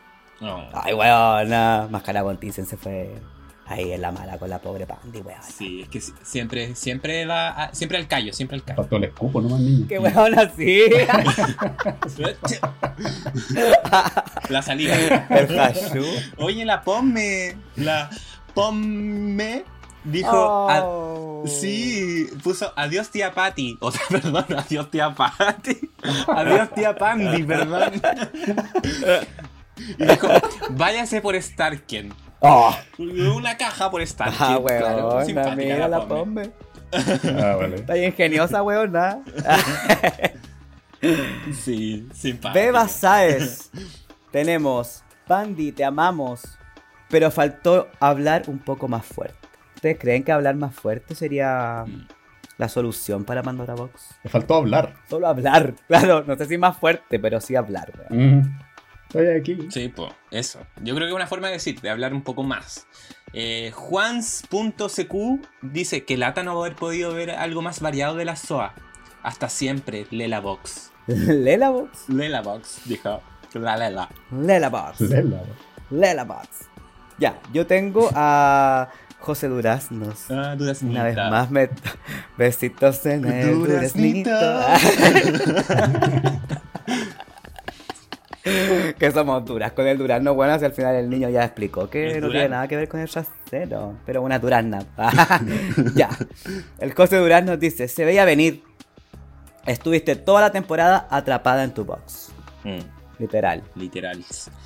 No. Ay, weona. Máscara Von Thyssen se fue ahí en la mala con la pobre Pandy, weona. Sí, es que si- siempre, siempre va, a- siempre al callo, siempre al callo. Faltó el escupo nomás, niño. Qué weona, sí. [LAUGHS] La salida. El. Oye, la Pomme, la Pomme dijo, a- Oh. Sí, puso adiós tía Patty, o sea, [LAUGHS] perdón, adiós tía Patty, [LAUGHS] adiós tía Pandy, perdón. Y dijo, váyase por Starken. Oh. Una caja por Starken. Ah, claro, weona, simpática mira la Pomme. pombe. Ah, vale. Está ingeniosa, weona. [LAUGHS] Sí, simpática. Beba Saez. Tenemos Pandy, te amamos. Pero faltó hablar un poco más fuerte. ¿Ustedes creen que hablar más fuerte sería Mm. la solución para Pandora Box? Me faltó hablar. Solo hablar. [LAUGHS] Claro, no sé si más fuerte, pero sí hablar. weón. Mm. Estoy aquí. Sí, pues, eso. Yo creo que es una forma de decir, de hablar un poco más. Eh, Juans.cq dice que lata no haber podido ver algo más variado de la SOA. Hasta siempre, Lela Box. Lela Box. Lela Box, dijo. La Lela. Lela Box. Lela. Lela Box. Ya, yo tengo a José Duraznos. Ah, duraznita. Una vez más me... [LAUGHS] Besitos en el Duraznito. [LAUGHS] que somos duras con el durazno, bueno, si al final el niño ya explicó que no tiene nada que ver con el trasero, pero una durazna. [LAUGHS] ya. El José Durán nos dice, se veía venir. Estuviste toda la temporada atrapada en tu box. Mm, Literal. literal.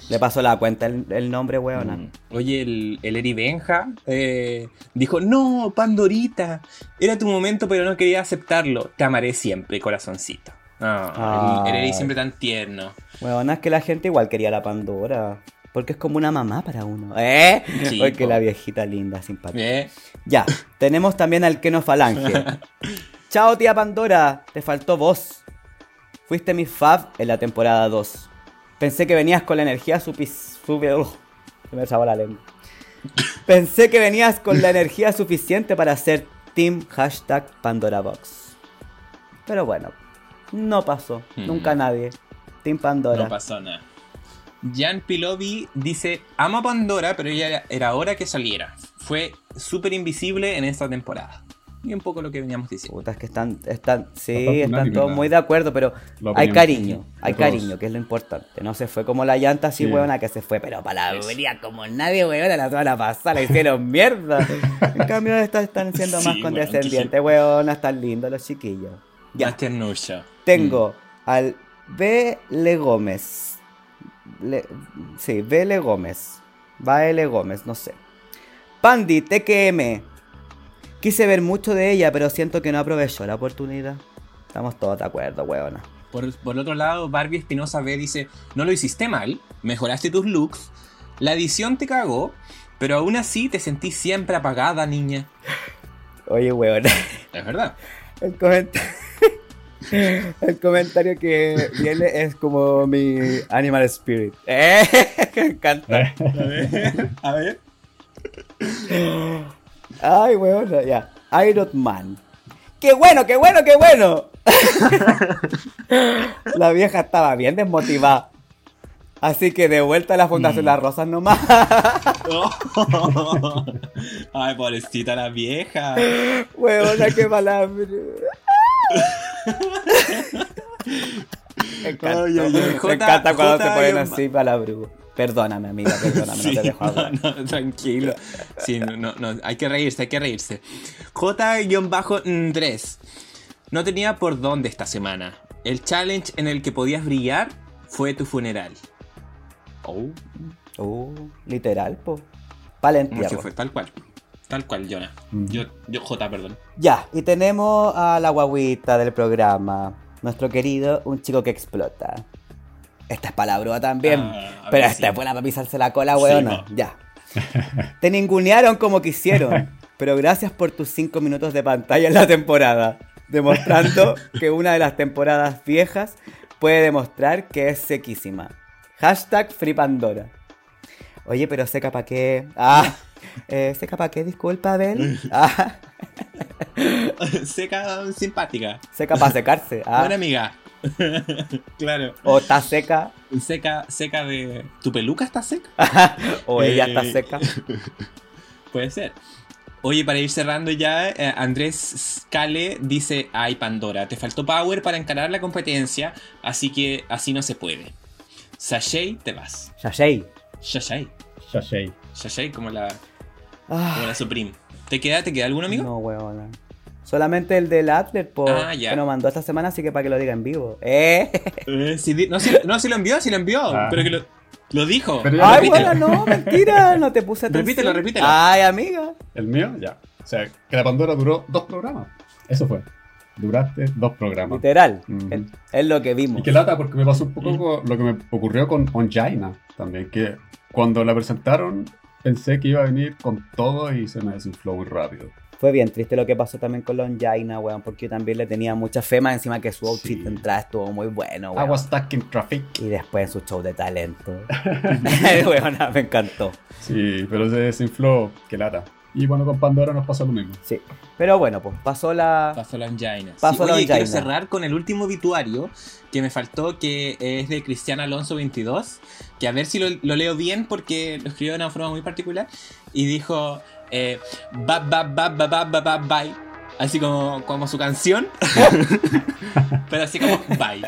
Le pasó la cuenta el, el nombre, weona. Mm. Oye, el, el Eri Benja eh, dijo, no, Pandorita, era tu momento pero no quería aceptarlo. Te amaré siempre, corazoncito. Ah, el, el Eri siempre tan tierno. Weona, es que la gente igual quería la Pandora. Porque es como una mamá para uno. ¿Eh? Sí, Porque po. la viejita linda, simpática. ¿Eh? Ya, tenemos también al Keno Falange. [LAUGHS] Chao, tía Pandora, te faltó voz. Fuiste mi fab en la temporada 2. Pensé que venías con la energía me la lengua. Pensé que venías con la energía suficiente para hacer Team Hashtag Pandora Box. Pero bueno, no pasó. Mm. Nunca nadie. Team Pandora. No pasó nada. Jan Pilovi dice, amo a Pandora, pero ya era- era hora que saliera. Fue súper invisible en esta temporada. Y un poco lo que veníamos diciendo. Puta, es que están, están, sí, Bastante están todos muy de acuerdo, pero hay cariño, hay cariño, que es lo importante. No se fue como la llanta así, Sí. huevona, que se fue, pero para la venía como nadie, huevona, la semana pasada la hicieron mierda. [LAUGHS] En cambio, estas están siendo Sí, más condescendientes, huevona, están lindos los chiquillos. Ya, Más tengo al B. Le Gómez. Le- sí, B. Le Gómez. L. Gómez, no sé. Pandy, TKM. Quise ver mucho de ella, pero siento que no aprovechó la oportunidad. Estamos todos de acuerdo, huevona. Por, por otro lado, Barbie Espinosa B dice, no lo hiciste mal, mejoraste tus looks, la edición te cagó, pero aún así te sentí siempre apagada, niña. Oye, huevona. Es verdad. El comentario. [LAUGHS] El comentario que viene es como mi Animal Spirit. ¡Eh! [LAUGHS] Me encanta. A ver. A ver. [LAUGHS] Ay, weón, ya. Iron Man. ¡Qué bueno, qué bueno, qué bueno! [LAUGHS] la vieja estaba bien desmotivada. Así que de vuelta a la Fundación Las Rosas nomás. [LAUGHS] Ay, pobrecita la vieja. Weona, qué palabra. [LAUGHS] Me encanta, Ay, ay, ay. me J- encanta cuando J- se ponen así palabras. Perdóname, amiga, perdóname, Sí, no te [LAUGHS] dejo hablar. no, no, tranquilo. Sí, no, no, no, hay que reírse, hay que reírse. J-3. No tenía por dónde esta semana. El challenge en el que podías brillar fue tu funeral. Oh, Uh, literal, po. fue tal cual. Tal cual, Jonah. Mm. Yo, yo, J, perdón. Ya, y tenemos a la guaguita del programa. Nuestro querido, un chico que explota. Esta es palabra también. Ah, pero esta sí. es buena para pisarse la cola, Sí, weona. po. ya. [LAUGHS] Te ningunearon como quisieron. pero gracias por tus 5 minutos de pantalla en la temporada. Demostrando [LAUGHS] que una de las temporadas viejas puede demostrar que es sequísima. Hashtag Free Pandora. Oye, pero seca pa' qué. Ah, eh, seca pa' qué, disculpa, Abel. [LAUGHS] Ah, Seca, simpática. seca pa' secarse. Ah, Buena amiga. [LAUGHS] claro. o está seca, Seca, seca de. ¿Tu peluca está seca? [LAUGHS] o ella está Eh, seca. [LAUGHS] Puede ser. Oye, para ir cerrando ya, eh, Andrés Scale dice, ay Pandora, te faltó power para encarar la competencia, así que así no se puede. Sashay, te vas. Shashay. Sashay. Shashay. Sashay como la, Ah, como la Supreme. ¿Te queda, te queda algún amigo? No, huevona. Solamente el del Atlet, po, Ah, ya. que nos mandó esta semana, así que para que lo diga en vivo. ¿Eh? Eh, sí, di- no, sí lo envió, sí lo envió, Ah. pero que lo, lo dijo. Pero Ay, repítelo. bueno, no, mentira, no te puse atención. Repítelo, repítelo. Ay, amiga. ¿El mío? Ya. O sea, que la Pandora duró dos programas. Eso fue. Duraste dos programas. Literal. Es, es lo que vimos. Y que lata porque me pasó un poco co- lo que me ocurrió con Onjaina también, que cuando la presentaron pensé que iba a venir con todo y se me desinfló muy rápido. Fue bien triste lo que pasó también con Lonjaina, weón, porque yo también le tenía mucha fe más encima que su outfit Sí. de entrada estuvo muy bueno, I weón. was stuck in traffic. Y después en su show de talento. [LAUGHS] [LAUGHS] weón, me encantó. Sí, pero se desinfló, que lata. Y bueno, con Pandora nos pasó lo mismo. Sí. Pero bueno, pues pasó la. Pasó la angina. Pasó la oye, quiero cerrar con el último obituario que me faltó, que es de Cristian Alonso 22, que a ver si lo, lo leo bien porque lo escribió de una forma muy particular, y dijo, eh, ba, ba, ba, ba, ba, ba, ba, bye, así como, como su canción, [LAUGHS] pero así como bye.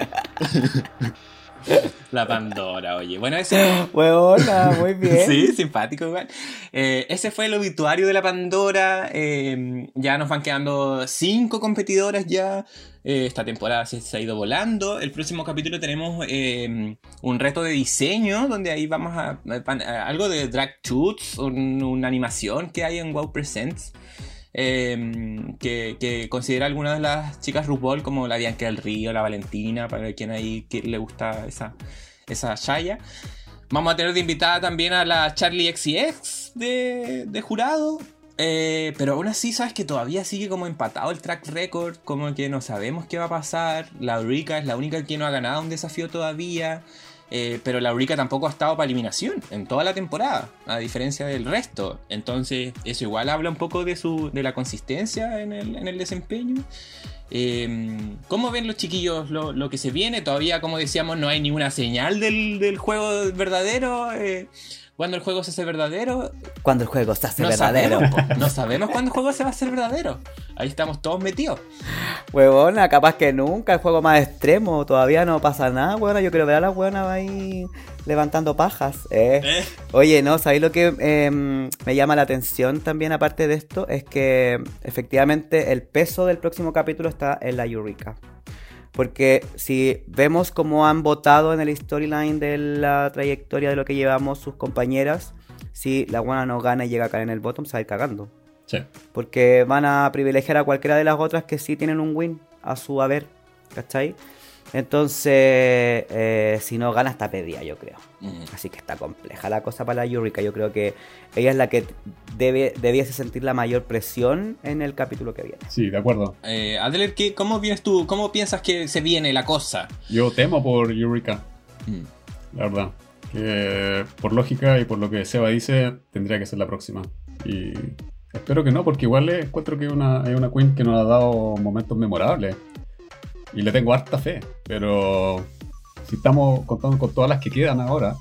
[LAUGHS] La Pandora, oye. Bueno, ese Weona, [GASPS] muy [LAUGHS] bien. Sí, simpático igual. Eh, ese fue el obituario de la Pandora. eh, ya nos van quedando cinco competidoras ya. Eh, esta temporada se, se ha ido volando. El próximo capítulo tenemos eh, un reto de diseño donde ahí vamos a, a- a- algo de drag shoots, un- una animación que hay en Wow Presents. Eh, que, considera algunas de las chicas RuPaul como la Bianca del Río, la Valentina, para quien ahí le gusta esa, esa Shaya. Vamos a tener de invitada también a la Charlie XCX de, de jurado. Eh, pero aún así, sabes que todavía sigue como empatado el track record. Como que no sabemos qué va a pasar. La Eurica es la única que no ha ganado un desafío todavía. Eh, pero la Eurica tampoco ha estado para eliminación en toda la temporada, a diferencia del resto. Entonces, eso igual habla un poco de, su, de la consistencia en el, en el desempeño. Eh, ¿Cómo ven los chiquillos lo, lo que se viene? Todavía, como decíamos, no hay ninguna señal del, del juego verdadero. Eh, cuando el juego se hace verdadero, Cuando el juego se hace no verdadero. sabemos. [LAUGHS] No sabemos cuándo el juego se va a hacer verdadero. Ahí estamos todos metidos. Huevona, capaz que nunca, el juego más extremo, todavía no pasa nada, huevona. Yo quiero ver a la huevona ahí levantando pajas. Eh. Eh, Oye, no, ¿sabéis lo que eh, me llama la atención también aparte de esto? Es que efectivamente el peso del próximo capítulo está en la Eureka. Porque si vemos cómo han votado en el storyline de la trayectoria de lo que llevamos sus compañeras, si la buena no gana y llega a caer en el bottom, se va a ir cagando. Sí. Porque van a privilegiar a cualquiera de las otras que sí tienen un win a su haber. ¿Cachai? Entonces, eh, si no gana, está pedida, yo creo. Mm. Así que está compleja la cosa para la Yurika. Yo creo que ella es la que debe, debiese sentir la mayor presión en el capítulo que viene. Sí, de acuerdo. Eh, Adler, ¿qué- ¿cómo vienes tú? ¿Cómo piensas que se viene la cosa? Yo temo por Eureka, Mm. la verdad. Que por lógica y por lo que Seba dice, tendría que ser la próxima. Y espero que no, porque igual encuentro que es una, es una queen que nos ha dado momentos memorables. Y le tengo harta fe. Pero si estamos contando con todas las que quedan ahora,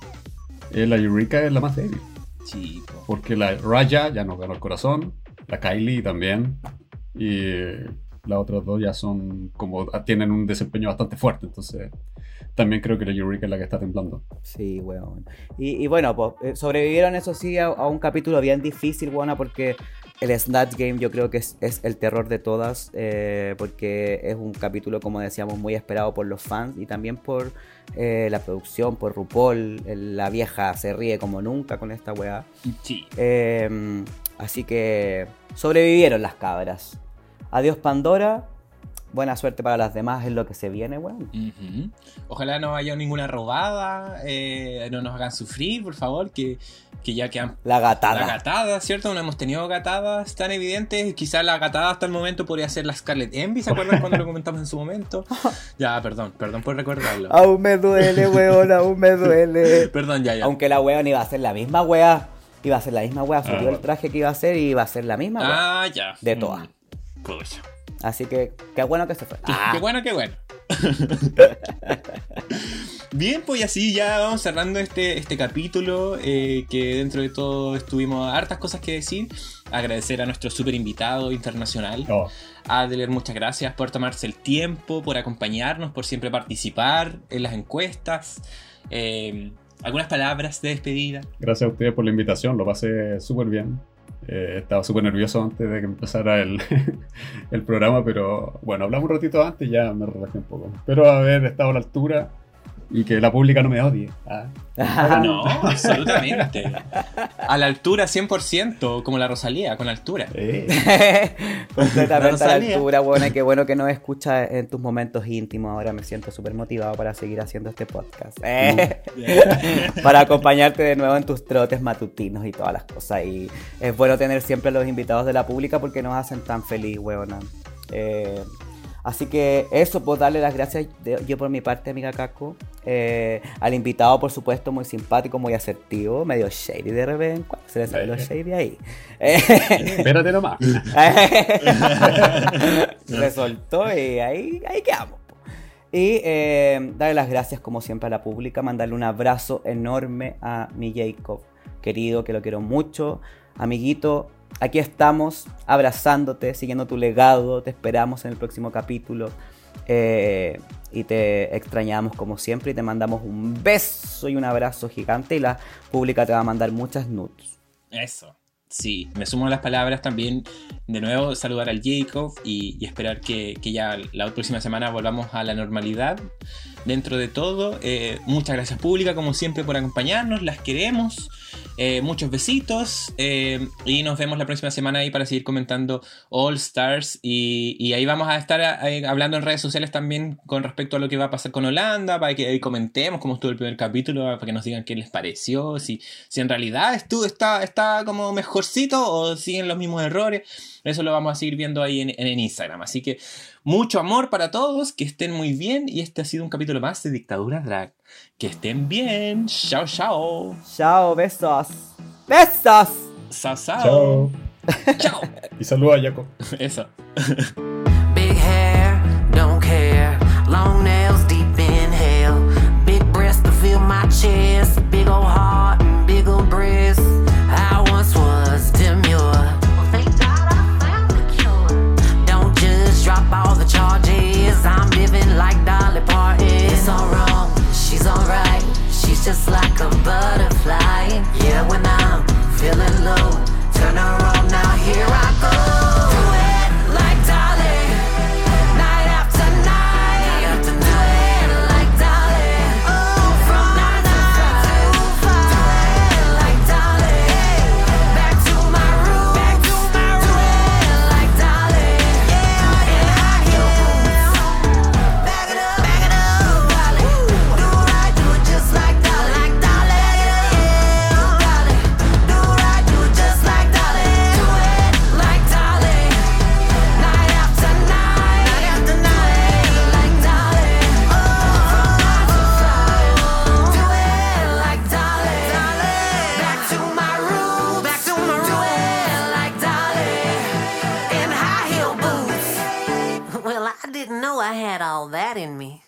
eh, la Eureka es la más débil. Sí, po. Porque la Raya ya nos ganó el corazón, la Kylie también, y las otras dos ya son como tienen un desempeño bastante fuerte, entonces también creo que la Eureka es la que está temblando. Sí, weón. Y, y bueno, pues sobrevivieron, eso sí, a, a un capítulo bien difícil, weona, porque el Snatch Game yo creo que es, es el terror de todas, eh, porque es un capítulo, como decíamos, muy esperado por los fans y también por eh, la producción, por RuPaul. La vieja se ríe como nunca con esta weá. Sí. Eh, así que sobrevivieron las cabras. Adiós Pandora. Buena suerte para las demás en lo que se viene, weón. Ojalá no haya ninguna robada, eh, no nos hagan sufrir, por favor, que, que ya quedan La gatada. La gatada, ¿cierto? No hemos tenido gatadas tan evidentes. Quizás la gatada hasta el momento podría ser la Scarlet Envy, ¿se acuerdan cuando lo comentamos en su momento? [LAUGHS] Ya, perdón, perdón por recordarlo. Aún me duele, weón, aún me duele. [LAUGHS] Perdón, ya, ya. Aunque la weón iba a ser la misma wea. Iba a ser la misma wea. Subió bueno. el traje que iba a hacer y iba a ser la misma wea. Ah, ya. De Mm. todas. Pucha. Así que qué bueno que se fue. Qué, Ah, qué bueno, qué bueno. [LAUGHS] Bien, pues y así ya vamos cerrando este, este capítulo, eh, que dentro de todo estuvimos hartas cosas que decir. Agradecer a nuestro super invitado internacional, Oh, Adler, muchas gracias por tomarse el tiempo, por acompañarnos, por siempre participar en las encuestas. Eh, ¿Algunas palabras de despedida? gracias a ustedes por la invitación, lo pasé súper bien. Eh, estaba súper nervioso antes de que empezara el, [LAUGHS] el programa, pero bueno, hablamos un ratito antes y ya me relajé un poco. Espero haber estado a la altura y que la pública no me odie. Ah. No, [LAUGHS] absolutamente. A la altura 100%, como la Rosalía, con altura. Eh, [LAUGHS] Completamente a la altura, bueno, y qué bueno que nos escuchas en tus momentos íntimos. Ahora me siento súper motivado para seguir haciendo este podcast. [LAUGHS] Eh, para acompañarte de nuevo en tus trotes matutinos y todas las cosas. Y es bueno tener siempre a los invitados de la pública porque nos hacen tan feliz, weona. Eh, así que eso, pues darle las gracias de- yo por mi parte, amiga Caco. eh, al invitado, por supuesto, muy simpático, muy asertivo, medio shady de repente. Se le sale lo shady ahí. Eh, [LAUGHS] espérate nomás. [LAUGHS] se soltó y ahí, ahí quedamos. Y eh, darle las gracias como siempre a la pública, mandarle un abrazo enorme a mi Jacob, querido, que lo quiero mucho. Amiguito, aquí estamos abrazándote, siguiendo tu legado, te esperamos en el próximo capítulo. eh, y te extrañamos como siempre y te mandamos un beso y un abrazo gigante la pública te va a mandar muchas nudes. Eso. Sí, me sumo a las palabras también. De nuevo, saludar al Jacob y, esperar que, que ya la próxima semana volvamos a la normalidad. Dentro de todo, eh, muchas gracias pública, como siempre, por acompañarnos. Las queremos. Eh, muchos besitos. eh, y nos vemos la próxima semana ahí para seguir comentando All Stars. Y, ahí vamos a estar eh, hablando en redes sociales también con respecto a lo que va a pasar con Holanda, para que ahí comentemos cómo estuvo el primer capítulo, para que nos digan qué les pareció, si, si en realidad estuvo, está, está como mejorcito o siguen los mismos errores. Eso lo vamos a seguir viendo ahí en, en Instagram. Así que mucho amor para todos, que estén muy bien. Y este ha sido un capítulo más de Dictadura Drag. Que estén bien. Chao, chao. Chao, besos. Besos. Sao, sao. Chao. Chao. Y saluda a Jacob. [LAUGHS] Eso. Big hair, don't care. Long nails deep in hell. Big breasts to fill my chest. Big old heart and big old breasts. Charges. I'm living like Dolly Parton. It's all wrong, she's alright. She's just like a butterfly. Yeah, when I'm feeling low, turn on. Now here I go. Had all that in me.